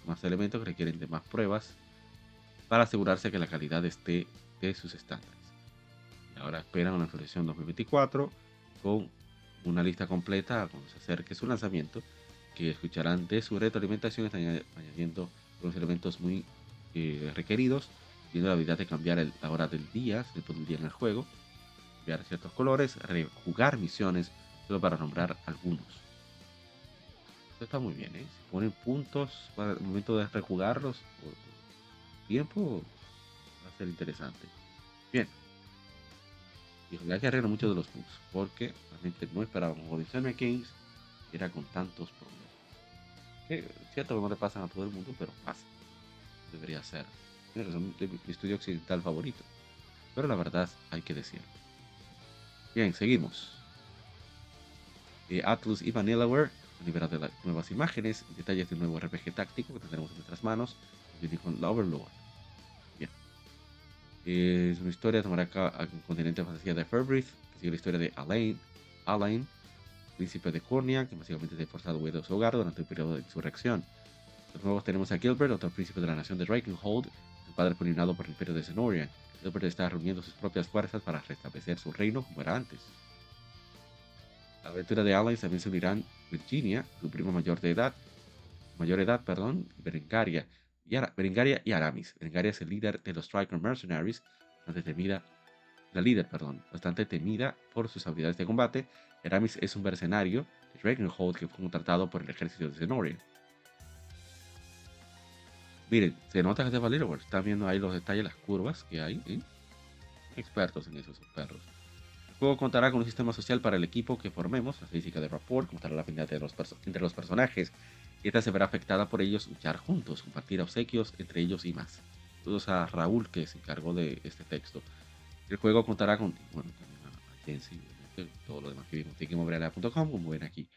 más elementos que requieren de más pruebas para asegurarse que la calidad esté de sus estándares. Y ahora esperan una actualización 2024 con una lista completa cuando se acerque su lanzamiento, que escucharán de su retroalimentación, están añadi- añadiendo los elementos muy eh, requeridos, tiene la habilidad de cambiar el- la hora del día, el tiempo del día en el juego, cambiar ciertos colores, rejugar misiones, solo para nombrar algunos. Esto está muy bien, ¿eh? Si ponen puntos para el momento de rejugarlos por tiempo, va a ser interesante. Bien. Y ojalá que muchos de los bugs, porque realmente no esperábamos Odyssey Games era con tantos problemas. Que cierto que no le pasan a todo el mundo, pero pasa. Debería ser. De mi estudio occidental favorito. Pero la verdad hay que decirlo. Bien, seguimos. Eh, Atlus y Vanillaware han liberado las nuevas imágenes detalles de un nuevo RPG táctico que tendremos en nuestras manos, la Overlord. Bien. Eh, es una historia tomará acá en el continente de fantasía de Fairbreath, que sigue la historia de Alain, Alain, príncipe de Cornia, que básicamente es forzado a huir de su hogar durante el periodo de insurrección. Los nuevos tenemos a Gilbert, otro príncipe de la nación de Drakenhold, su padre fue por el imperio de Zenorian. Gilbert está reuniendo sus propias fuerzas para restablecer su reino como era antes. A la aventura de Alain también se unirán Virginia, su primo mayor de edad, mayor edad, perdón, Berengaria y, Ara- Berengaria y Aramis. Berengaria es el líder de los Striker Mercenaries, bastante temida, la líder, perdón, bastante temida por sus habilidades de combate. Aramis es un mercenario de Dragonhold que fue contratado por el ejército de Zenorian. Miren, se nota que es de. Están viendo ahí los detalles, las curvas que hay. ¿eh? Expertos en esos perros. El juego contará con un sistema social para el equipo que formemos, la física de rapport, como estará la afinidad entre los personajes. Esta se verá afectada por ellos luchar juntos, compartir obsequios entre ellos y más. Saludos a Raúl que se encargó de este texto. El juego contará con, bueno, también a obviamente, todo lo demás que vimos en gameoverlay.com, como ven aquí.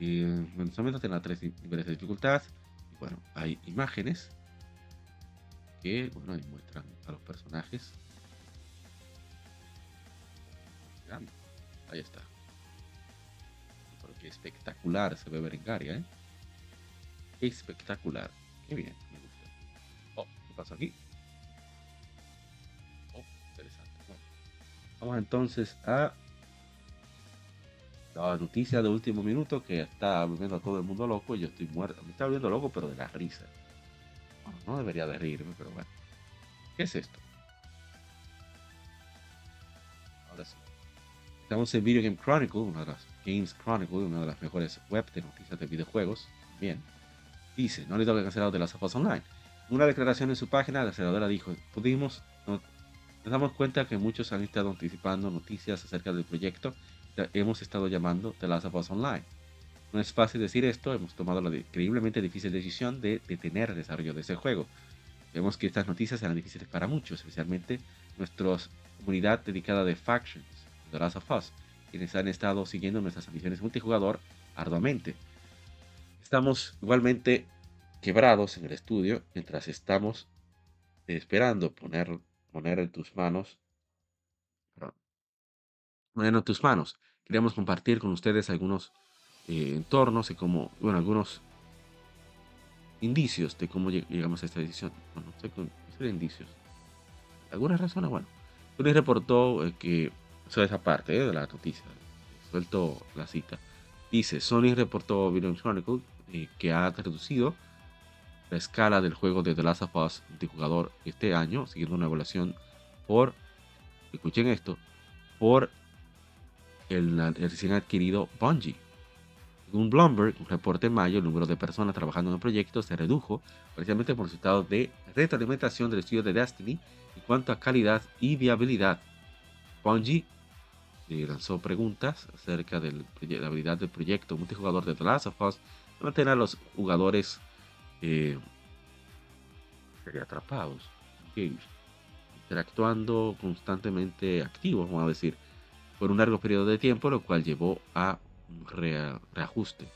Y bueno, solamente tendrá tres niveles de dificultad. Y bueno, hay imágenes que, bueno, ahí muestran a los personajes. Ahí está. Pero qué espectacular se ve Berengaria, ¿eh? Espectacular. Qué bien, me gusta. Oh, ¿qué pasa aquí? Vamos entonces a la noticia de último minuto que está volviendo a todo el mundo loco y yo estoy muerto. Me está volviendo loco, pero de la risa. No debería de reírme, pero bueno. ¿Qué es esto? Ahora sí. Estamos en Video Game Chronicle, una de las Games Chronicle, una de las mejores web de noticias de videojuegos. Bien. Dice, no le tengo que cancelar de las Us Online. Una declaración en su página, la senadora dijo, pudimos, nos damos cuenta que muchos han estado anticipando noticias acerca del proyecto que hemos estado llamando The Last of Us Online. No es fácil decir esto, hemos tomado la increíblemente difícil decisión de detener el desarrollo de ese juego. Vemos que estas noticias serán difíciles para muchos, especialmente nuestra comunidad dedicada de Factions, The Last of Us, quienes han estado siguiendo nuestras ambiciones multijugador arduamente. Estamos igualmente quebrados en el estudio mientras estamos esperando poner, poner en tus manos Bueno, en tus manos. Queríamos compartir con ustedes algunos eh, entornos y como, bueno, algunos indicios de cómo lleg- llegamos a esta decisión. Bueno, no sé qué indicios. ¿Alguna razón? Bueno, Sony reportó eh, que, eso es aparte eh, de la noticia, suelto la cita. Dice, Sony reportó Video Chronicle eh, que ha reducido la escala del juego de The Last of Us multijugador este año, siguiendo una evaluación por, escuchen esto, por el, recién adquirido Bungie. Según Bloomberg, un reporte en mayo, el número de personas trabajando en el proyecto se redujo precisamente por resultado de retroalimentación del estudio de Destiny en cuanto a calidad y viabilidad. Bungie eh, lanzó preguntas acerca de la habilidad del proyecto multijugador de The Last of Us de mantener a los jugadores eh, atrapados, interactuando constantemente activos, vamos a decir, por un largo periodo de tiempo, lo cual llevó a un rea- reajuste.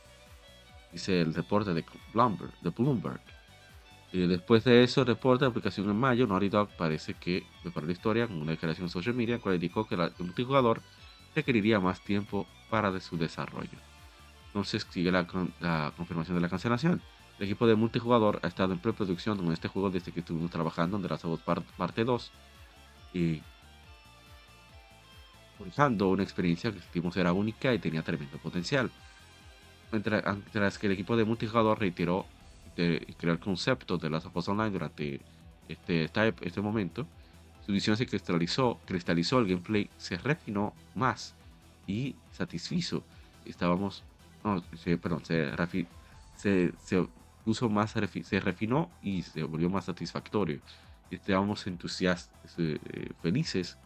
Dice el reporte de Bloomberg. De Bloomberg. Y después de eso, reporte de aplicación en mayo, Naughty Dog parece que preparó la historia con una declaración en social media, en cual indicó que el multijugador requeriría más tiempo para de su desarrollo. Entonces sigue la, la confirmación de la cancelación. El equipo de multijugador ha estado en preproducción con este juego desde que estuvimos trabajando en The Last of Us Part- parte 2 y una experiencia que sentimos era única y tenía tremendo potencial. Mientras, que el equipo de multijugador reiteró y creó el concepto de Last of Us Online durante este, este momento, su visión se cristalizó, cristalizó, el gameplay se refinó más y satisfizo. Estábamos, no, perdón, se, se, se puso más, se refinó y se volvió más satisfactorio. Estábamos entusiastas, eh, eh, felices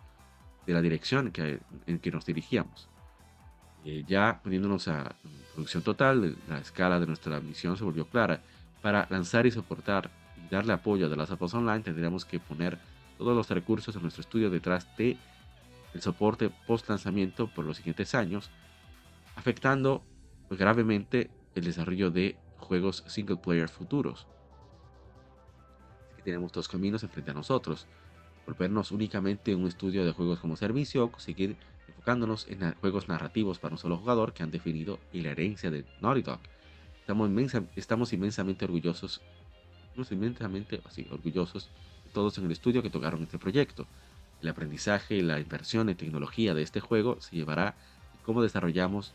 de la dirección que, en que nos dirigíamos. Eh, ya poniéndonos a producción total, la escala de nuestra misión se volvió clara. Para lanzar y soportar y darle apoyo a The Last of Us Online, tendríamos que poner todos los recursos de nuestro estudio detrás de el soporte post lanzamiento por los siguientes años, afectando pues, gravemente el desarrollo de juegos single player futuros. Así que tenemos dos caminos enfrente a nosotros volvernos únicamente un estudio de juegos como servicio o seguir enfocándonos en juegos narrativos para un solo jugador que han definido y la herencia de Naughty Dog. Estamos, inmensa- estamos inmensamente orgullosos, estamos inmensamente así, orgullosos de todos en el estudio que tocaron este proyecto. El aprendizaje y la inversión en tecnología de este juego se llevará en cómo desarrollamos,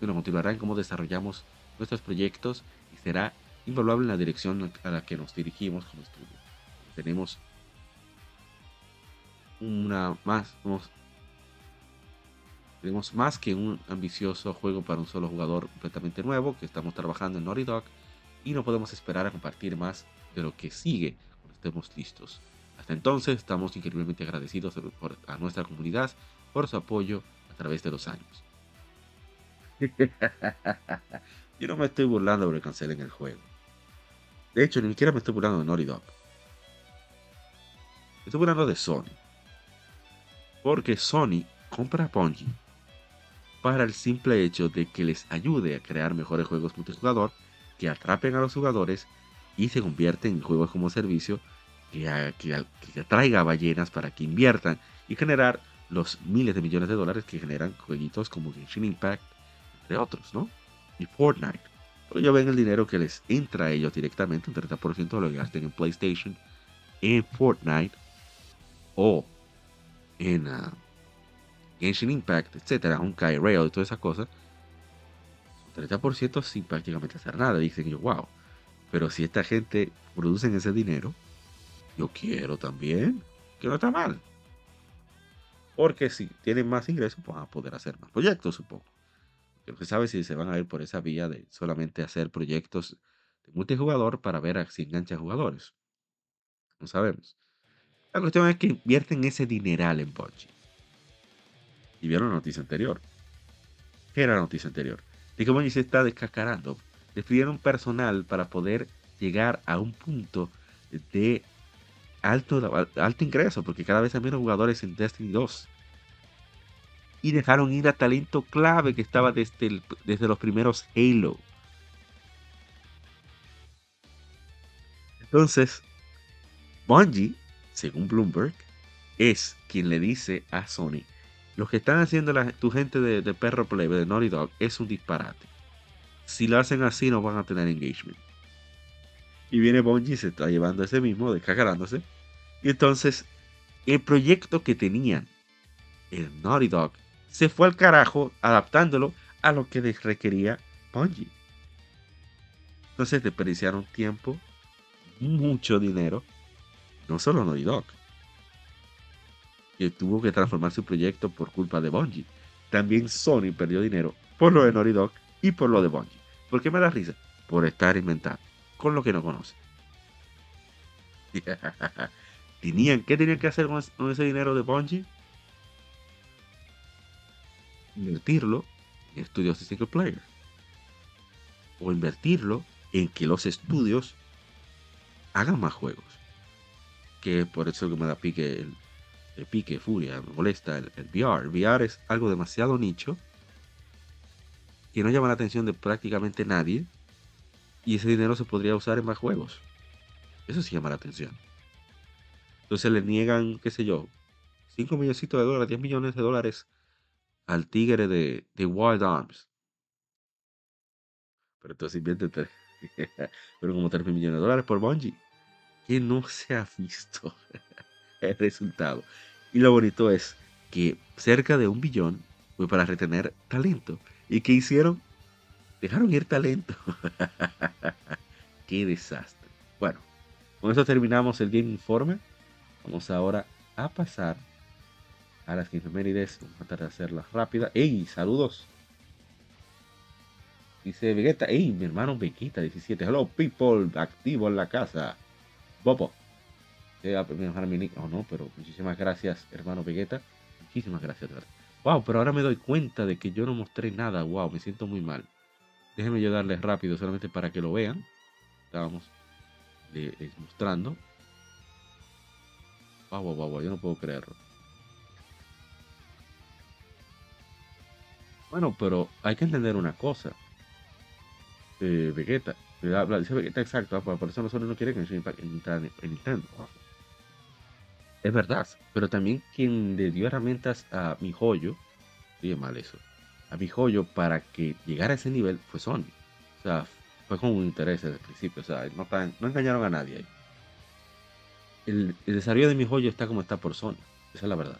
bueno, continuará en cómo desarrollamos nuestros proyectos será invaluable en la dirección a la que nos dirigimos como estudio. Tenemos una más tenemos más que un ambicioso juego para un solo jugador completamente nuevo que estamos trabajando en Naughty Dog y no podemos esperar a compartir más de lo que sigue cuando estemos listos. Hasta entonces estamos increíblemente agradecidos por- a nuestra comunidad por su apoyo a través de los años. Yo no me estoy burlando porque cancelen el juego. De hecho, ni siquiera me estoy burlando de Naughty Dog. Me estoy burlando de Sony. Porque Sony compra a Bungie para el simple hecho de que les ayude a crear mejores juegos multijugador que atrapen a los jugadores y se convierten en juegos como servicio que, a- ballenas para que inviertan y generar los miles de millones de dólares que generan jueguitos como Genshin Impact, entre otros, ¿no? Y Fortnite. Pero ya ven el dinero que les entra a ellos directamente, un 30% de lo que gasten en PlayStation, en Fortnite o en ah, Genshin Impact, etcétera, un Rail y toda esa cosa, 30% sin prácticamente hacer nada. Dicen yo, wow. Pero si esta gente producen ese dinero, yo quiero también, que no está mal. Porque si tienen más ingresos, van a poder hacer más proyectos, supongo. No se sabe si se van a ir por esa vía de solamente hacer proyectos de multijugador para ver si engancha jugadores. No sabemos. La cuestión es que invierten ese dineral en Bungie. Y vieron la noticia anterior. ¿Qué era la noticia anterior? De que Bungie se está descascarando. Despidieron personal para poder llegar a un punto de alto, alto ingreso, porque cada vez hay menos jugadores en Destiny 2. Y dejaron ir a talento clave que estaba desde, desde los primeros Halo. Entonces, Bungie, según Bloomberg, es quien le dice a Sony lo que están haciendo la- tu gente de, Perro Play, de Naughty Dog, es un disparate. Si lo hacen así, no van a tener engagement. Y viene Bungie, se está llevando ese mismo, descagarándose. Y entonces, el proyecto que tenían el Naughty Dog se fue al carajo adaptándolo a lo que les requería Bungie. Entonces desperdiciaron tiempo, mucho dinero, no solo Naughty Dog, que tuvo que transformar su proyecto por culpa de Bungie. También Sony perdió dinero por lo de Naughty Dog y por lo de Bungie. ¿Por qué me da risa? Por estar inventando con lo que no conoce. tenían, ¿Qué tenían que hacer con es- con ese dinero de Bungie? Invertirlo en estudios de single player. O invertirlo en que los estudios hagan más juegos. Que por eso que me da pique el, el pique, furia, me molesta el, el VR. El VR es algo demasiado nicho que no llama la atención de prácticamente nadie y ese dinero se podría usar en más juegos. Eso sí llama la atención. Entonces le niegan, qué sé yo, 5 milloncitos de dólares, 10 millones de dólares al tigre de, de Wild Arms. Pero entonces invierte pero como 3 millones de dólares por Bungie. Que no se ha visto el resultado. Y lo bonito es que cerca de un billón fue para retener talento. ¿Y qué hicieron? Dejaron ir talento. qué desastre. Bueno, con eso terminamos el Game Informe. Vamos ahora a pasar a las efemérides. Vamos a tratar de hacerlas rápidas. ¡Ey! Saludos. Dice Vegeta. ¡Ey! Mi hermano Vegeta 17. Hello people. Activo en la casa. Bobo. Voy a mi. Oh no, pero muchísimas gracias, hermano Vegeta. Muchísimas gracias, de verdad. Wow, pero ahora me doy cuenta de que yo no mostré nada. Wow, me siento muy mal. Déjenme yo darles rápido solamente para que lo vean. Estábamos eh, eh, mostrando. Wow, wow, wow, wow, yo no puedo creerlo. Bueno, pero hay que entender una cosa. Eh, Vegeta. Dice Vegeta exacto. ah, Por eso nosotros no quieren que entre en, en Nintendo. Es verdad. Pero también quien le dio herramientas a mi joyo. Sigue mal eso. A mi joyo para que llegara a ese nivel fue Sony. O sea, fue con un interés desde el principio. O sea, no, tan- no engañaron a nadie ahí. El, el desarrollo de mi joyo está como está por Sony. Esa es la verdad.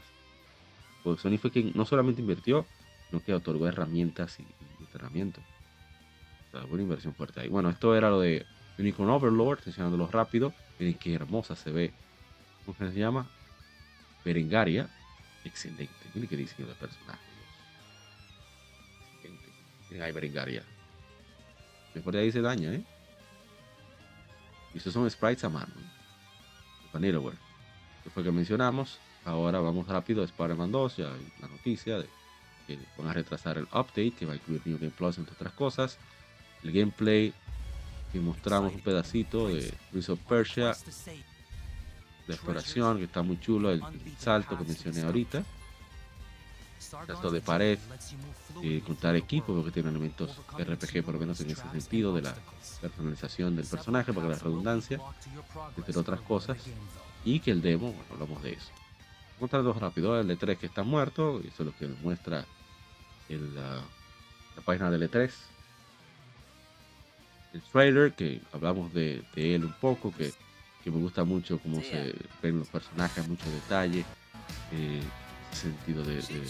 Porque Sony fue quien no solamente invirtió, sino que otorgó herramientas y, y entrenamiento. O sea, una inversión fuerte ahí. Bueno, esto era lo de Unicorn Overlord, enseñándolo rápido. Miren qué hermosa se ve. ¿Cómo se llama? Berengaria. Excelente. Miren qué diseño de personaje. Excelente. Miren ahí Berengaria. Mejor de ahí se daña, ¿eh? Y estos son sprites a mano. ¿eh? Vanillaware. Fue que mencionamos. Ahora vamos rápido a Spider-Man 2. Ya la noticia de que van a retrasar el update que va a incluir New Game Plus entre otras cosas. El gameplay que mostramos un pedacito de Prince of Persia. La exploración que está muy chulo. El salto que mencioné ahorita. Salto de pared. Y contar equipo porque tiene elementos RPG por lo menos en ese sentido de la personalización del personaje para la redundancia entre otras cosas y que el demo, bueno, hablamos de eso mostrando rápido el E3 que está muerto y eso es lo que muestra el, la, la página del E3 el trailer que hablamos de, de él un poco que, que me gusta mucho cómo se ven los personajes mucho detalle eh, sentido de, de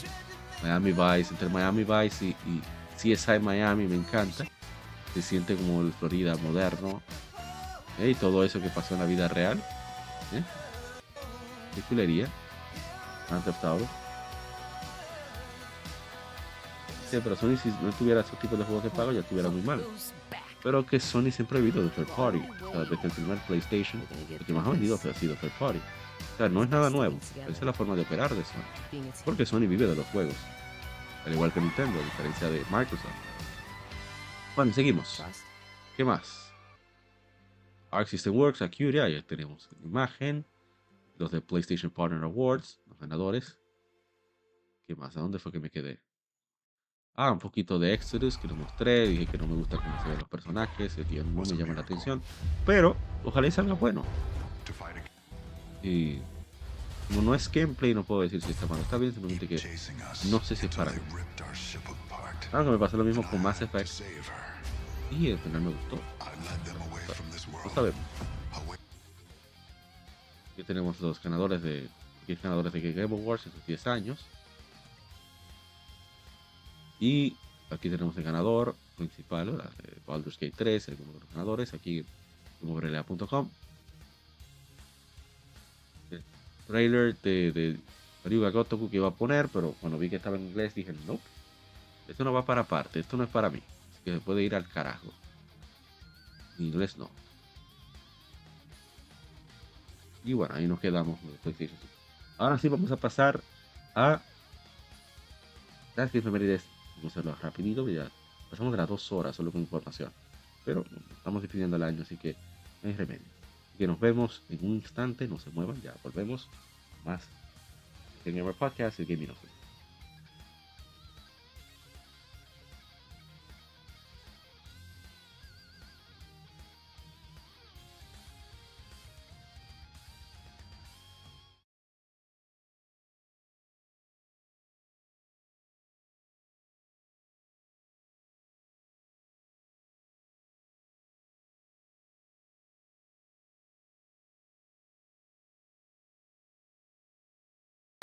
Miami Vice entre Miami Vice y, y CSI Miami me encanta se siente como el Florida moderno ¿eh? y todo eso que pasó en la vida real ¿eh? qué chulería Grand Sí, pero Sony si no tuviera esos tipos de juegos de pago ya estuviera muy mal. Pero que Sony siempre ha vivido de third party. O desde el primer PlayStation, el que más ha vendido ha sido third party. O sea, no es nada nuevo. Esa es la forma de operar de Sony. Porque Sony vive de los juegos. Al igual que Nintendo, a diferencia de Microsoft. Bueno, seguimos. ¿Qué más? Arc System Works, Acuria, ya tenemos imagen. Los de PlayStation Partner Awards, los ganadores. ¿Qué más? ¿A dónde fue que me quedé? Ah, un poquito de Exodus que lo mostré. Dije que no me gusta cómo se ven los personajes. El guion no me llama la atención. Pero ojalá y salga bueno. Y Como no es gameplay, no puedo decir si está mal está bien, simplemente que no sé si es para mí. Ah, que me pasó lo mismo con Mass Effect. Y al final me gustó. No sabemos. Aquí tenemos los ganadores de 10 ganadores de Game Awards en sus 10 años. Y aquí tenemos el ganador principal, de Baldur's Gate 3, algunos de los ganadores, aquí en mobrelea.com. El trailer de, de Ryuga Gotoku que iba a poner, pero cuando vi que estaba en inglés dije, no, esto no va para aparte, esto no es para mí. Que se puede ir al carajo. En inglés no. Y bueno, ahí nos quedamos. con el PlayStation 5. Ahora sí vamos a pasar a las efemérides. Vamos a hacerlo rapidito, ya pasamos de las dos horas solo con información. Pero estamos despidiendo el año, así que no hay remedio. Que nos vemos en un instante, no se muevan, ya volvemos. Más el Gamer Podcast, el Gaming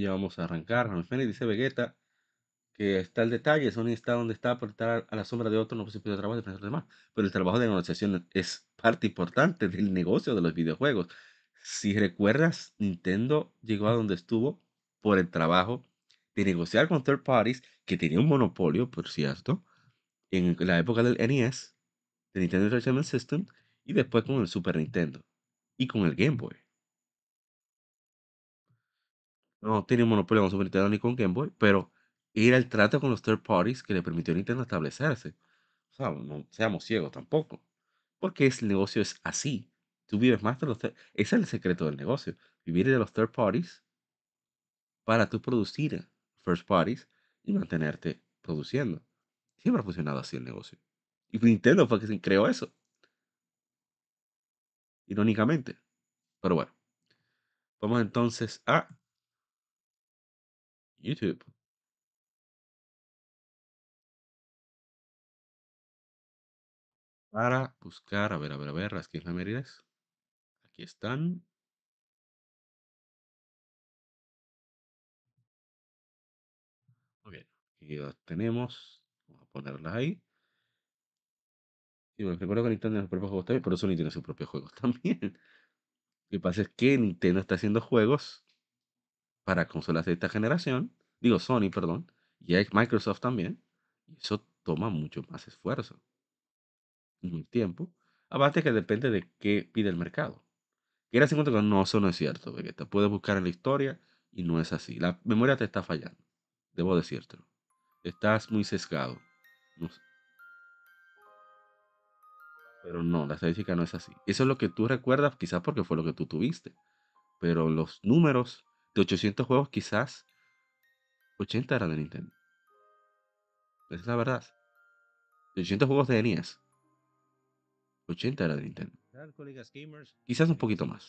Ya vamos a arrancar. Ramfeni dice Vegeta que está el detalle. Sony está donde está por estar a la sombra de otro, no puede trabajo de frente a los demás. Pero el trabajo de negociación es parte importante del negocio de los videojuegos. Si recuerdas, Nintendo llegó a donde estuvo por el trabajo de negociar con third parties que tenía un monopolio, por cierto, en la época del NES, de Nintendo Entertainment System, y después con el Super Nintendo y con el Game Boy. No un monopolio con Super Nintendo ni con Game Boy, pero era el trato con los third parties que le permitió a Nintendo establecerse. O sea, no seamos ciegos tampoco. Porque el negocio es así. Tú vives más de los... Ese es el secreto del negocio. Vivir de los third parties para tú producir first parties y mantenerte produciendo. Siempre ha funcionado así el negocio. Y Nintendo fue quien creó eso. Irónicamente. Pero bueno. Vamos entonces a YouTube. Para buscar, a ver, a ver, a ver, las efemérides. Aquí están. Ok, aquí las tenemos. Vamos a ponerlas ahí. Y bueno, recuerdo que Nintendo tiene sus propios juegos también, pero Sony tiene sus propios juegos también. Lo que pasa es que Nintendo está haciendo juegos para consolas de esta generación. Digo, Sony, perdón. Y Microsoft también. Y eso toma mucho más esfuerzo. Y tiempo. Aparte que depende de qué pide el mercado. Quieras en cuenta que no, eso no es cierto, Vegeta. Puedes buscar en la historia y no es así. La memoria te está fallando. Debo decírtelo. Estás muy sesgado. No sé. Pero no, la estadística no es así. Eso es lo que tú recuerdas, quizás porque fue lo que tú tuviste. Pero los números de 800 juegos, quizás 80 eran de Nintendo. Esa es la verdad. De 800 juegos de NES. 80 era de Nintendo. Quizás un poquito más.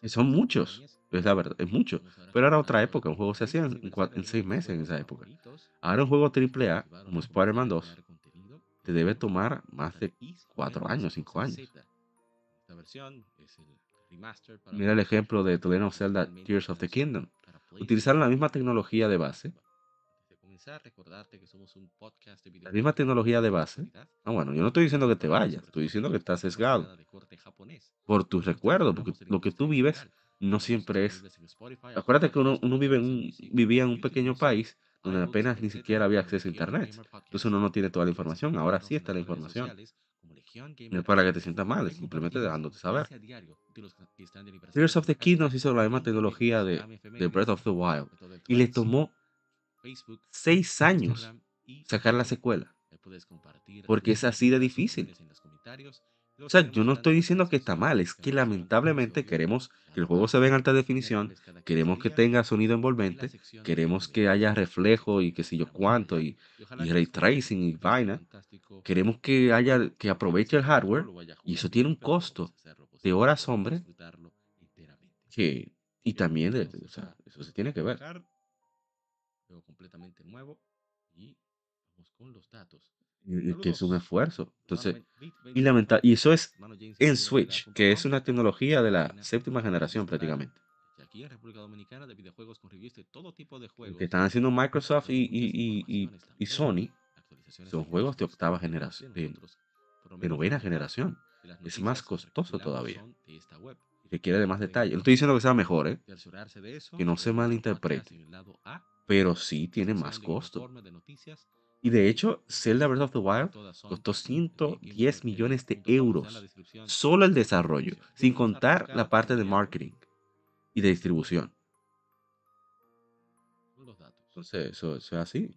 Y son muchos. ustedes. Es la verdad, es mucho. Pero era otra época. Un juego se hacía en, en seis meses en esa época. Ahora un juego AAA como Spider-Man a 2 crear contenido. te debe tomar más de Y 4 veremos años, 5 cosas años. Esta versión es el Mira el ejemplo de The of Zelda Tears of the Kingdom. Utilizaron la misma tecnología de base. La misma tecnología de base. Ah, bueno, yo no estoy diciendo que te vayas. Estoy diciendo que estás sesgado por tus recuerdos. Porque lo que tú vives no siempre es Acuérdate que uno, uno vive en un, vivía en un pequeño país donde apenas ni siquiera había acceso a internet. Entonces uno no tiene toda la información. Ahora sí está la información. No es para que te sientas mal, es simplemente dejándote saber. Tears of the Kingdom hizo la misma tecnología de, de Breath of the Wild y le tomó seis años sacar la secuela. Porque es así de difícil. O sea, yo no estoy diciendo que está mal, es que lamentablemente queremos que el juego se vea en alta definición, queremos que tenga sonido envolvente, queremos que haya reflejo y qué sé yo cuánto, y, ray tracing y vaina. Queremos que haya, que aproveche el hardware, y eso tiene un costo de horas, hombre, que, y también, o sea, eso se tiene que ver. Completamente nuevo y con los datos. Que es un esfuerzo. Entonces, y, lamenta- y eso es en Switch, que es una tecnología de la séptima generación prácticamente. Aquí en República Dominicana de videojuegos con reviews de todo tipo de juegos. que están haciendo Microsoft y, y- y- y- Sony son juegos de octava generación, de, de novena generación. Es más costoso todavía. Requiere de más detalle. No estoy diciendo que sea mejor, ¿eh? Que no se malinterprete. Pero sí tiene más costo. Y de hecho, Zelda Breath of the Wild costó 110 millones de euros. Solo el desarrollo, sin contar la parte de marketing y de distribución. los. Entonces, eso, es así.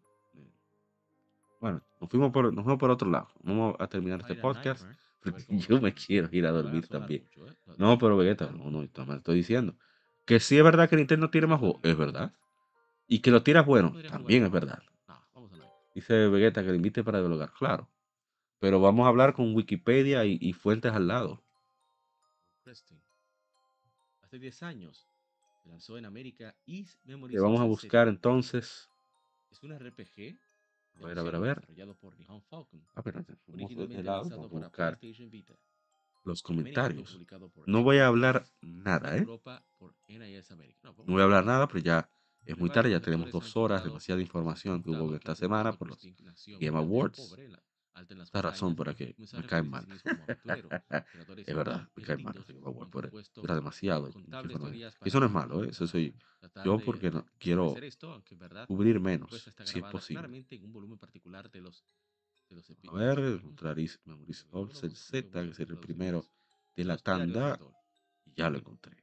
Bueno, nos fuimos por, nos fuimos por otro lado. Vamos a terminar este podcast. Porque yo me quiero ir a dormir también. No, pero Vegeta, no, no, me estoy diciendo. Que sí es verdad que Nintendo tiene más juegos, es verdad. Y que lo tiras bueno, también es verdad. Dice Vegeta que le invite para dialogar, claro. Pero vamos a hablar con Wikipedia y, y fuentes al lado. Preston. Hace 10 años se lanzó en América East Memories Que vamos a buscar entonces. Es un RPG A ver, a ver, a ver. desarrollado por Nihon Falcon, Ah, de originalmente lanzado para buscar PlayStation Vita. los comentarios. por No voy a hablar nada, ¿eh? No voy a hablar nada, pero ya es muy tarde, ya tenemos dos horas, demasiada información que hubo esta semana por los Game Awards. Esta razón por la que me caen mal. es verdad, me caen mal los Game Awards, por- dura demasiado. Eso no es malo, ¿eh? Eso soy yo porque no, quiero cubrir menos, si es posible. A ver, the Z, que es el primero de la tanda. Y ya lo encontré.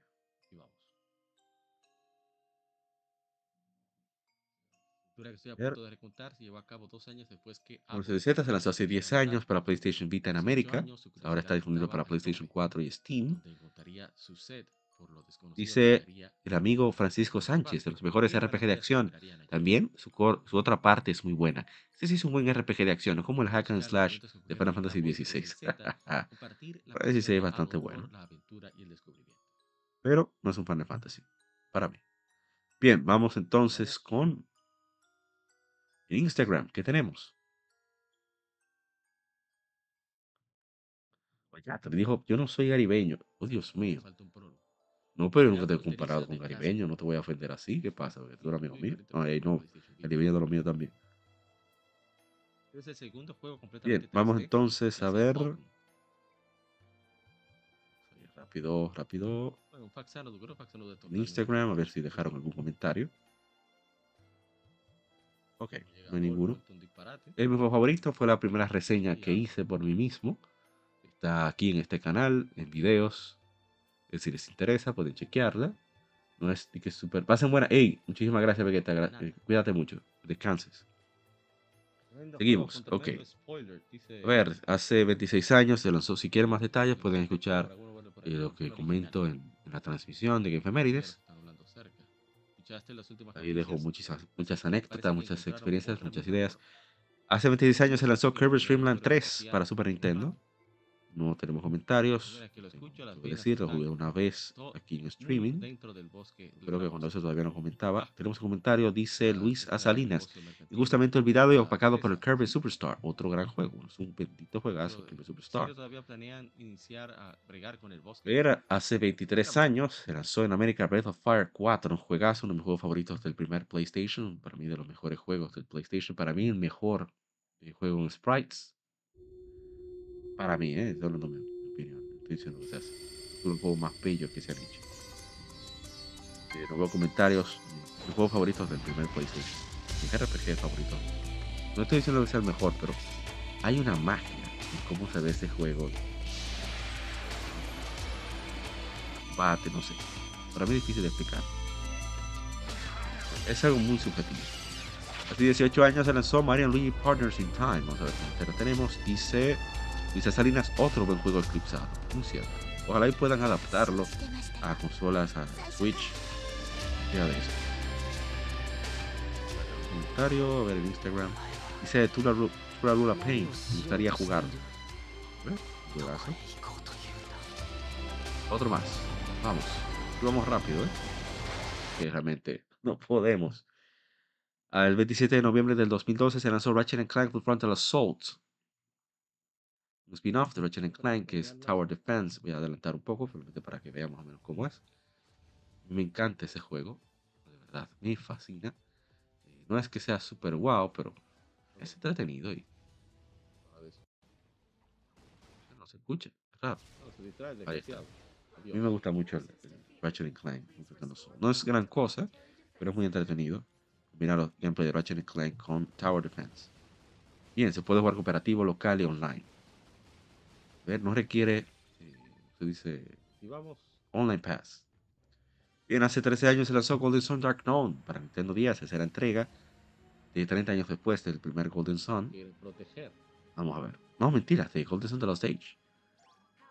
Lectura que estoy a punto de recontar se llevó a cabo dos años después que the Z se lanzó hace 10 años para PlayStation Vita en América. Ahora está disponible para PlayStation 4 y Steam. Dice el amigo Francisco Sánchez, de los mejores RPG de acción. También su, otra parte es muy buena. Este sí es un buen RPG de acción, no como el Hack and Slash de Final Fantasy XVI. Fantasy XVI es bastante bueno, aventura pero no es un Final Fantasy, para mí. Bien, vamos entonces con el Instagram. ¿Qué tenemos? Oye, te dijo, yo no soy garibeño. Oh, Dios mío. No, pero yo nunca te he comparado con garibeño, no te voy a ofender así. ¿Qué pasa? Porque tú eres amigo mío. No, ahí no, garibeño de lo mío también. Bien, vamos 3D entonces que a ver. Rápido, rápido. En Instagram, a ver si dejaron algún comentario. Ok, no hay ninguno. El mi favorito fue la primera reseña que hice por mí mismo. Está aquí en este canal, en videos. Eh, Si les interesa, pueden chequearla. No es que súper. Pasen buena. Ey, muchísimas gracias, Vegeta. gra- eh, cuídate mucho. Descanses. Seguimos, ok. A ver, hace 26 años se lanzó. Si quieren más detalles, pueden escuchar eh, lo que comento en, en la transmisión de Efemérides. Escuchaste Ahí dejo noticias. muchas, muchas anécdotas, muchas experiencias, muchas ideas. Hace 26 años se lanzó Kirby's Dream Land 3 para Super Nintendo. No tenemos comentarios. Que lo escucho, las decir, lo jugué una vez aquí en streaming. dentro del bosque Creo que cuando eso todavía no comentaba. Tenemos un comentario, dice Luis está el Asalinas. negocio mercantil, Justamente olvidado y opacado por el. Kirby Superstar. Otro gran juego. Es un bendito juegazo, Pero, Kirby ¿en Superstar. Era hace 23 años, se lanzó en América Breath of Fire 4, un juegazo, uno de mis juegos favoritos del primer PlayStation, para mí de los mejores juegos del PlayStation, para mí el mejor eh, juego en sprites. Para mí, ¿eh? Estoy hablando mi, opinión, no estoy diciendo que sea los juegos más bellos que se han hecho. Eh, no veo comentarios, mis juegos favoritos del primer PlayStation, mis RPG favoritos. No estoy diciendo que sea el mejor, pero hay una magia y cómo se ve ese juego. Bate, no sé. Para mí es difícil de explicar. Es algo muy subjetivo. Hace 18 años se lanzó Mario Luigi Partners in Time. Vamos a ver cuánto tenemos. Dice, dice Salinas, otro buen juego eclipsado. Muy cierto. Ojalá y puedan adaptarlo a consolas, a Switch. Ya de eso. Comentario, a ver en Instagram. Dice Tula Rula Pain. Me gustaría jugarlo. ¿Eh? Otro más. Vamos. Vamos rápido, ¿eh? Que realmente no podemos. El 27 de noviembre del 2012 se lanzó Ratchet Clank Frontal Assault. Spin-off de Ratchet Clank que es Tower Defense. Voy a adelantar un poco para que veamos más menos cómo es. Me encanta ese juego. De verdad, me fascina. No es que sea super wow, pero es entretenido y. No se escucha. A mí me gusta mucho el, el Ratchet Clank. No es gran cosa, pero es muy entretenido. Mira los gameplay de Ratchet Clank con Tower Defense. Bien, se puede jugar cooperativo, local y online. Ver, no requiere, eh, se dice, Online Pass. Bien, hace 13 años se lanzó Golden Sun Dark Dawn para Nintendo 10. Esa era entrega de 30 años después del primer Golden Sun. Vamos a ver. No, mentira, de Golden Sun de los Age.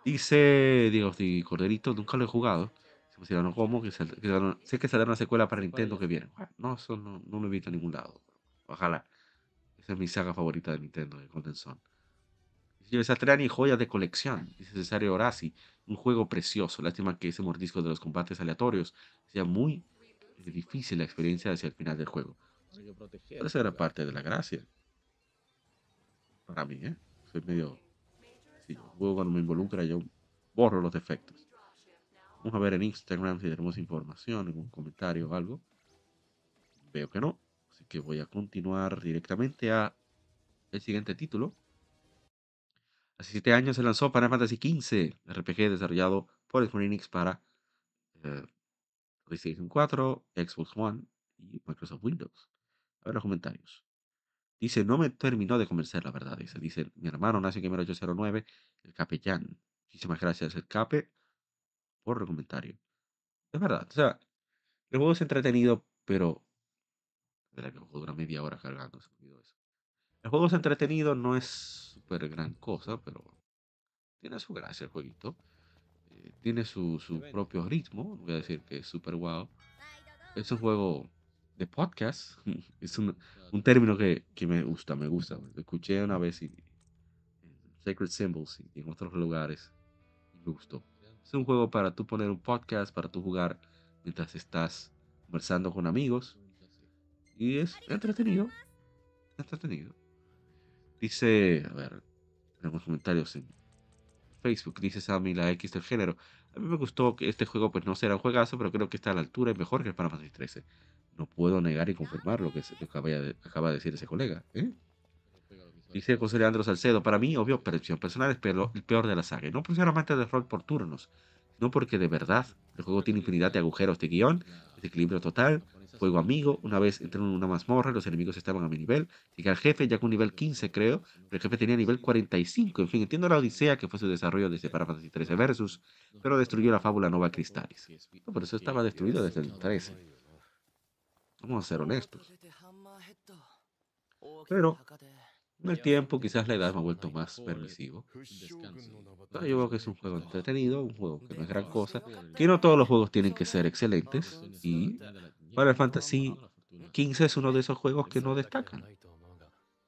Dice, digo, de Corderito, nunca lo he jugado pusieron como que, sé que saldrá una secuela para Nintendo que viene. no, eso no, no lo he visto en ningún lado. Ojalá. Esa es mi saga favorita de Nintendo, de Golden Sun. Y joyas de colección, dice Cesario Horaci. Un juego precioso. Lástima que ese mordisco de los combates aleatorios sea muy eh, difícil la experiencia hacia el final del juego. Pero esa era parte de la gracia. Para mí, ¿eh? Soy medio. Si yo juego cuando me involucra, yo borro los defectos. Vamos a ver en Instagram si tenemos información, algún comentario o algo. Veo que no. Así que voy a continuar directamente a el siguiente título. Hace 7 años se lanzó Final Fantasy XV, RPG desarrollado por Square Enix para eh, PlayStation 4, Xbox One y Microsoft Windows. A ver los comentarios. Dice, no me terminó de convencer, la verdad. Dice, dice mi hermano nace en 809, el capellán. Muchísimas gracias, el cape por el comentario. Es verdad, o sea, el juego es entretenido, pero. De la que dura media hora cargando, se olvidó eso. El juego es entretenido, no es súper gran cosa, pero tiene su gracia el jueguito. Eh, tiene su, su propio ritmo, voy a decir que es súper wow. Es un juego de podcast. es un, un término que, que, me gusta, me gusta. Lo escuché una vez en Sacred Symbols y en otros lugares me gustó. Es un juego para tú poner un podcast, para tú jugar mientras estás conversando con amigos. Y es entretenido. Entretenido. Dice, a ver, tenemos comentarios en Facebook. Dice Sammy la X del género. A mí me gustó que este juego pues no será un juegazo, pero creo que está a la altura y mejor que el Final Fantasy 13. No puedo negar y confirmar lo que, acaba, de, acaba de decir ese colega. ¿eh? Dice José Leandro Salcedo, para mí, obvio, percepción personal es el peor de la saga. no precisamente de rol por turnos, sino porque de verdad el juego tiene infinidad de agujeros de guion, desequilibrio total, juego amigo, una vez entré en una mazmorra, los enemigos estaban a mi nivel, llegué al jefe ya con nivel 15 creo, pero el jefe tenía nivel 45, en fin, entiendo la odisea que fue su desarrollo desde Final Fantasy 13 Versus, pero destruyó la fábula Nova Cristalis. No, por eso estaba destruido desde el 13. Vamos a ser honestos. Pero con el tiempo, quizás la edad me ha vuelto más permisivo. Pero yo veo que es un juego entretenido, un juego que no es gran cosa, que no todos los juegos tienen que ser excelentes. Y Final Fantasy XV es uno de esos juegos que no destacan.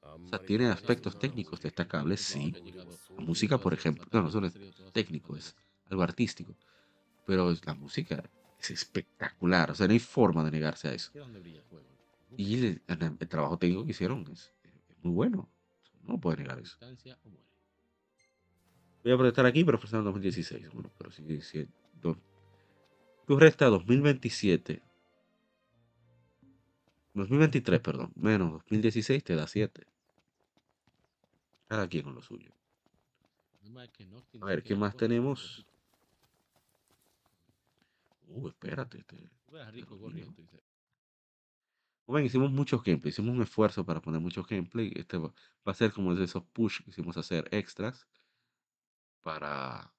O sea, tiene aspectos técnicos destacables, sí. La música, por ejemplo, no, no es técnico, es algo artístico. Pero la música es espectacular, o sea, no hay forma de negarse a eso. Y el, el trabajo técnico que hicieron es muy bueno. No puede negar eso. Voy a protestar aquí, pero fue en 2016. Bueno, pero sí, sí, Tú resta 2027. 2023, perdón. Menos 2016 te da 7. Cada quien con lo suyo. A ver, ¿qué más tenemos? Uh, espérate. Este, ven, hicimos muchos gameplay, hicimos un esfuerzo para poner muchos gameplay. Este va, va a ser como de esos push que hicimos hacer extras para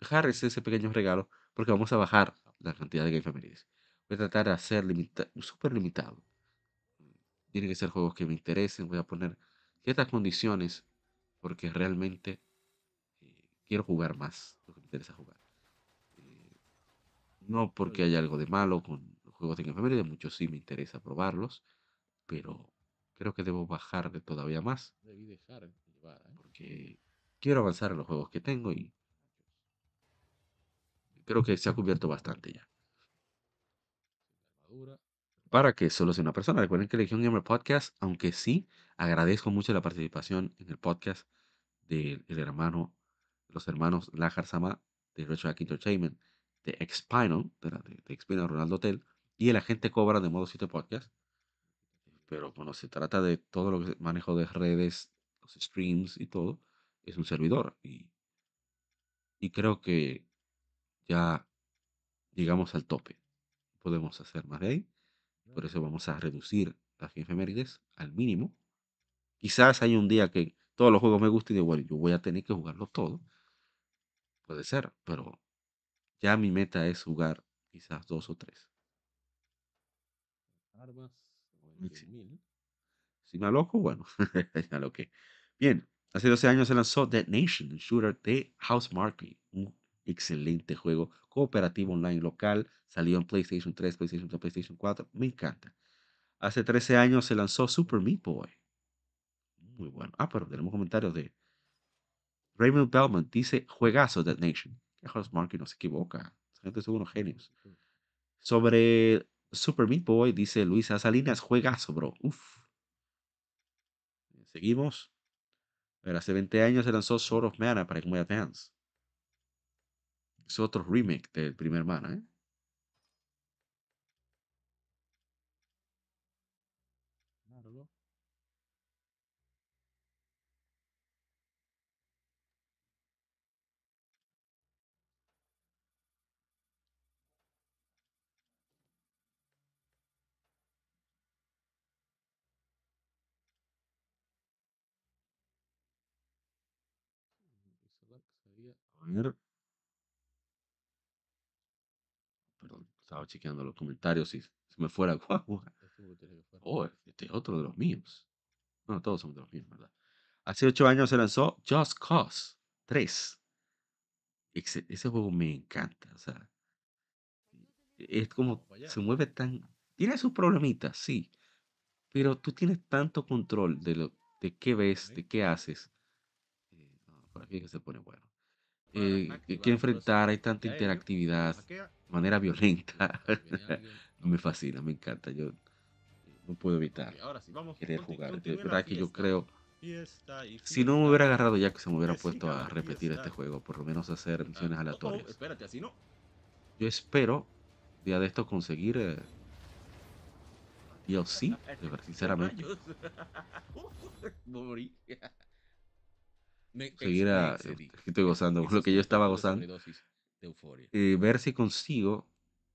dejar ese, ese pequeño regalo, porque vamos a bajar la cantidad de Game Families. Voy a tratar de hacer limita súper limitado. Tienen que ser juegos que me interesen. Voy a poner ciertas condiciones porque realmente eh, quiero jugar más lo que me interesa jugar. Eh, no porque haya algo de malo con los juegos de Game de muchos sí me interesa probarlos, pero creo que debo bajar de todavía más. Debí dejar llevar, ¿eh? Porque quiero avanzar en los juegos que tengo y creo que se ha cubierto bastante ya. Armadura. Para que solo sea una persona. Recuerden que Legion Gamer Podcast, aunque sí agradezco mucho la participación en el podcast del el hermano, los hermanos Lajar Sama de Retroact Entertainment, de Expinal, de, la, de, de Ronaldo Hotel, y el agente Cobra de Modo 7 Podcast. Pero cuando se trata de todo lo que manejo de redes, los streams y todo, es un servidor. Y, y creo que ya llegamos al tope. Podemos hacer más de ahí. Por eso vamos a reducir las efemérides al mínimo. Quizás hay un día que todos los juegos me gusten y bueno, yo voy a tener que jugarlo todo. Puede ser, pero ya mi meta es jugar quizás dos o tres. Armas. Sí. Si me aloco, bueno, ya lo que. Bien, hace 12 años se lanzó Dead Nation, el shooter de Housemarque, un excelente juego cooperativo online local, salió en PlayStation 3, PlayStation 2, PlayStation 4, me encanta. Hace 13 años se lanzó Super Meat Boy. Muy bueno. Ah, pero tenemos comentarios de Raymond Bellman, dice juegazo Dead Nation. Que Housemarque no se equivoca. Esa gente son unos genios. Sobre Super Meat Boy, dice Luisa Salinas, juegazo, bro. Uf. Seguimos. Ver, hace 20 años se lanzó Sword of Mana para Game Advance. Es otro remake del primer Mana, ¿eh? Claro. A ver. Perdón, estaba chequeando los comentarios y se me fuera. guau, Oh, este es otro de los míos. No, todos son de los míos, ¿verdad? Hace ocho años se lanzó Just Cause 3. Ese, ese juego me encanta. O sea, es como se mueve tan. Tiene sus problemitas, sí. Pero tú tienes tanto control de lo de qué ves, de qué haces. Eh, no, por aquí que se pone bueno. Eh, que enfrentar, hay tanta interactividad manera violenta. me fascina, me encanta. Yo no puedo evitar querer jugar. De verdad que yo creo. Si no me hubiera agarrado ya que se me hubiera puesto a repetir este juego, por lo menos hacer misiones aleatorias. Espérate, así no. Yo espero, día de esto, conseguir eh, DLC, sinceramente. Seguir a. excedí. Estoy gozando lo que yo estaba gozando. De euforia. eh, ver si consigo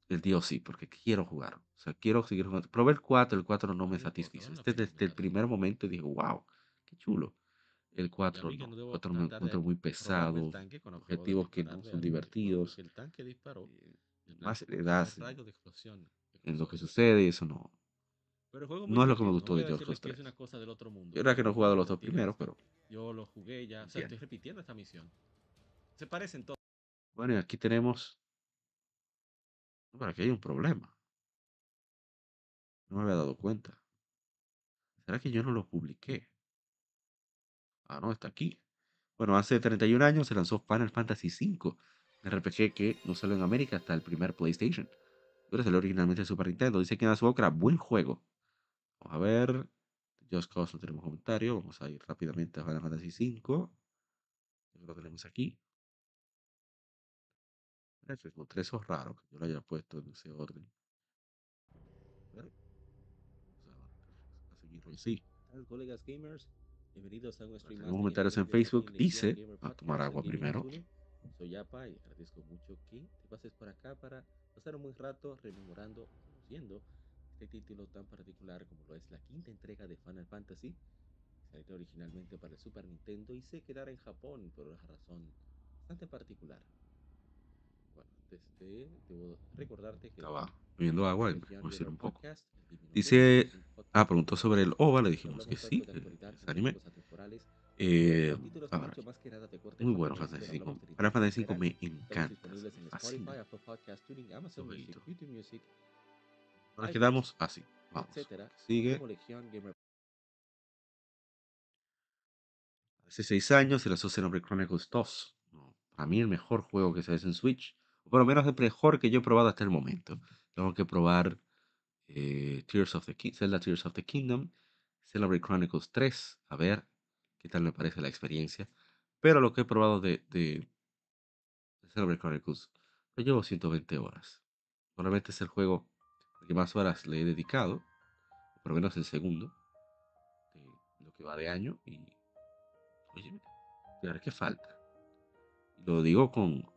el DLC, porque quiero jugar. O sea, quiero seguir jugando. Probé el 4, el 4 no me satisfizo. Este desde el primer momento dije, wow, qué chulo. El 4 vi que no, 4 me encuentro muy el pesado. tanque Objetivos que no son divertidos. El tanque disparó. Más das rayo de explosión. en lo que sucede y eso no. Pero el juego No es lo que me gustó de es 3. una cosa del otro mundo. Es verdad que no he jugado los dos primeros, pero. Yo lo jugué ya, o sea, estoy repitiendo esta misión. Se parecen todos. Bueno, y aquí tenemos. Bueno, aquí hay un problema. No me había dado cuenta. ¿Será que yo no lo publiqué? Ah, no, está aquí. Bueno, hace 31 años se lanzó Final Fantasy V, RPG que no salió en América hasta el primer PlayStation. Pero salió originalmente en Super Nintendo. Dice que en su boca, buen juego. Vamos a ver. Just Cause no tenemos comentario. Vamos a ir rápidamente a Final Fantasy V. Lo tenemos aquí. Eso es tres es raro que yo lo haya puesto en ese orden. A seguirlo así. Colegas gamers. Bienvenidos a un stream de comentarios en Facebook. Dice, a tomar agua primero. Soy Yapa y agradezco mucho que te pases por acá para pasar un buen rato rememorando, conociendo este título tan particular como lo es la quinta entrega de Final Fantasy. Salió originalmente para el Super Nintendo y se quedará en Japón por una razón bastante particular. Desde, debo recordarte que... Estaba bebiendo agua por decir un poco. Dice, es ah, preguntó sobre el OVA, le dijimos que sí, ese como anime. Eh, pero títulos a ver, mucho más que nada de corte muy bueno Fantasy pero V. hablamos de Final Fantasy general. V me Estamos encanta, fascina. Nos quedamos así. Vamos. Sigue. Hace seis años se lanzó Xenoblade Chronicles 2. ¿no? Para mí el mejor juego que se hace en Switch. O por lo menos el mejor que yo he probado hasta el momento. Tengo que probar eh, Tears of the Zelda Tears of the Kingdom, Xenoblade Chronicles 3. A ver qué tal me parece la experiencia. Pero lo que he probado de, de, Xenoblade Chronicles, lo llevo 120 horas. Probablemente es el juego que más horas le he dedicado. Por lo menos el segundo. Lo que va de año. Y Oye, claro que falta. Lo digo con,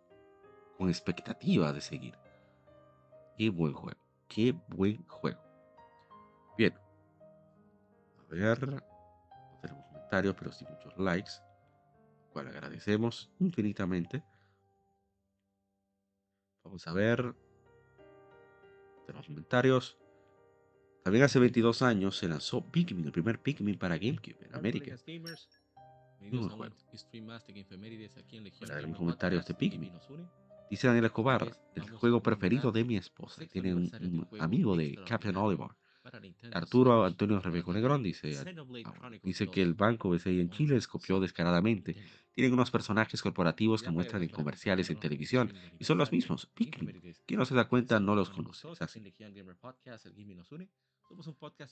con expectativa de seguir. Qué buen juego. Qué buen juego. Bien. A ver. No tenemos comentarios, pero sí muchos likes. Cual agradecemos infinitamente. Vamos a ver. Tenemos comentarios. También hace 22 años se lanzó Pikmin, el primer Pikmin para GameCube en América. Muy buen juego. Para ver mis comentarios de Pikmin. Dice Daniel Escobar, el juego preferido de mi esposa. Tiene un, amigo de Captain Oliver. Arturo. Antonio Rebeco Negrón dice, ah, dice que 2. el banco BCI en Chile les copió descaradamente. Tienen unos personajes corporativos que muestran en comerciales en televisión y son los mismos, Pikmin. Quien no se da cuenta no los conoce. Es así.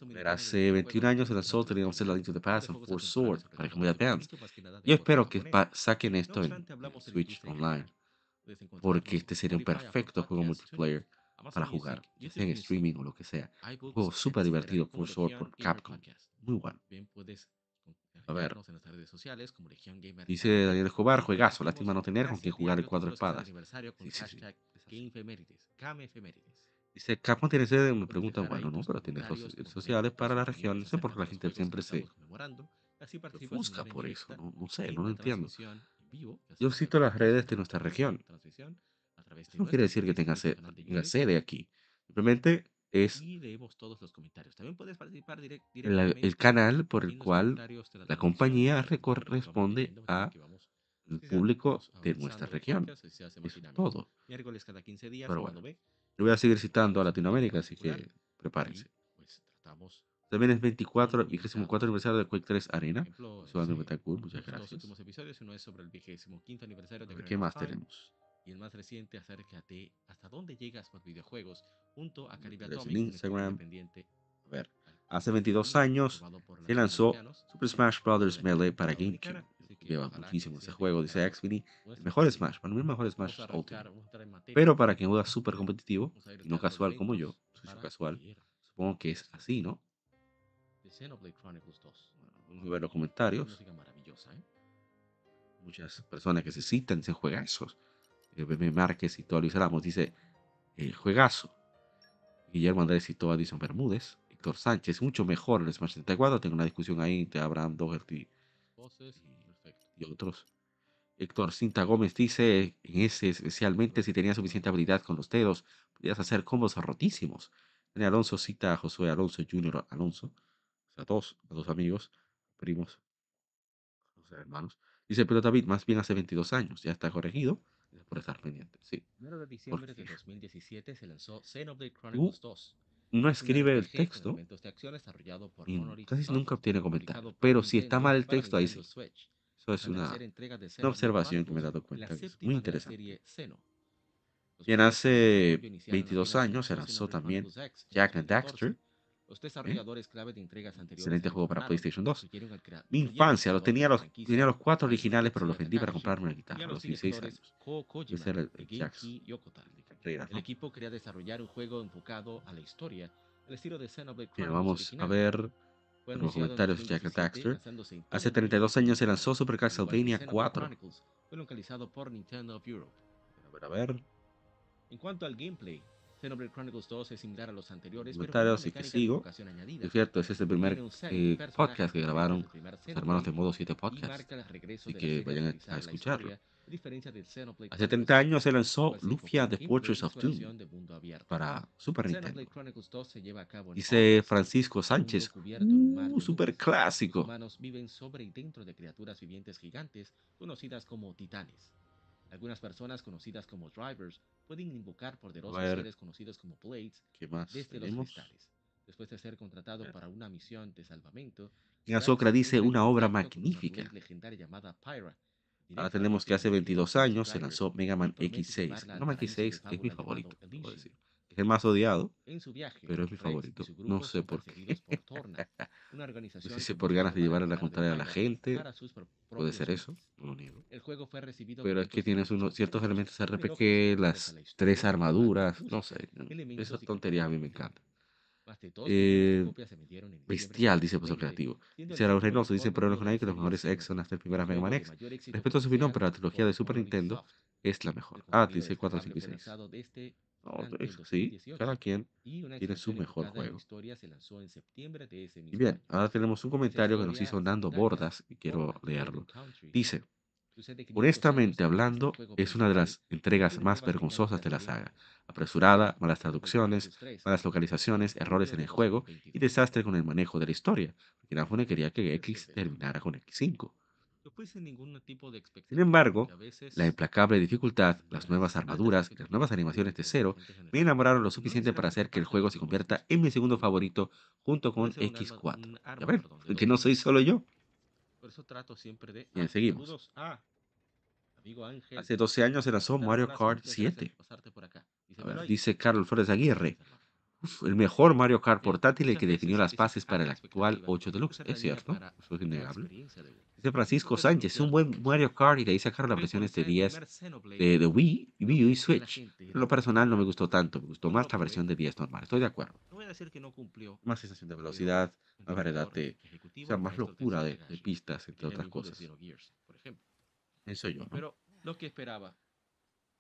El hace 21 videojuegos, años se lanzó Zelda de Link to the Past and Four Swords para Game Advance. Yo espero que saquen esto en, Switch en Online. Porque este sería un perfecto juego multiplayer para jugar, ya sea en streaming o lo que sea. Un juego súper divertido, Sword por Gamer Capcom. Muy bueno. A ver. Dice. Daniel Escobar, juegazo. Lástima no tener con quien jugar el cuatro espadas. Sí, sí, sí. Dice, Capcom tiene sede, me preguntan, bueno, no, pero tiene redes sociales para la región. No sé por qué la gente siempre se una por eso. No, no sé, no lo entiendo. Vivo Yo cito las redes de nuestra región. Eso no quiere decir que tenga, sede aquí. Simplemente es y leemos todos los comentarios. También puedes participar direct- el, directamente el canal por el cual la la compañía Nosotros recor- vamos responde leyendo a el público de nuestra región. es todo. Miércoles cada 15 días, Pero bueno, yo voy a seguir citando a Latinoamérica, así que prepárense. pues tratamos También es un 24, invitado. 24 aniversario de Quake 3 Por Arena. muy cool, muchas los gracias. últimos episodios, uno es sobre el 25 aniversario A de ¿qué más tenemos? y el más reciente acerca de hasta dónde llegas con videojuegos junto a Caribe en Instagram. A ver, hace 22 años por se lanzó Super Smash Bros. Melee para GameCube. Lleva muchísimo ese juego, dice Xfinity. El mejor. Smash, para mí el mejor Smash a Ultimate. Pero para quien juega súper competitivo y no los casual como yo, soy para casual, supongo que es así, ¿no? The Xenoblade Chronicles 2. Vamos a ver los comentarios. música maravillosa, ¿eh? Muchas personas que se citan dicen juegazos. Eh, Bebe Márquez y todo Luis Ramos dice eh, juegazo. Guillermo Andrés citó a Edison Bermúdez. Héctor Sánchez, mucho mejor el Smash 64. Tengo una discusión ahí entre Abraham Doherty Voces, y otros. Héctor Cinta Gómez dice, en ese especialmente si tenías suficiente habilidad con los dedos, podías hacer combos rotísimos. Daniel Alonso cita a Josué Alonso Jr. Alonso, sea, dos, a dos amigos, primos, o sea, hermanos. Dice, pero David, más bien hace 22 años, ya está corregido, por estar pendiente, sí. Primero de diciembre de Porque 2017 se lanzó Xenoblade Chronicles 2. no escribe el texto de acción desarrollado por y casi nunca obtiene comentarios. Pero si está mal el texto, ahí sí. Eso es una, una observación que me he dado y cuenta, es muy interesante. de hace desarrollo iniciaron 22 apenas años se lanzó también Jack and 2014. Daxter. Los desarrolladores clave de entregas anteriores Excelente juego para PlayStation 2. siguieron al crea- Mi infancia, el lo creador tenía los, tenía los cuatro originales, pero los vendí para comprarme una guitarra a los los 16 directores años. Ese era el- el El equipo quería desarrollar un juego enfocado a la historia, al estilo de Xenoblade Chronicles vamos a ver los comentarios de Jack and 2017, Daxter. Hace todo el 32 años se lanzó Super Castlevania Xenoblade 4. Chronicles, Fue localizado por Nintendo Europe. A ver, a ver. En cuanto al gameplay, Xenoblade Chronicles 2 es similar a los anteriores, comentarios pero y que sigo. Es cierto, ese es el primer eh, podcast que grabaron los hermanos de Modo 7 Podcast, y que vayan a, a escucharlo. Hace 30 años se lanzó Lufia The Fortress of Doom para Super Nintendo. Dice Francisco Sánchez, un uh, super clásico. Humanos viven sobre y dentro de criaturas vivientes gigantes conocidas como titanes. Algunas personas conocidas como drivers pueden invocar poderosos seres conocidos como blades desde tenemos? los cristales. Después de ser contratado para una misión de salvamento, Azokra dice una obra magnífica. Legendaria llamada Pyra, Ahora tenemos que hace 22 años se lanzó Mega Man X6. Mega Man X6 es mi favorito, puedo decir es el más odiado, pero es mi favorito. No sé por qué. Por Torna, no sé si por ganas de llevar a la contraria a la gente. Puede ser eso. El juego fue recibido pero es que tienes unos ciertos elementos RPG, las tres armaduras, no sé. Esas tonterías a mí me encantan. Eh, bestial, dice Paso Creativo. Dice Raúl Reynoso, dice pero no que los mejores X son las tres primeras Mega Man X. Respeto a su opinión, pero la trilogía de Super Nintendo es la mejor. Ah, dice 456. No, cada quien tiene su mejor juego. Y bien, ahora tenemos un comentario que nos hizo Nando Bordas y quiero leerlo. Dice, honestamente hablando, es una de las entregas más vergonzosas de la saga. Apresurada, malas traducciones, malas localizaciones, errores en el juego y desastre con el manejo de la historia. Inafune quería que X terminara con X5 puse ningún tipo de expectativa. Sin embargo, la implacable dificultad, las nuevas armaduras y las nuevas animaciones de cero me enamoraron lo suficiente para hacer que el juego se convierta en mi segundo favorito junto con X4. A ver, que no soy solo yo. Por eso trato siempre de... Bien, seguimos. Hace 12 años se lanzó Mario Kart 7. A ver, dice Carlos Flores Aguirre el mejor Mario Kart portátil el que definió las bases para el actual 8 Deluxe. Es cierto, es innegable. Dice Francisco Sánchez, un buen Mario Kart y de ahí sacaron las versiones de 10 de, de Wii, Wii y Switch. Lo personal no me gustó tanto, me gustó más la versión de 10 normal, estoy de acuerdo. Más sensación de velocidad, más variedad de, o sea, más locura de, pistas, entre otras cosas. Eso yo. ¿no? Pero lo que esperaba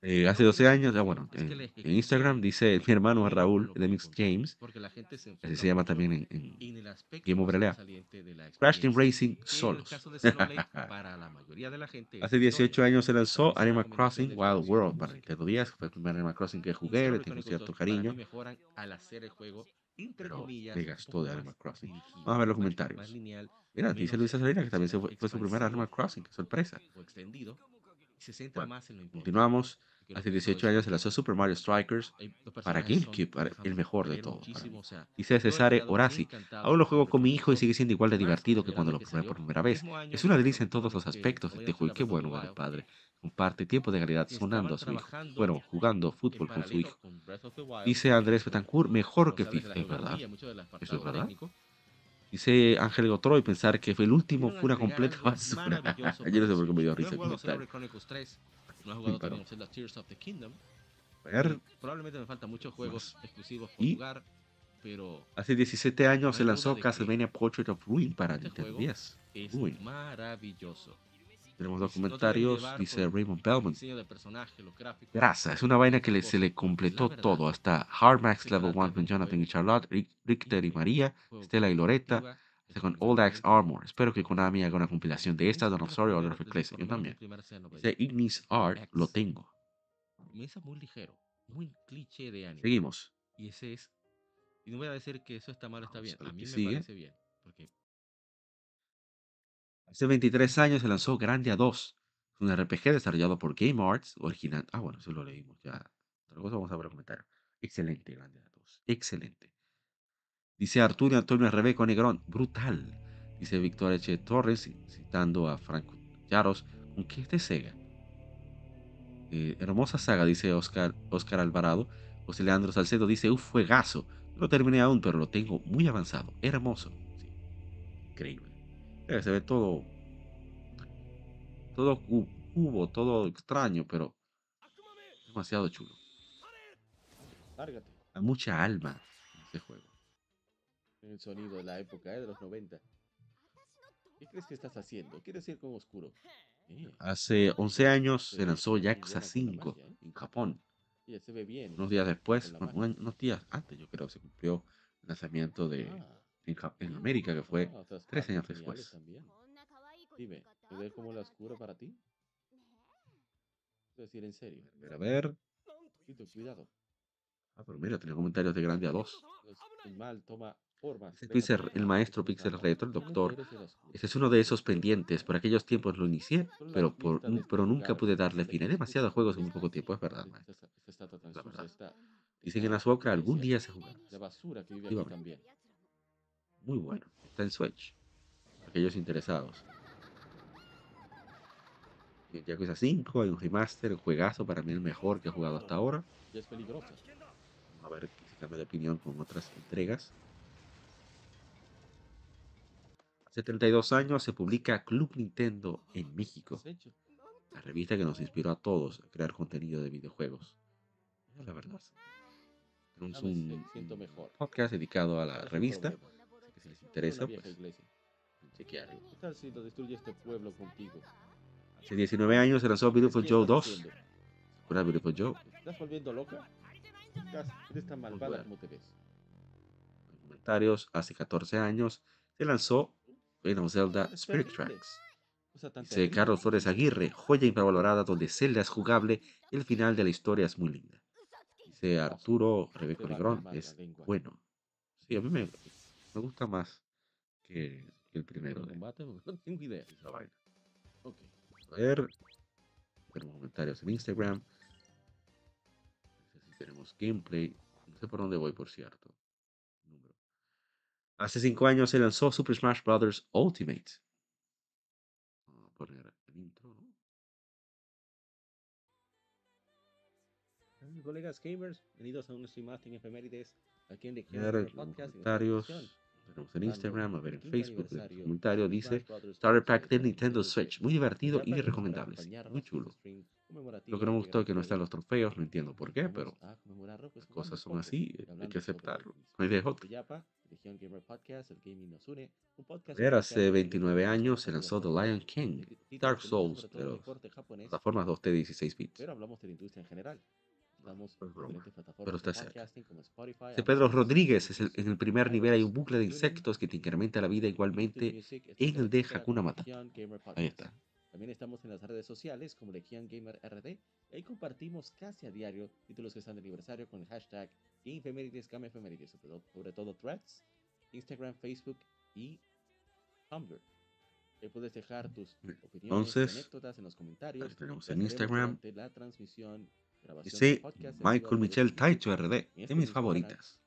eh, hace 12 años, ya bueno, en, en, Instagram dice mi hermano Raúl de Mix Games, así se llama también en, en Game of Crash Team Racing solos. hace 18 años se lanzó Animal Crossing Wild World, para que tú días, fue el primer Animal Crossing que jugué, le tengo cierto cariño. Pero me gastó de Animal Crossing. Vamos a ver los comentarios. Mira, dice Luisa Salina que también fue, fue su primer Animal Crossing, qué sorpresa. Continuamos. Hace 18 años se lanzó Super Mario Strikers para GameCube, el mejor de todos. Dice Cesare Orasi, aún lo juego con mi hijo y sigue siendo igual de divertido que cuando lo probé por primera vez. Es una delicia en todos los aspectos de este juego qué bueno padre. Comparte tiempo de calidad sonando a su hijo. Bueno, jugando fútbol con su hijo. Dice Andrés Betancourt, mejor que FIFA, es verdad. Eso es verdad. Dice Ángel Gotroy pensar que fue el último fue una completa basura. Ayer no sé por qué me dio risa. No he the Kingdom. Probablemente me faltan muchos juegos ¿Y? Hace 17 años se lanzó Castlevania Portrait of Ruin para Nintendo 10. Es maravilloso. Tenemos documentarios, dice Raymond Bellman. Grasa, es una vaina que le, pues, se le completó todo, hasta Hard Max Level 1 con Jonathan y pues, Charlotte, Richter y María, Stella y Loretta, hasta con Old Axe Armor. Espero que Konami haga una compilación de esta, Don Osorio, Order of Ecclesia. Yo también. Dice pues, Ignis Art, lo tengo. Muy ligero, muy cliché de anime. Seguimos. Y ese es. Y no voy a decir que eso está mal o está bien. A mí me parece bien. Porque Hace 23 años se lanzó Grandia 2, un RPG desarrollado por Game Arts, original. Ah, bueno, eso lo leímos ya. Otra cosa vamos a ver comentar. Excelente, Grandia 2. Excelente. Dice Arturo Antonio Rebeco Negrón. Brutal. Dice Víctor Eche Torres, citando a Franco Yaros. ¿Con qué es de Sega? Eh, hermosa saga, dice Oscar, Oscar Alvarado. José Leandro Salcedo dice, un fuegazo. No lo terminé aún, pero lo tengo muy avanzado. Hermoso. Increíble. Eh, se ve todo. Todo cubo, todo extraño, pero. Demasiado chulo. Lárgate. Hay mucha alma en ese juego. El sonido de la época ¿eh? de los 90. ¿Qué crees que estás haciendo? ¿Quieres ir con oscuro? Hace 11 años se lanzó Yakuza 5 en Japón. Ya se ve bien. Unos días después, unos días antes, yo creo, se cumplió el lanzamiento de Ah. En, Ja- en América, que fue Ah, tres años después. también. Dime, ¿se ve como la oscura para ti? Es decir, en serio. A ver, a ver. Tito, cuidado. Ah, pero mira, tenía comentarios de grande a dos. El mal toma formas. Pixel- el maestro Pixel. Retro, el doctor. Este es uno de esos pendientes. Por aquellos tiempos lo inicié, pero, por, pero nunca pude darle fin. Hay demasiados juegos en muy poco tiempo, es verdad, maestro. La verdad. Dicen que en la Swapcraft algún día se jugará. La basura que vive también. Muy bueno. Está en Switch. Aquellos interesados. Y Yakuza 5 hay un remaster, un juegazo, para mí el mejor que he jugado hasta ahora. Ya es peligrosa. A ver si cambia de opinión con otras entregas. Hace 32 años se publica Club Nintendo en México, la revista que nos inspiró a todos a crear contenido de videojuegos. La verdad. Tenemos un, podcast dedicado a la ¿Cuál es el revista, si les interesa, pues iglesia. chequearlo. ¿Qué tal si lo destruye este pueblo contigo? Hace 19 años se lanzó Beautiful ¿Qué Joe estás 2. haciendo? ¿Se acuerdan de Beautiful Joe? ¿Te ¿Estás volviendo loca? Estás- Eres tan malvada como te ves. En comentarios, hace 14 años se lanzó Legend of Zelda Spirit. Tracks. Dice. Carlos Flores Aguirre, joya infravalorada donde Zelda es jugable y el final de la historia es muy linda. Dice Arturo Rebeco Negrón, es bueno. Sí, a mí me, me gusta más que, que el primero tengo idea. vaina. Ok. A ver, tenemos comentarios en Instagram. No sé si tenemos gameplay. No sé por dónde voy, por cierto. Número. Hace cinco años se lanzó Super Smash Bros. Ultimate. Vamos a poner el intro, ¿no? Colegas gamers, bienvenidos a un streaming efemérides aquí en The en comentarios. Tenemos en dando Instagram, a ver en Facebook. El comentario dice Starter Pack de Nintendo Switch. Muy divertido y recomendable. Muy en chulo. Lo que no me gustó es que no están los trofeos, no entiendo por qué, pero pues, las cosas son así, hay que aceptarlo. No hay de otra. Soy Yapa, Legión Gamer Podcast, el gaming nos une. Un A podcast ver, dedicado hace a la 29 industria años se lanzó The Lion King, Dark Souls, de las plataformas 2D 16 bits. pero hablamos de la industria en general. Estamos Es en diferentes pero plataformas está de cerca. como Spotify, Amazon Pedro Rodríguez, es el- en el primer nivel hay un bucle de insectos que te incrementa la vida igualmente en el de Hakuna Matata. Ahí está. También estamos en las redes sociales como Legion Gamer RD. Ahí compartimos casi a diario títulos que están de aniversario con el hashtag Gamefemérides, sobre todo, sobre todo Threads, Instagram, Facebook y Tumblr. Ahí puedes dejar tus opiniones Entonces, anécdotas en los comentarios. tenemos en Instagram. la transmisión, Dice Michael Michel Taicho RD, de mis favoritas.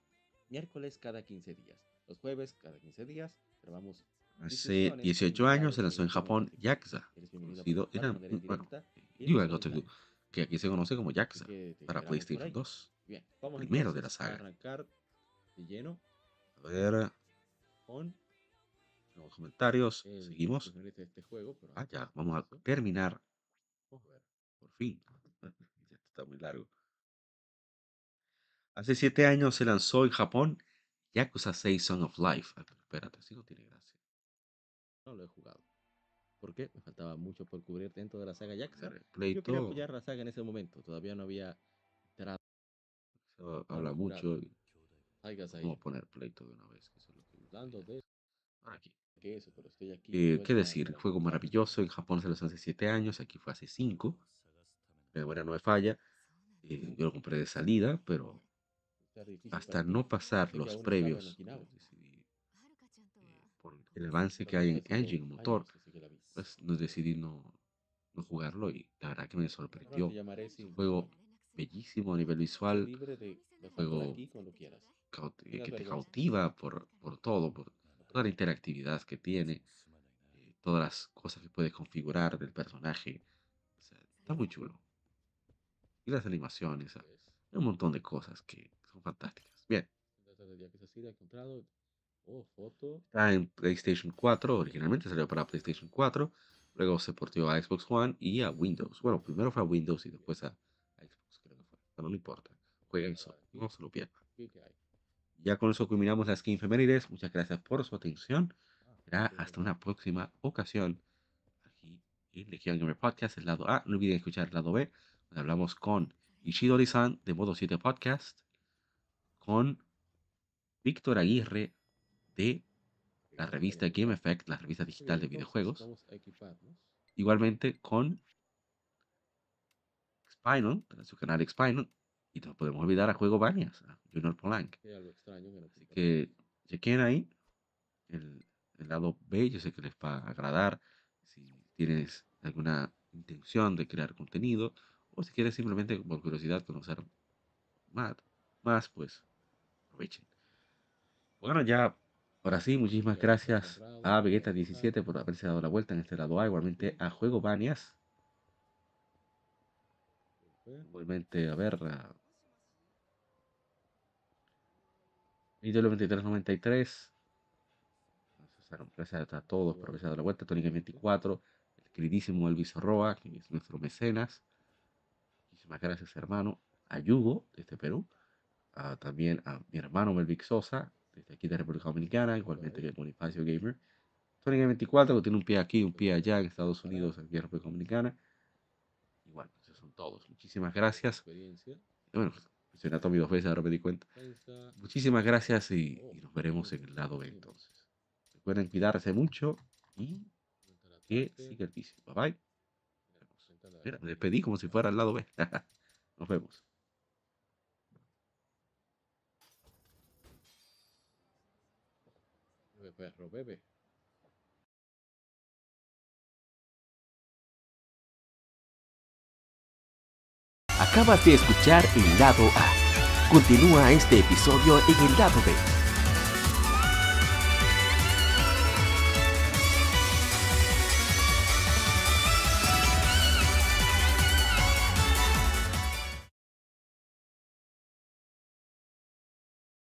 miércoles cada 15 días. Los jueves cada 15 días grabamos Hace discusiones 18 con años se lanzó en Japón. Yakuza, conocido, bueno, You en. Do, que aquí se conoce como Yakuza, para PlayStation ahí. 2. Bien, vamos Primero de la saga. arrancar de lleno A ver, con los comentarios, el seguimos. este juego. Pero Ah, ya, vamos a terminar, vamos a ver. por fin. Está muy largo. Hace 7 años se lanzó en Japón Yakuza 6 Song of Life. Ah, pero espérate, así no tiene gracia. No lo he jugado. ¿Por qué? Me faltaba mucho por cubrir dentro de la saga Yakuza. Play Yo quería todo. apoyar la saga en ese momento. Todavía no había enterado. Se no habla mucho. y. Vamos a poner pleito de una vez. Que eso es lo que Hablando de Ahora aquí. que eso, pero estoy aquí. Eh, ¿Qué decir? Juego maravilloso. En Japón se lanzó hace 7 años. Aquí fue hace 5. Mi memoria no me falla. Eh, yo lo compré de salida, pero hasta no pasar los previos, decidí, eh, por el avance que hay en engine, motor, pues nos decidí no, no jugarlo y la verdad que me sorprendió. un juego bellísimo a nivel visual, por juego eh, que te cautiva por, por todo, por toda la interactividad que tiene, eh, todas las cosas que puedes configurar del personaje. O sea, está muy chulo. Y las animaciones, ah, hay un montón de cosas que son fantásticas. Bien. Oh, está en PlayStation 4, originalmente salió para PlayStation 4, luego se portió a Xbox One y a Windows. Bueno, primero fue a Windows y después a, a Xbox, creo que fue. Pero no importa, jueguen eso, no se lo. Ya con eso culminamos las Game Femérides. Muchas gracias por su atención. Será hasta una próxima ocasión aquí en Legion Gamer Podcast, el lado A. No olviden escuchar el lado B, hablamos con Ishidori-san de Modo 7 Podcast, con Víctor Aguirre de la revista Game Effect, la revista digital de videojuegos. Igualmente con Spinal, de su canal Spinal. Y no podemos olvidar a Juego Banias, a Junior Polanc. Así que chequen ahí el, el lado B, yo sé que les va a agradar. Si tienes alguna intención de crear contenido o si quieres simplemente por curiosidad conocer más, más pues aprovechen. Bueno, ya ahora sí, muchísimas gracias a Vegeta17 por haberse dado la vuelta en este lado A, igualmente a Juego Banias. Igualmente, a ver, a 2393 Gracias a todos por haberse dado la vuelta. Tony 24, el queridísimo Elvis Roa, que es nuestro mecenas. Muchísimas gracias, hermano. A Yugo, desde Perú. también a mi hermano Melvic Sosa, desde aquí de República Dominicana, igualmente que Bonifacio Gamer. Tony 24, que tiene un pie aquí, un pie allá en Estados Unidos, aquí en República Dominicana. Y bueno, esos son todos. Muchísimas gracias. Bueno, mencioné a Tommy dos veces, ahora me di cuenta. Muchísimas gracias y, y nos veremos en el lado B entonces. Recuerden cuidarse mucho y que siga el vicio. Bye bye. Mira, me despedí como si fuera al lado B. Nos vemos. Bebe, perro, bebe. Acabas de escuchar el lado A. Continúa este episodio en el lado B